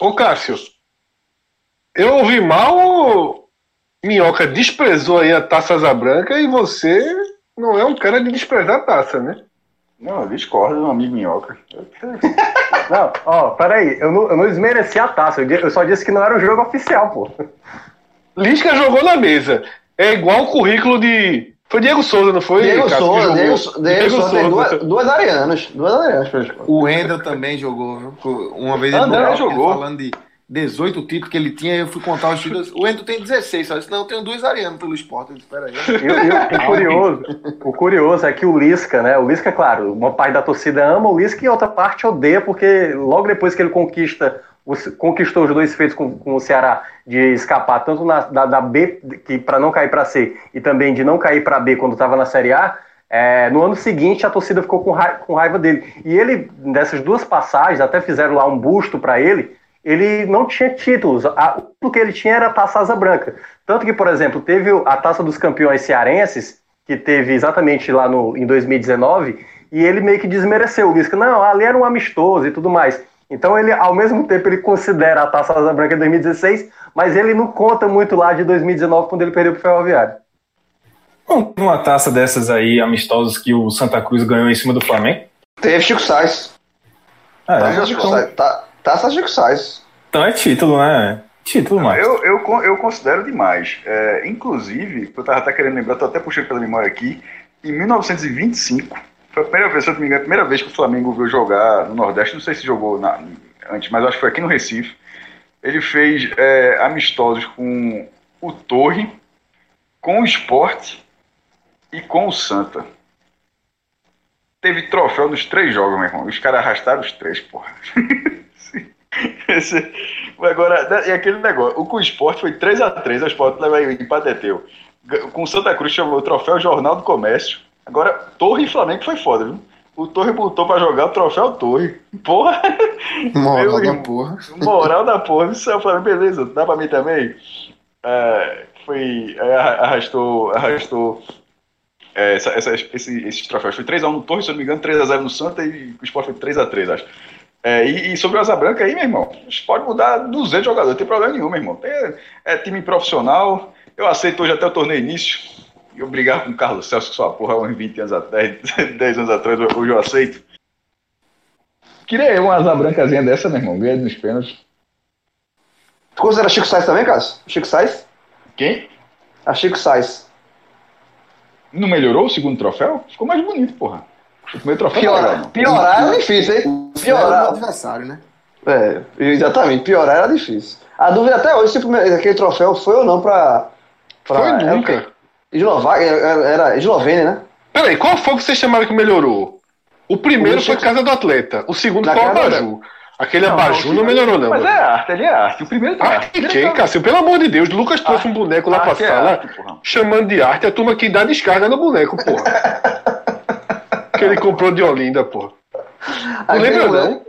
S3: Ô Cássio, eu ouvi mal Minhoca desprezou aí a taça asa branca e você não é um cara de desprezar a taça, né?
S2: Não, eu discordo do amigo Minhoca. [LAUGHS]
S9: não, ó, peraí, eu não, eu não desmereci a taça, eu só disse que não era um jogo oficial, pô.
S3: Lisca jogou na mesa. É igual o currículo de Foi Diego Souza, não foi?
S4: Diego Souza? Diego, Diego,
S3: Diego
S4: Souza tem
S3: Souza.
S4: duas, duas arianas. Duas arianas.
S2: O Wendel também jogou, viu? Uma vez ele
S8: André
S2: tava
S8: jogou.
S2: falando de 18 títulos que ele tinha, eu fui contar os títulos. O Wendel tem 16, só disse, não, eu tenho dois arianos pelo esporte. Eu disse, peraí.
S9: O- [LAUGHS] curioso, o curioso é que o Lisca, né? O Lisca, claro, uma parte da torcida ama o Lisca e outra parte odeia, porque logo depois que ele conquista, conquistou os dois feitos com, com o Ceará de escapar tanto na- da, da B, que para não cair para C, e também de não cair para B quando estava na Série A. é, no ano seguinte a torcida ficou com, com raiva dele. E ele, dessas duas passagens, até fizeram lá um busto para ele, ele não tinha títulos. A- O que ele tinha era a taça asa branca. Tanto que, por exemplo, teve a taça dos campeões cearenses, que teve exatamente lá no, em 2019, e ele meio que desmereceu o Lisca. Não, ali era um amistoso e tudo mais. Então ele, ao mesmo tempo, ele considera a taça asa branca de 2016, mas ele não conta muito lá de 2019, quando ele perdeu pro Ferroviário.
S7: Não, teve uma taça dessas aí, amistosos, que o Santa Cruz ganhou em cima do Flamengo?
S4: Teve Chico Sainz.
S7: Ah,
S4: Taça
S7: é.
S4: Chico
S7: Então,
S4: Sainz. Tá- Taça Chico Sainz.
S7: então é título, né? Título, mais.
S8: Eu, eu, eu considero demais. É, inclusive, eu tava até querendo lembrar, tô até puxando pela memória aqui, em 1925, foi a primeira vez, se eu não me engano, a primeira vez que o Flamengo viu jogar no Nordeste, não sei se jogou na- antes, mas acho que foi aqui no Recife. Ele fez é, amistosos com o Torre, com o Esporte e com o Santa. Teve troféu nos três jogos, meu irmão. Os caras arrastaram os três, porra. [LAUGHS] Esse- Agora, e aquele negócio, o com o esporte foi 3x3, o esporte leva aí o é Com o Santa Cruz chamou o troféu Jornal do Comércio. Agora, Torre e Flamengo foi foda, viu? O Torre botou pra jogar o troféu Torre. Porra!
S2: Moral da porra.
S8: Moral da porra, isso é o Flamengo, beleza, dá pra mim também? É, foi, é, arra- arrastou, arrastou é, essa, essa, esse, esses troféus. Foi 3x1 no Torre, se eu não me engano, 3x0 no Santa e o Sport foi 3x3, acho. É, e, e sobre o Asa Branca aí, meu irmão, pode mudar 200 jogadores, não tem problema nenhum, meu irmão. Tem- é time profissional, eu aceito hoje até o torneio início. Eu brigar com o Carlos Celso, sua porra, uns 20 anos atrás, [LAUGHS] 10 anos atrás, hoje eu aceito. Queria uma asa brancazinha dessa, meu irmão, ganha nos pênaltis.
S4: Tu considera Chico Sainz também, Cássio? Chico Sainz?
S8: Quem?
S4: A Chico Sainz.
S8: Não melhorou o segundo troféu? Ficou mais bonito, porra. O primeiro troféu
S4: Piorar,
S8: não.
S4: piorar é difícil, hein?
S2: Era o
S4: Piorar.
S2: adversário, né?
S4: É, exatamente. Piorar era difícil. A dúvida até hoje se aquele troféu foi ou não pra. pra
S3: Foi
S4: era
S3: nunca.
S4: Eslováquia, era, Eslovênia, né?
S3: Peraí, qual foi que vocês chamaram que melhorou? O primeiro
S4: O
S3: foi Casa do Atleta. O segundo foi o
S4: casa
S3: Abajur. Aquele Abajur não melhorou, não.
S8: Mas
S3: mano.
S8: é arte, ele é arte. O primeiro tem
S3: Arte
S8: arte.
S3: de quem, Cássio? Pelo amor de Deus, o Lucas trouxe um boneco lá pra
S8: Arte é
S3: sala,
S8: arte, porra.
S3: chamando de arte a turma que dá descarga no boneco, porra. [LAUGHS] que ele comprou de Olinda, porra. Não lembra, não?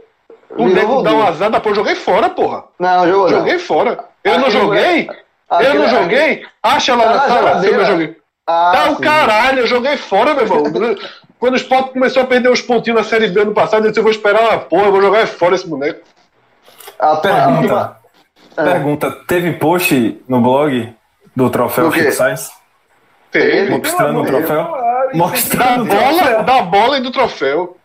S3: O nego dá um azar, pra eu joguei fora, porra.
S4: Não, jogou não.
S3: Joguei fora. Eu não joguei?
S4: moleque-
S3: Eu
S4: aquele-
S3: não joguei? Acha lá
S4: Tá
S3: na
S4: na
S3: sala se eu joguei.
S4: Ah,
S3: Tá o
S4: sim.
S3: caralho, eu joguei fora, meu irmão. [LAUGHS] Quando o Sport começou a perder os pontinhos na Série B ano passado, eu disse, eu vou esperar uma porra, eu vou jogar fora esse boneco.
S4: A turma- a turma-
S7: Pergunta. Pergunta, teve post no blog do troféu? Chico Sainz?
S3: Teve.
S7: Mostrando o troféu?
S3: Da
S7: Mostrando o
S3: bola,
S7: troféu.
S3: da bola e do troféu.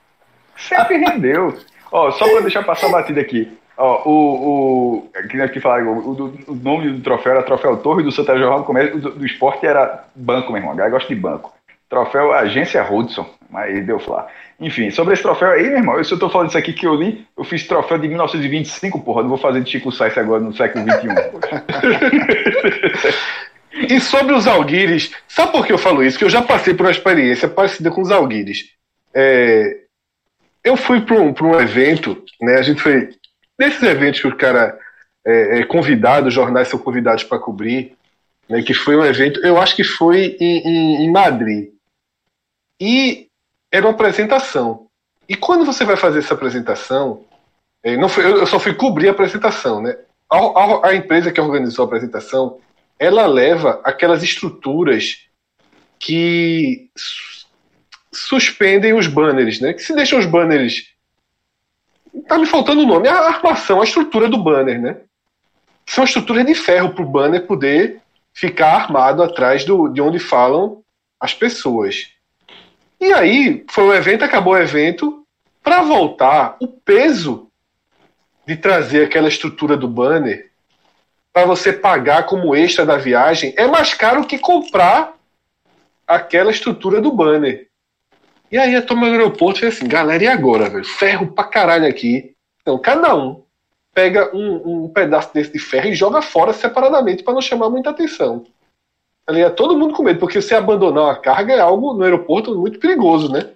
S8: Sempre rendeu. Ó, só pra deixar passar a batida aqui. Ó, o. o aqui, aqui falaram, o, do- o nome do troféu era Troféu Torre, do Santa Jornal do Comércio, o do, do esporte era banco, meu irmão. A galera gosta de banco. Troféu Agência Hudson, mas deu falar. Enfim, sobre esse troféu aí, meu irmão, eu, se eu tô falando isso aqui que eu li, eu fiz troféu de 1925, porra, não vou fazer de Chico Sainz agora no século XXI. [LAUGHS]
S3: E sobre os Alguires, sabe por que eu falo isso? Que eu já passei por uma experiência parecida com os Alguires. É, eu fui para um, um evento, né? A gente foi. Nesses eventos que o cara é, é convidado, os jornais são convidados para cobrir, né? Que foi um evento, eu acho que foi em, em- em Madrid. E era uma apresentação. E quando você vai fazer essa apresentação, é, não foi, eu só fui cobrir a apresentação, né? A, a- a empresa que organizou a apresentação, ela leva aquelas estruturas que su- suspendem os banners, né? Que se deixam os banners. Tá me faltando o nome, a armação, a estrutura do banner, né? São estruturas de ferro para o banner poder ficar armado atrás do, de onde falam as pessoas. E aí, foi o evento, acabou o evento. Para voltar, o peso de trazer aquela estrutura do banner para você pagar como extra da viagem é mais caro que comprar aquela estrutura do banner. E aí a turma do aeroporto fez assim, galera, e agora, velho? Ferro pra caralho aqui. Então, cada um pega um, um pedaço desse de ferro e joga fora separadamente para não chamar muita atenção. Ali é todo mundo com medo, porque se abandonar uma carga é algo no aeroporto muito perigoso, né?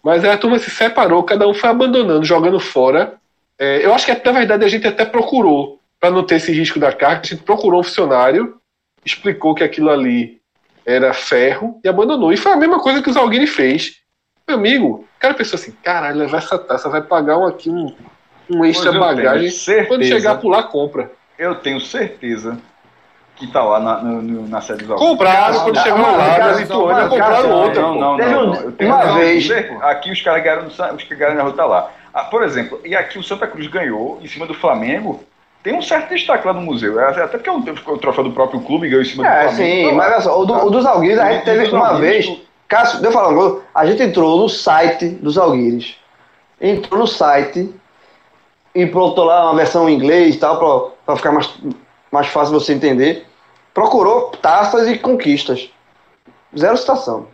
S3: Mas aí a turma se separou, cada um foi abandonando, jogando fora. É, eu acho que, na verdade, a gente até procurou, para não ter esse risco da carga, a gente procurou um funcionário, explicou que aquilo ali era ferro e abandonou. E foi a mesma coisa que o Zalguini fez. Meu amigo, o cara pensou assim: caralho, levar essa taça vai pagar um, aqui um, um extra bagagem. Quando chegar por lá, compra.
S8: Eu tenho certeza que tá lá na, no, na sede dos
S3: Compraram, quando chegou lá, na Lituânia, compraram outra.
S8: Não, não, não. não. Tenho, uma não, vez. Aqui os caras ganharam, os que ganharam na rota lá. Ah, por exemplo, e aqui o Santa Cruz ganhou em cima do Flamengo. Tem um certo destaque lá no museu. É, até porque é o troféu do próprio clube ganhou em cima
S4: é,
S8: do Flamengo.
S4: Sim, então, mas o, do, o dos Alguires a gente teve uma vez. Cássio, deixa eu falar A gente entrou no site dos Alguires. Entrou no site e pronto lá uma versão em inglês e tal, para ficar mais, mais fácil você entender procurou taças e conquistas. Zero citação.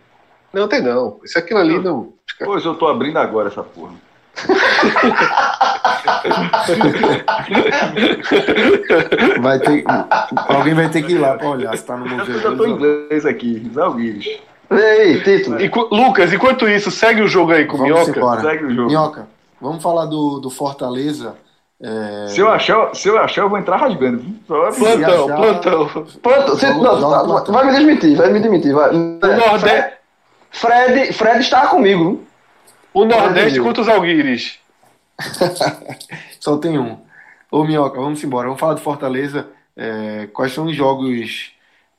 S3: Não tem não. Isso aquilo ali não.
S8: Pois eu tô abrindo agora essa porra.
S2: vai ter, alguém vai ter que ir lá pra olhar se tá no museu.
S8: Eu tô em inglês aqui, Zalguires.
S4: Ei, título.
S3: E, Lucas, enquanto isso, segue o jogo aí com o Minhoca.
S2: Embora.
S8: Segue o jogo.
S2: Minhoca, vamos falar do, do Fortaleza. É...
S8: Se, eu achar, se eu achar, eu vou entrar rasgando.
S3: Plantão, achar... plantão.
S4: Plantão. Se, não, não, vai me desmentir, vai me desmentir. Vai.
S3: O Nordeste.
S4: Fred, Fred está comigo.
S3: O Nordeste contra os Alguires. [LAUGHS]
S2: Só tem um. Ô Minhoca, vamos embora. Vamos falar do Fortaleza. É, quais são os jogos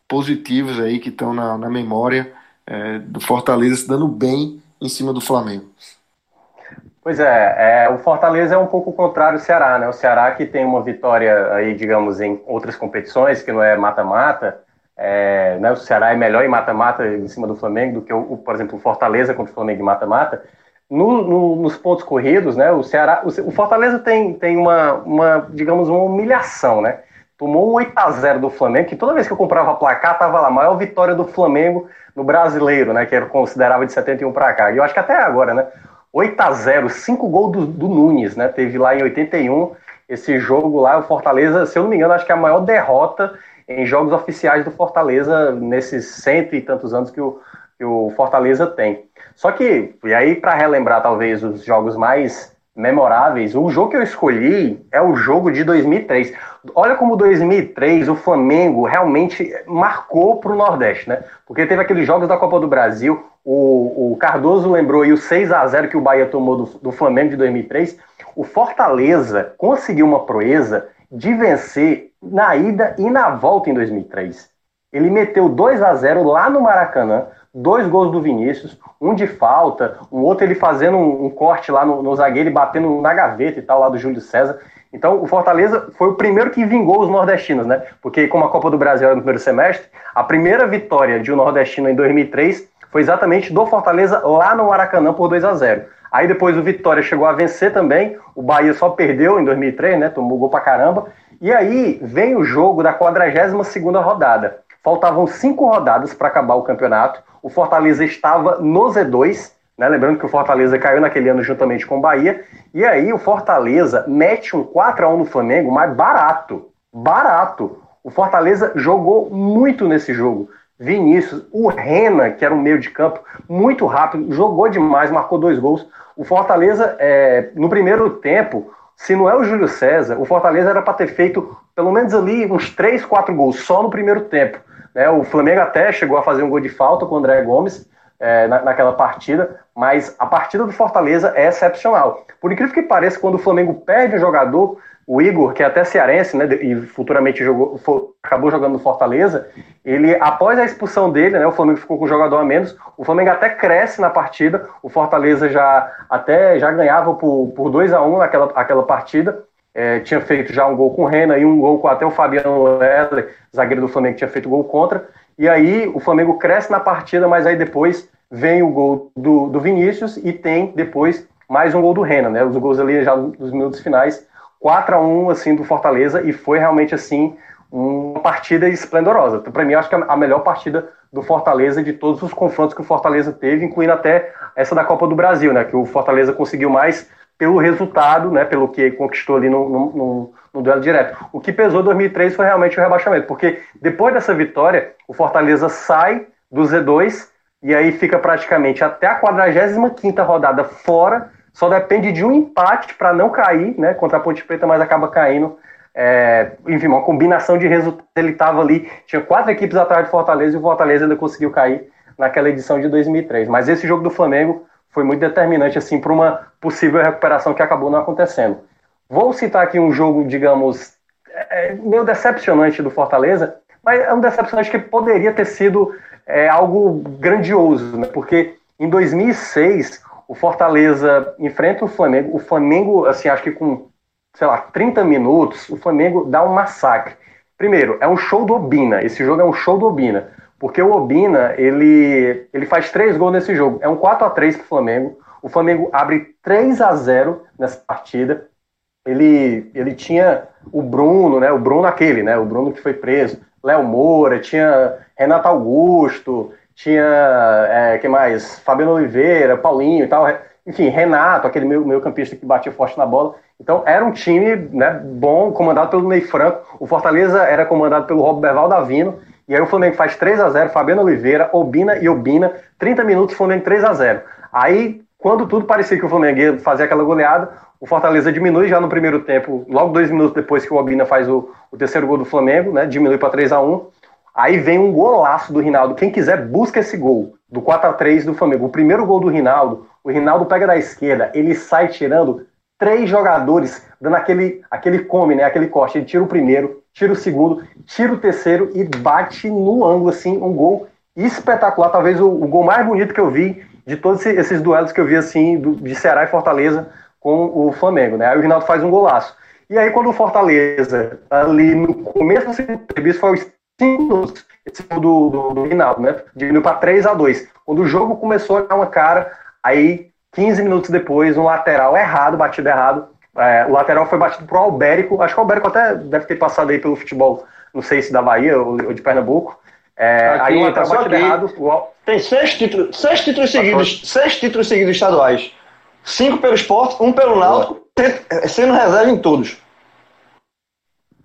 S2: positivos aí que estão na, na memória é, do Fortaleza se dando bem em cima do Flamengo?
S9: Pois é, é, o Fortaleza é um pouco o contrário do Ceará, né? O Ceará que tem uma vitória aí, digamos, em outras competições, que não é mata-mata, é, né? o Ceará é melhor em mata-mata em cima do Flamengo do que, o, por exemplo, o Fortaleza contra o Flamengo em mata-mata. No, no, nos pontos corridos, né? O Ceará, o, o, Fortaleza tem, tem uma, uma, digamos, uma humilhação, né? Tomou um 8 a 0 do Flamengo, que toda vez que eu comprava placar, tava lá, maior vitória do Flamengo no brasileiro, né? Que era considerava de 71 para cá. E eu acho que até agora, né? 8 a 0 5 gols do, do, Nunes, né? Teve lá em 81 esse jogo lá, o Fortaleza, se eu não me engano, acho que é a maior derrota em jogos oficiais do Fortaleza nesses cento e tantos anos que o, que o Fortaleza tem. Só que, e aí para relembrar talvez os jogos mais memoráveis, o jogo que eu escolhi é o jogo de 2003. Olha como 2003 o Flamengo realmente marcou para o Nordeste, né? Porque teve aqueles jogos da Copa do Brasil, o, o Cardoso lembrou aí o 6 a 0 que o Bahia tomou do, do Flamengo de 2003. O Fortaleza conseguiu uma proeza de vencer na ida e na volta em 2003. Ele meteu 2 a 0 lá no Maracanã, dois gols do Vinícius, um de falta, um outro ele fazendo um, um corte lá no, no, zagueiro e batendo na gaveta e tal, lá do Júlio César. Então, o Fortaleza foi o primeiro que vingou os nordestinos, né? Porque, como a Copa do Brasil era no primeiro semestre, a primeira vitória de um nordestino em 2003 foi exatamente do Fortaleza lá no Maracanã por 2 a 0 Aí depois o Vitória chegou a vencer também, o Bahia só perdeu em 2003, né? Tomou gol pra caramba. E aí vem o jogo da 42ª rodada. Faltavam cinco rodadas para acabar o campeonato. O Fortaleza estava no Z2, né? Lembrando que o Fortaleza caiu naquele ano juntamente com o Bahia. E aí o Fortaleza mete um 4 a 1 no Flamengo, mas barato. Barato. O Fortaleza jogou muito nesse jogo. Vinícius, o Rena, que era um meio de campo muito rápido, jogou demais, marcou dois gols. O Fortaleza, é, no primeiro tempo, se não é o Júlio César, o Fortaleza era para ter feito pelo menos ali uns três, quatro gols só no primeiro tempo. Né? O Flamengo até chegou a fazer um gol de falta com o André Gomes é, na, naquela partida, mas a partida do Fortaleza é excepcional. Por incrível que pareça, quando o Flamengo perde um jogador, o Igor, que é até cearense, né, e futuramente jogou, foi, acabou jogando no Fortaleza, ele, após a expulsão dele, né, o Flamengo ficou com um jogador a menos, o Flamengo até cresce na partida, o Fortaleza já até já ganhava por, por 2 a 1 um naquela aquela partida, é, tinha feito já um gol com o Rena e um gol com até o Fabiano Wesley, zagueiro do Flamengo, tinha feito gol contra, e aí o Flamengo cresce na partida, mas aí depois vem o gol do, do Vinícius e tem depois mais um gol do Rena, né, os gols ali já nos minutos finais, 4 a 1 assim do Fortaleza e foi realmente assim uma partida esplendorosa. Então, para mim, acho que é a melhor partida do Fortaleza de todos os confrontos que o Fortaleza teve, incluindo até essa da Copa do Brasil, né? Que o Fortaleza conseguiu mais pelo resultado, né? Pelo que conquistou ali no, no, no, no duelo direto. O que pesou em 2003 foi realmente o rebaixamento, porque depois dessa vitória, o Fortaleza sai do Z2 e aí fica praticamente até a 45 rodada fora, só depende de um empate para não cair, né? Contra a Ponte Preta, mas acaba caindo é, enfim, uma combinação de resultados. Ele estava ali, tinha quatro equipes atrás do Fortaleza e o Fortaleza ainda conseguiu cair naquela edição de 2003. Mas esse jogo do Flamengo foi muito determinante assim para uma possível recuperação que acabou não acontecendo. Vou citar aqui um jogo, digamos, é, meio decepcionante do Fortaleza, mas é um decepcionante que poderia ter sido é, algo grandioso, né? porque em 2006 o Fortaleza enfrenta o Flamengo, o Flamengo, assim, acho que com sei lá, 30 minutos, o Flamengo dá um massacre. Primeiro, é um show do Obina. Esse jogo é um show do Obina. Porque o Obina, ele, ele faz três gols nesse jogo. É um 4 a 3 pro Flamengo. O Flamengo abre 3 a 0 nessa partida. Ele, ele tinha o Bruno, né? O Bruno aquele, né? O Bruno que foi preso. Léo Moura, tinha Renato Augusto, tinha, é, que mais? Fabiano Oliveira, Paulinho e tal. Enfim, Renato, aquele meio, meio campista que batia forte na bola. Então era um time né, bom, comandado pelo Ney Franco. O Fortaleza era comandado pelo Roberto Davino. E aí o Flamengo faz 3 a 0 Fabiano Oliveira, Obina e Obina. 30 minutos, Flamengo 3 a 0 Aí, quando tudo parecia que o Flamengo ia fazer aquela goleada, o Fortaleza diminui já no primeiro tempo, logo dois minutos depois que o Obina faz o, o terceiro gol do Flamengo, né? Diminui para 3 a 1 Aí vem um golaço do Rinaldo. Quem quiser, busca esse gol do 4 a 3 do Flamengo. O primeiro gol do Rinaldo, o Rinaldo pega da esquerda, ele sai tirando três jogadores dando aquele, aquele come, né? Aquele corte. Ele tira o primeiro, tira o segundo, tira o terceiro e bate no ângulo, assim, um gol espetacular. Talvez o, o gol mais bonito que eu vi de todos esses duelos que eu vi, assim, do, de Ceará e Fortaleza com o Flamengo, né? Aí o Rinaldo faz um golaço. E aí, quando o Fortaleza, ali no começo do segundo serviço, foi os 5 minutos, esse do, do, do Rinaldo, né? Diminuiu para 3 a 2 Quando o jogo começou a dar uma cara, aí 15 minutos depois, um lateral errado, batido errado. É, o lateral foi batido pro Albérico. Acho que o Albérico até deve ter passado aí pelo futebol, não sei se da Bahia ou, ou de Pernambuco. É, aí o lateral batido aqui. errado. O...
S4: Tem seis títulos, seis títulos seguidos, seis títulos seguidos estaduais. Cinco pelo esporte, um pelo Náutico, sendo reserva em todos.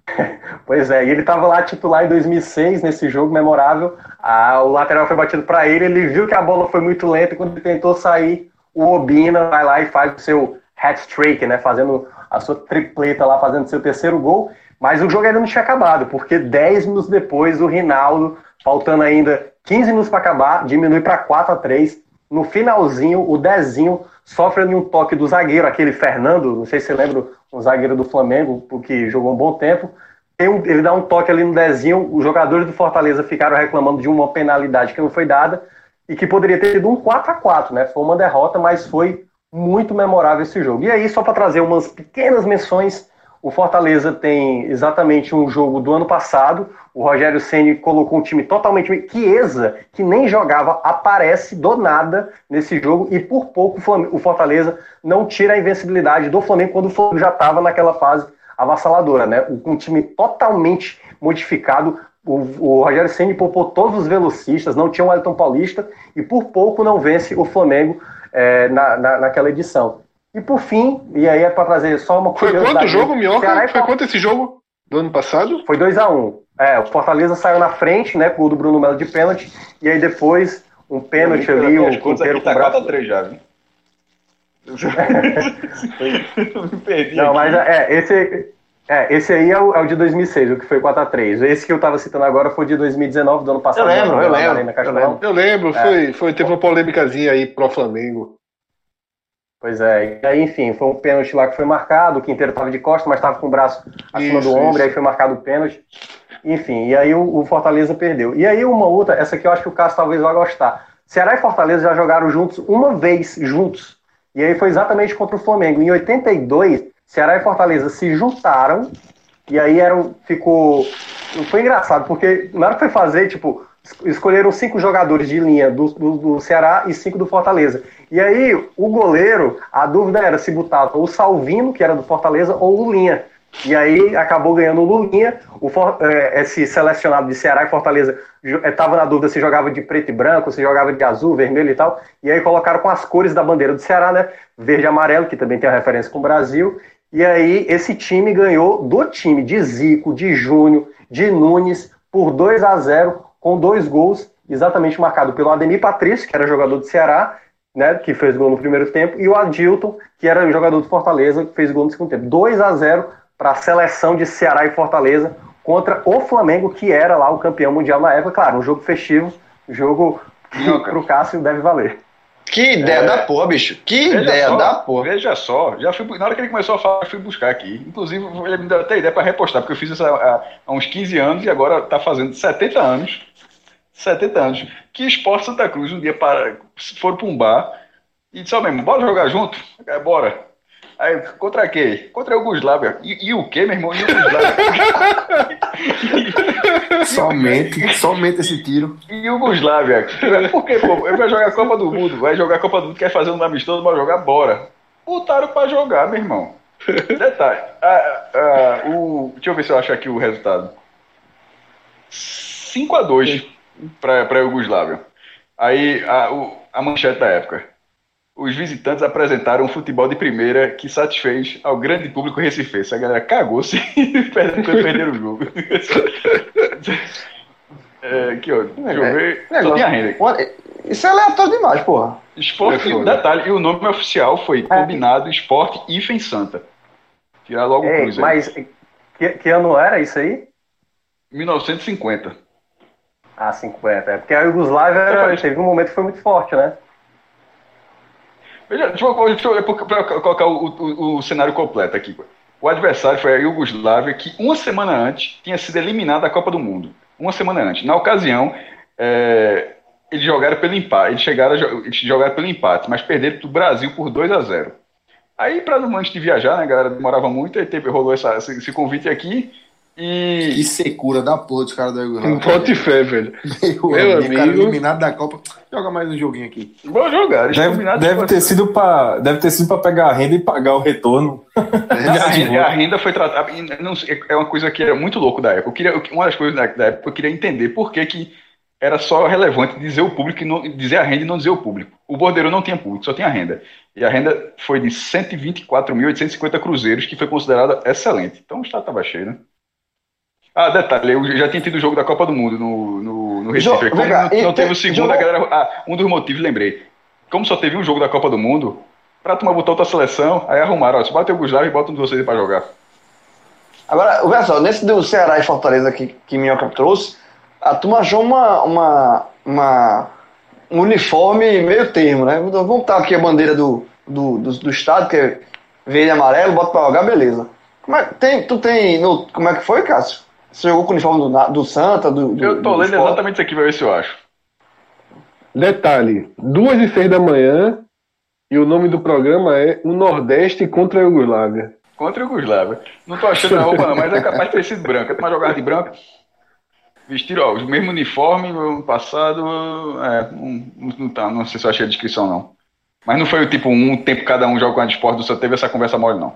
S4: [LAUGHS]
S9: Pois é, e ele estava lá titular em 2006 nesse jogo memorável. Ah, o lateral foi batido para ele, ele viu que a bola foi muito lenta e quando ele tentou sair, o Obina vai lá e faz o seu hat-trick, né? Fazendo a sua tripleta lá, fazendo seu terceiro gol. Mas o jogo ainda não tinha acabado, porque 10 minutos depois o Rinaldo, faltando ainda 15 minutos para acabar, diminui para 4 a 3 No finalzinho, o Dezinho sofre um toque do zagueiro, aquele Fernando, não sei se você lembra, um zagueiro do Flamengo, que jogou um bom tempo. Ele dá um toque ali no Dezinho, os jogadores do Fortaleza ficaram reclamando de uma penalidade que não foi dada e que poderia ter sido um 4 a 4 né? Foi uma derrota, mas foi muito memorável esse jogo. E aí, só para trazer umas pequenas menções, o Fortaleza tem exatamente um jogo do ano passado. O Rogério Ceni colocou um time totalmente Chiesa, que nem jogava, aparece do nada nesse jogo e por pouco o Fortaleza não tira a invencibilidade do Flamengo quando o Flamengo já estava naquela fase avassaladora, né? Um time totalmente modificado, o, o Rogério Ceni poupou todos os velocistas, não tinha o Elton Paulista e por pouco não vence o Flamengo é, na, na, naquela edição. E por fim, e aí é para trazer só uma
S3: Foi quanto o jogo, Minhoca? Foi quanto esse jogo do ano passado?
S9: Foi 2 a 1 um. É, o Fortaleza saiu na frente, né, com o do Bruno Melo de pênalti, e aí depois um pênalti ali, o
S8: Quinteiro tá 4 a 3 já, viu? [LAUGHS] [LAUGHS]
S9: Não, mas é, esse, é, esse aí é o, é o, de 2006, o que foi 4x3. Esse que eu tava citando agora foi de 2019, do ano passado.
S4: Eu lembro, eu lembro. Eu lembro,
S3: eu lembro é. foi, foi, teve uma polêmicazinha aí pro Flamengo.
S9: Pois é, e aí, enfim, foi um pênalti lá que foi marcado, o Quinteiro tava de costa, mas tava com o braço acima isso, do ombro, isso. aí foi marcado o pênalti. Enfim, e aí o, o, Fortaleza perdeu. E aí uma outra, essa aqui eu acho que o Cássio talvez vá gostar. Ceará e Fortaleza já jogaram juntos uma vez, juntos. E aí foi exatamente contra o Flamengo. Em 82, Ceará e Fortaleza se juntaram e aí eram, ficou. Foi engraçado, porque na hora que foi fazer, tipo, escolheram cinco jogadores de linha do, do, do, Ceará e cinco do Fortaleza. E aí, o goleiro, a dúvida era se botava o Salvino, que era do Fortaleza, ou o Linha, E aí acabou ganhando o Lulinha. O, é, esse selecionado de Ceará e Fortaleza estava é, na dúvida se jogava de preto e branco, se jogava de azul, vermelho e tal. E aí colocaram com as cores da bandeira do Ceará, né? Verde e amarelo, que também tem a referência com o Brasil. E aí esse time ganhou do time de Zico, de Júnior, de Nunes, por 2 a 0 com dois gols, exatamente marcado pelo Ademir Patrício, que era jogador do Ceará, né, que fez gol no primeiro tempo, e o Adilton, que era jogador do Fortaleza, que fez gol no segundo tempo. 2 a 0 para a seleção de Ceará e Fortaleza contra o Flamengo, que era lá o campeão mundial na época. Claro, um jogo festivo, jogo que para o Cássio deve valer.
S2: Que ideia é... da porra, bicho. Que veja ideia
S8: só,
S2: da porra.
S8: Veja só, já fui, na hora que ele começou a falar, eu fui buscar aqui. Inclusive, ele me deu até ideia para repostar, porque eu fiz isso há, há, uns 15 anos e agora está fazendo 70 anos. 70 anos. Que Esporte Santa Cruz um dia para, foram para um bar e disse: Ó, oh, mesmo, bora jogar junto? É, bora. Aí, contra quem? Contra o Yugoslávia. E, e o quê, meu irmão? Yugoslávia. [LAUGHS]
S2: somente, somente esse tiro.
S8: Yugoslávia. Por quê, pô? Ele vai jogar a Copa do Mundo, vai jogar a Copa do Mundo, quer fazer um amistoso, vai jogar, bora. Botaram pra jogar, meu irmão. Detalhe. o, deixa eu ver se eu acho aqui o resultado. 5x2 pra, pra Yugoslávia. Aí, a, o, a manchete da época os visitantes apresentaram um futebol de primeira que satisfez ao grande público recifense. A galera cagou-se [LAUGHS] e perderam o jogo. [LAUGHS] é, aqui, ó. É, renda.
S2: Isso é aleatório demais, porra.
S8: Esporte, é detalhe, e o nome oficial foi é. Combinado Esporte IFEM Santa. Tirar logo
S9: Ei, o cruz. Mas que, que ano era isso aí?
S8: 1950.
S9: Ah, 50. É porque a Yugoslávia era, teve um momento que foi muito forte, né?
S8: Veja, deixa eu, deixa eu colocar o, o, o, cenário completo aqui. O adversário foi a Iugoslávia, que uma semana antes tinha sido eliminada da Copa do Mundo. Uma semana antes. Na ocasião, é, eles jogaram pelo empate. Eles, chegaram eles jogaram pelo empate, mas perderam para o Brasil por 2 a 0 Aí, para não antes de viajar, né, a galera demorava muito, aí teve, rolou essa, esse convite aqui. E...
S2: Que secura da porra dos caras da Yugoslávia.
S3: Bote fé, velho.
S2: Meu, Meu amigo. Cara eliminado da Copa. Joga mais um joguinho aqui.
S8: Vou jogar.
S7: Deve, deve ter sido pra, deve ter sido para pegar a renda e pagar o retorno.
S8: É, a, renda, a, renda, foi tratada. É uma coisa que era muito louco da época. Eu queria, uma das coisas da época eu queria entender por que, que era só relevante dizer o público e não, dizer a renda e não dizer o público. O bordeiro não tinha público, só tinha renda. E a renda foi de 124.850 cruzeiros, que foi considerada excelente. Então o estado estava cheio, né? Ah, detalhe, eu já tinha tido o jogo da Copa do Mundo no, no, no Recife. Jo, Como não, não teve o segundo, a galera. Ah, um dos motivos, lembrei. Como só teve um jogo da Copa do Mundo, pra turma botar outra seleção, aí arrumaram, ó, se bate o Gustavo e bota um de vocês pra jogar.
S2: Agora, olha só, nesse do Ceará e Fortaleza que, que Minhoca trouxe, a turma achou uma, uma, uma, um uniforme meio termo, né? Vamos botar aqui a bandeira do, do, do, do estado, que é verde e amarelo, bota pra jogar, beleza. Como é, tem, tu tem. No, como é que foi, Cássio? Você jogou com o uniforme do, do Santa? Do, do
S8: eu tô lendo exatamente isso aqui pra ver se eu acho.
S3: Detalhe: duas e seis da manhã e o nome do programa é O Nordeste contra a Iugoslávia.
S8: Contra a Iugoslávia. Não tô achando a roupa, não, mas é capaz de ter sido branca. Tem uma jogada de branco. Vestiram ó, o mesmo uniforme no passado. É, não, não, tá, não sei se eu achei a descrição, não. Mas não foi o tipo um tempo cada um joga com a de esporte, só teve essa conversa mole, não.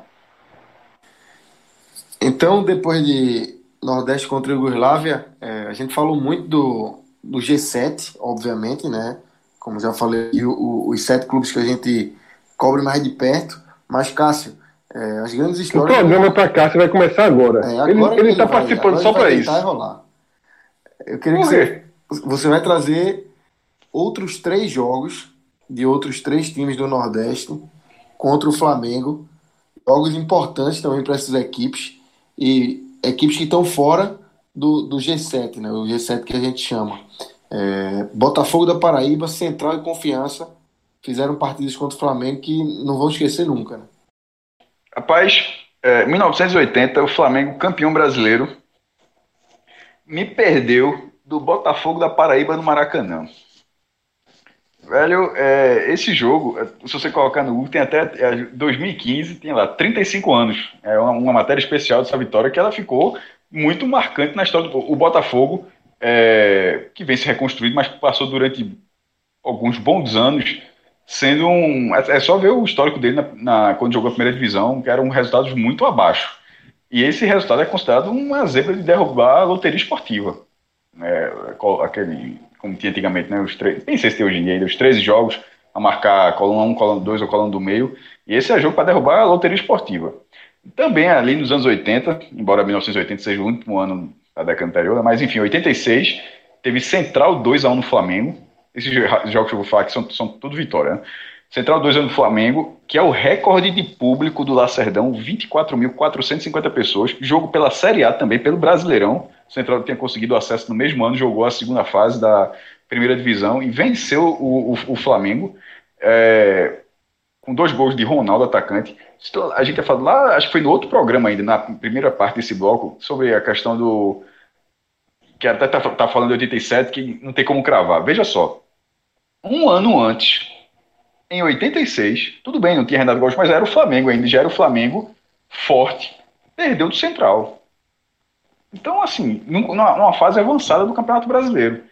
S2: Então, depois de Nordeste contra a Iugoslávia, é, a gente falou muito do, do G7, obviamente, né? Como já falei, o, o, os sete clubes que a gente cobre mais de perto. Mas, Cássio, é, as grandes histórias.
S3: O programa para Cássio vai começar agora. É, agora ele está participando só para isso.
S2: Rolar. Eu queria que você, você vai trazer outros três jogos de outros três times do Nordeste contra o Flamengo. Jogos importantes também para essas equipes. E equipes que estão fora do, do G7, né? O G7 que a gente chama. É, Botafogo da Paraíba, Central e Confiança fizeram partidas contra o Flamengo que não vão esquecer nunca. Né?
S8: Rapaz, é, 1980, o Flamengo campeão brasileiro me perdeu do Botafogo da Paraíba no Maracanã. Velho, é, esse jogo, é, se você colocar no Google, tem até é, 2015, tem lá 35 anos. É uma, uma, matéria especial dessa vitória que ela ficou muito marcante na história do o Botafogo, é, que vem se reconstruindo, mas passou durante alguns bons anos sendo um. É, é só ver o histórico dele na, na, quando jogou a primeira divisão, que eram resultados muito abaixo. E esse resultado é considerado uma zebra de derrubar a loteria esportiva. É, aquele, como tinha antigamente, né, os três, nem sei se tem hoje em dia ainda, os 13 jogos a marcar coluna 1, coluna 2 ou coluna do meio. E esse é jogo para derrubar a loteria esportiva. Também ali nos anos 80, embora 1980 seja o último ano da década anterior, né, mas enfim, 86 teve Central 2 a 1 no Flamengo. Esses jogos que eu vou falar aqui são, são tudo vitória. Né? Central 2 a 1 no Flamengo, que é o recorde de público do Lacerdão, 24.450 pessoas. Jogo pela Série A também, pelo Brasileirão. Central tinha conseguido acesso no mesmo ano, jogou a segunda fase da primeira divisão e venceu o, o, o Flamengo. É, com dois gols de Ronaldo, atacante. A gente ia falar lá, acho que foi no outro programa ainda, na primeira parte desse bloco, sobre a questão do. Que até tá, tá falando de 87, que não tem como cravar. Veja só. Um ano antes, em 86, tudo bem, não tinha Renato Gaúcho, mas era o Flamengo ainda, já era o Flamengo forte. Perdeu do Central. Então, assim, numa, fase avançada do Campeonato Brasileiro.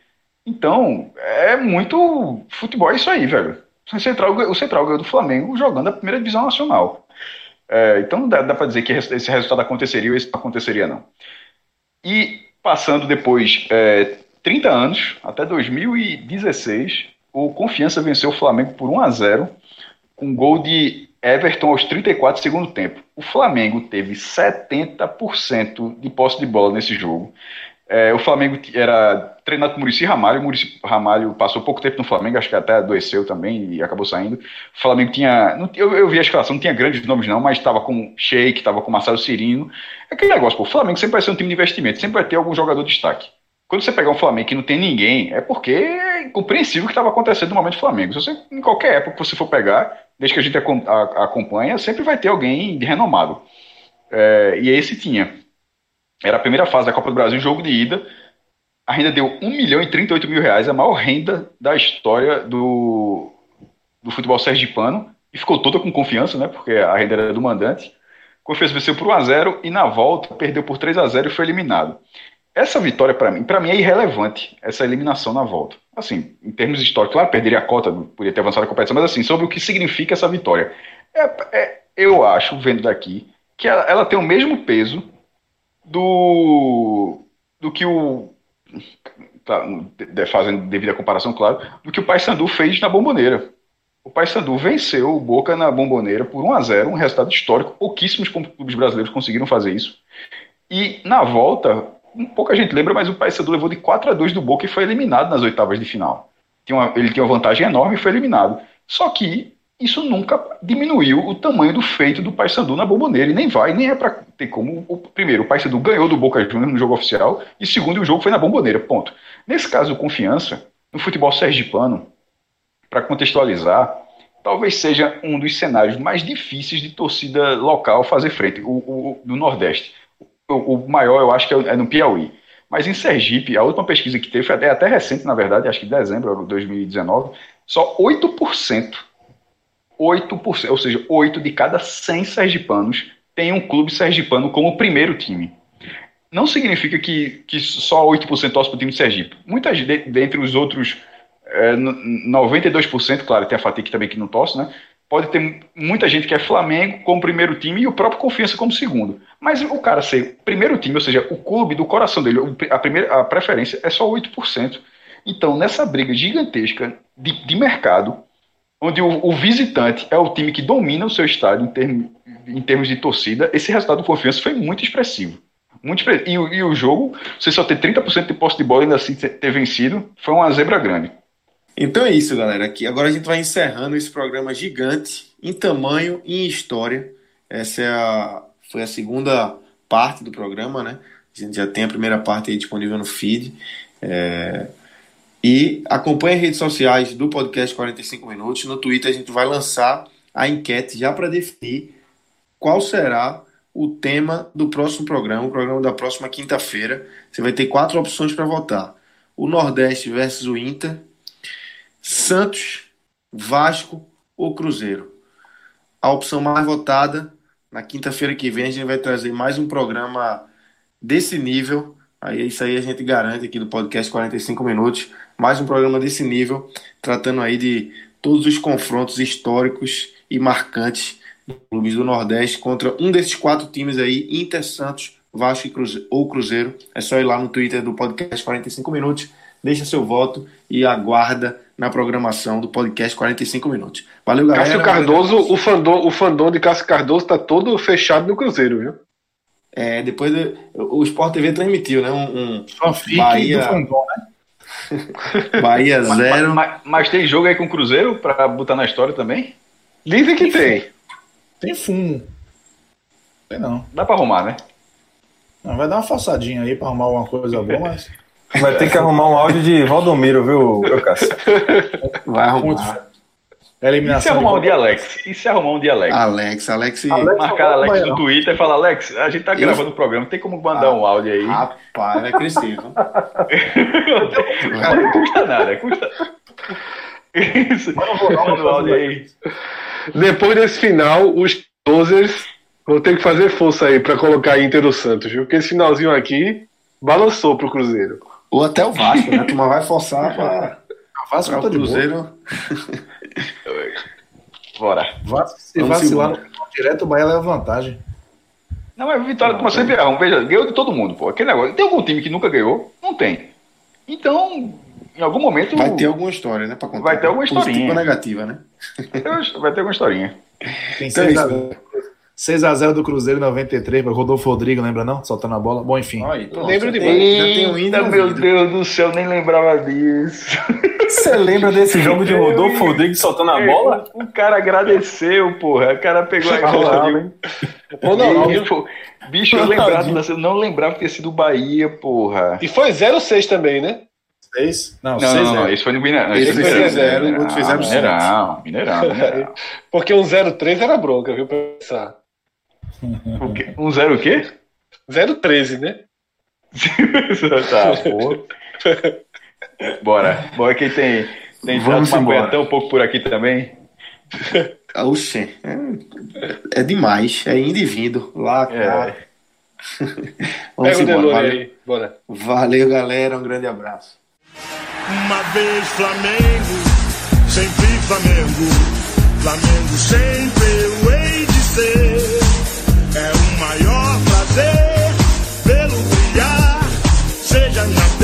S8: Então, é muito futebol, é isso aí, velho. O Central, o Central ganhou do Flamengo jogando a primeira divisão nacional. É, então dá, dá para dizer que esse resultado aconteceria ou esse não aconteceria, não. E passando depois é, 30 anos, até 2016, o Confiança venceu o Flamengo por 1 a 0 com gol de Everton aos 34 segundo tempo. O Flamengo teve 70% de posse de bola nesse jogo. É, o Flamengo era treinado por Murici Ramalho. Murici Ramalho passou pouco tempo no Flamengo, acho que até adoeceu também e acabou saindo. O Flamengo tinha. eu, eu vi a escalação, não tinha grandes nomes, não, mas estava com Sheik, estava com Marcelo Cirino. É aquele negócio, pô, o Flamengo sempre vai ser um time de investimento, sempre vai ter algum jogador de destaque. Quando você pegar um Flamengo que não tem ninguém, é porque é incompreensível o que estava acontecendo no momento do Flamengo. Se você, em qualquer época que você for pegar, desde que a gente acompanha, sempre vai ter alguém de renomado. É, e esse tinha. Era a primeira fase da Copa do Brasil, jogo de ida. A renda deu 1 milhão e 38 mil reais, a maior renda da história do, do futebol sergipano. E ficou toda com confiança, né? Porque a renda era do mandante. Confiança venceu por 1 a 0 e na volta perdeu por 3 a 0 e foi eliminado. Essa vitória para mim, para mim é irrelevante essa eliminação na volta. Assim, em termos históricos, claro, perderia a cota, poderia ter avançado a competição, mas assim, sobre o que significa essa vitória. É, é, eu acho, vendo daqui, que ela, ela tem o mesmo peso do, do que o. Tá, fazendo devido à comparação, claro, do que o Paysandu fez na Bomboneira. O Paysandu venceu o Boca na Bomboneira por 1 a 0 um resultado histórico. Pouquíssimos clubes brasileiros conseguiram fazer isso. E na volta, pouca gente lembra, mas o Paysandu levou de 4 a 2 do Boca e foi eliminado nas oitavas de final. Ele tinha uma vantagem enorme e foi eliminado. Só que isso nunca diminuiu o tamanho do feito do Paysandu na bomboneira, e nem vai, nem é para ter como. O, primeiro, o Paysandu ganhou do Boca Juniors no jogo oficial, e segundo, o jogo foi na bomboneira, ponto. Nesse caso, confiança, no futebol sergipano, para contextualizar, talvez seja um dos cenários mais difíceis de torcida local fazer frente, o, o do Nordeste. O, maior, eu acho que é, é no Piauí. Mas em Sergipe, a última pesquisa que teve, foi até, até recente, na verdade, acho que em dezembro de 2019, só 8% 8%, ou seja, 8 de cada 100 sergipanos tem um clube sergipano como primeiro time. Não significa que, que só 8% torce para o time de Sergipe. Muitas de, dentre os outros é, 92%, claro, tem a Fatic também que não torce, né? Pode ter muita gente que é Flamengo como primeiro time e o próprio Confiança como segundo. Mas o cara ser primeiro time, ou seja, o clube do coração dele, a, primeira, a preferência é só 8%. Então, nessa briga gigantesca de, de mercado, onde o, o, visitante é o time que domina o seu estádio em, em termos de torcida, esse resultado do Confiança foi muito expressivo. Muito expressivo. E, e o jogo, você só ter 30% de posse de bola e ainda assim ter vencido, foi uma zebra grande.
S2: Então é isso, galera. Aqui, agora a gente vai encerrando esse programa gigante, em tamanho e em história. Essa é a, foi a segunda parte do programa, né? A gente já tem a primeira parte disponível no feed. É, e acompanhe as redes sociais do podcast 45 Minutos. No Twitter a gente vai lançar a enquete já para definir qual será o tema do próximo programa, o programa da próxima quinta-feira. Você vai ter quatro opções para votar: o Nordeste versus o Inter, Santos, Vasco ou Cruzeiro. A opção mais votada, na quinta-feira que vem, a gente vai trazer mais um programa desse nível. Aí isso aí a gente garante aqui do podcast 45 minutos mais um programa desse nível, tratando aí de todos os confrontos históricos e marcantes clubes do Nordeste contra um desses quatro times aí, Inter, Santos, Vasco e Cruze ou Cruzeiro. É só ir lá no Twitter do podcast 45 minutos, deixa seu voto e aguarda na programação do podcast 45 minutos. Valeu, galera.
S3: Cássio Cardoso, o fandom, o fandom de Cássio Cardoso tá todo fechado no Cruzeiro, viu?
S2: É, depois de, o Sport TV transmitiu, né? Um, um
S6: Fanfic
S2: Bahia,
S6: do fandom, né? [LAUGHS]
S2: Bahia
S8: Mas,
S2: zero.
S8: mas- mas tem jogo aí com o Cruzeiro pra botar na história também?
S3: Dizem que tem.
S6: Tem fumo. Tem não.
S8: Dá pra arrumar, né?
S6: Não, vai dar uma forçadinha aí pra arrumar alguma coisa boa, mas.
S7: Vai ter que arrumar um áudio de Valdomiro, viu, meu Cássio?
S2: Vai arrumar.
S6: fé.
S8: E se
S6: Eliminação.
S8: arrumar um
S6: de...
S8: Alex? E se arrumar um de Alex?
S2: Alex, Alex.
S8: Marcar Alex no Twitter e falar, Alex, a gente tá gravando o programa, tem como mandar um áudio aí?
S2: Rapaz, [LAUGHS] vai crescer. viu?
S8: Não custa nada, custa. Isso. Manda o áudio aí.
S3: Depois desse final, os closers vão ter que fazer força aí pra colocar a Inter no Santos, viu? Porque esse finalzinho aqui balançou pro Cruzeiro.
S2: Ou até o Vasco, né? A turma vai forçar pra,
S6: Vasco
S2: pra
S6: tá
S2: o. Cruzeiro.
S8: Bora.
S6: Vasco, se
S2: Vamos
S6: vacilar
S2: embora.
S6: no direto, o Bahia leva vantagem.
S8: Não, mas Vitória toma sempre errar. Veja, ganhou de todo mundo, pô. Aquele negócio. Tem algum time que nunca ganhou? Não tem. Então, em algum momento.
S2: Vai ter alguma história, né? Pra contar.
S8: Vai ter alguma
S2: Positiva
S8: historinha.
S2: ou negativa, né?
S8: Vai ter alguma historinha.
S6: Tem
S2: Então é
S6: 6x0 6x0 do Cruzeiro em 93, mas Rodolfo Rodrigo, lembra não? Soltando a bola. Bom, enfim.
S2: Aí, pronto,
S3: Lembro demais.
S2: tem- Já índio
S8: Eita, meu
S2: ouvido.
S8: Deus do céu, nem lembrava disso.
S7: Você lembra desse jogo de Rodolfo Rodrigues soltando a bola?
S8: O, cara agradeceu, porra. O cara pegou a bola.
S3: Ronaldinho.
S8: Pô, Bicho, eu lembrava, eu não lembrava que ter sido Bahia, porra.
S3: E foi 0-6 também, né?
S6: 6? Não,
S8: Não,
S6: 6
S8: não, não, esse foi no Mineirão.
S2: Esse
S8: Esse
S2: foi
S8: foi no
S2: 0,
S8: Mineirão,
S2: o outro foi 0-7.
S8: Mineirão, Mineirão, Mineirão. [LAUGHS]
S3: Porque um 0-3 era bronca, viu? Pra pensar.
S8: O quê? Um zero o quê?
S3: 0-13, né? [LAUGHS]
S8: tá, pô. Bora. Bora quem tem, tem
S2: Vamos
S8: Vamos
S2: embora.
S8: até um pouco por aqui também.
S2: Oxê, é, é demais. É indo e vindo. Lá, cá. [LAUGHS] Vamos
S3: Pega o
S2: embora.
S3: Delore aí. Bora.
S2: Valeu, galera. Um grande abraço.
S1: Uma vez Flamengo, sempre Flamengo. Flamengo sempre eu hei de ser. É o maior prazer pelo brilhar, seja na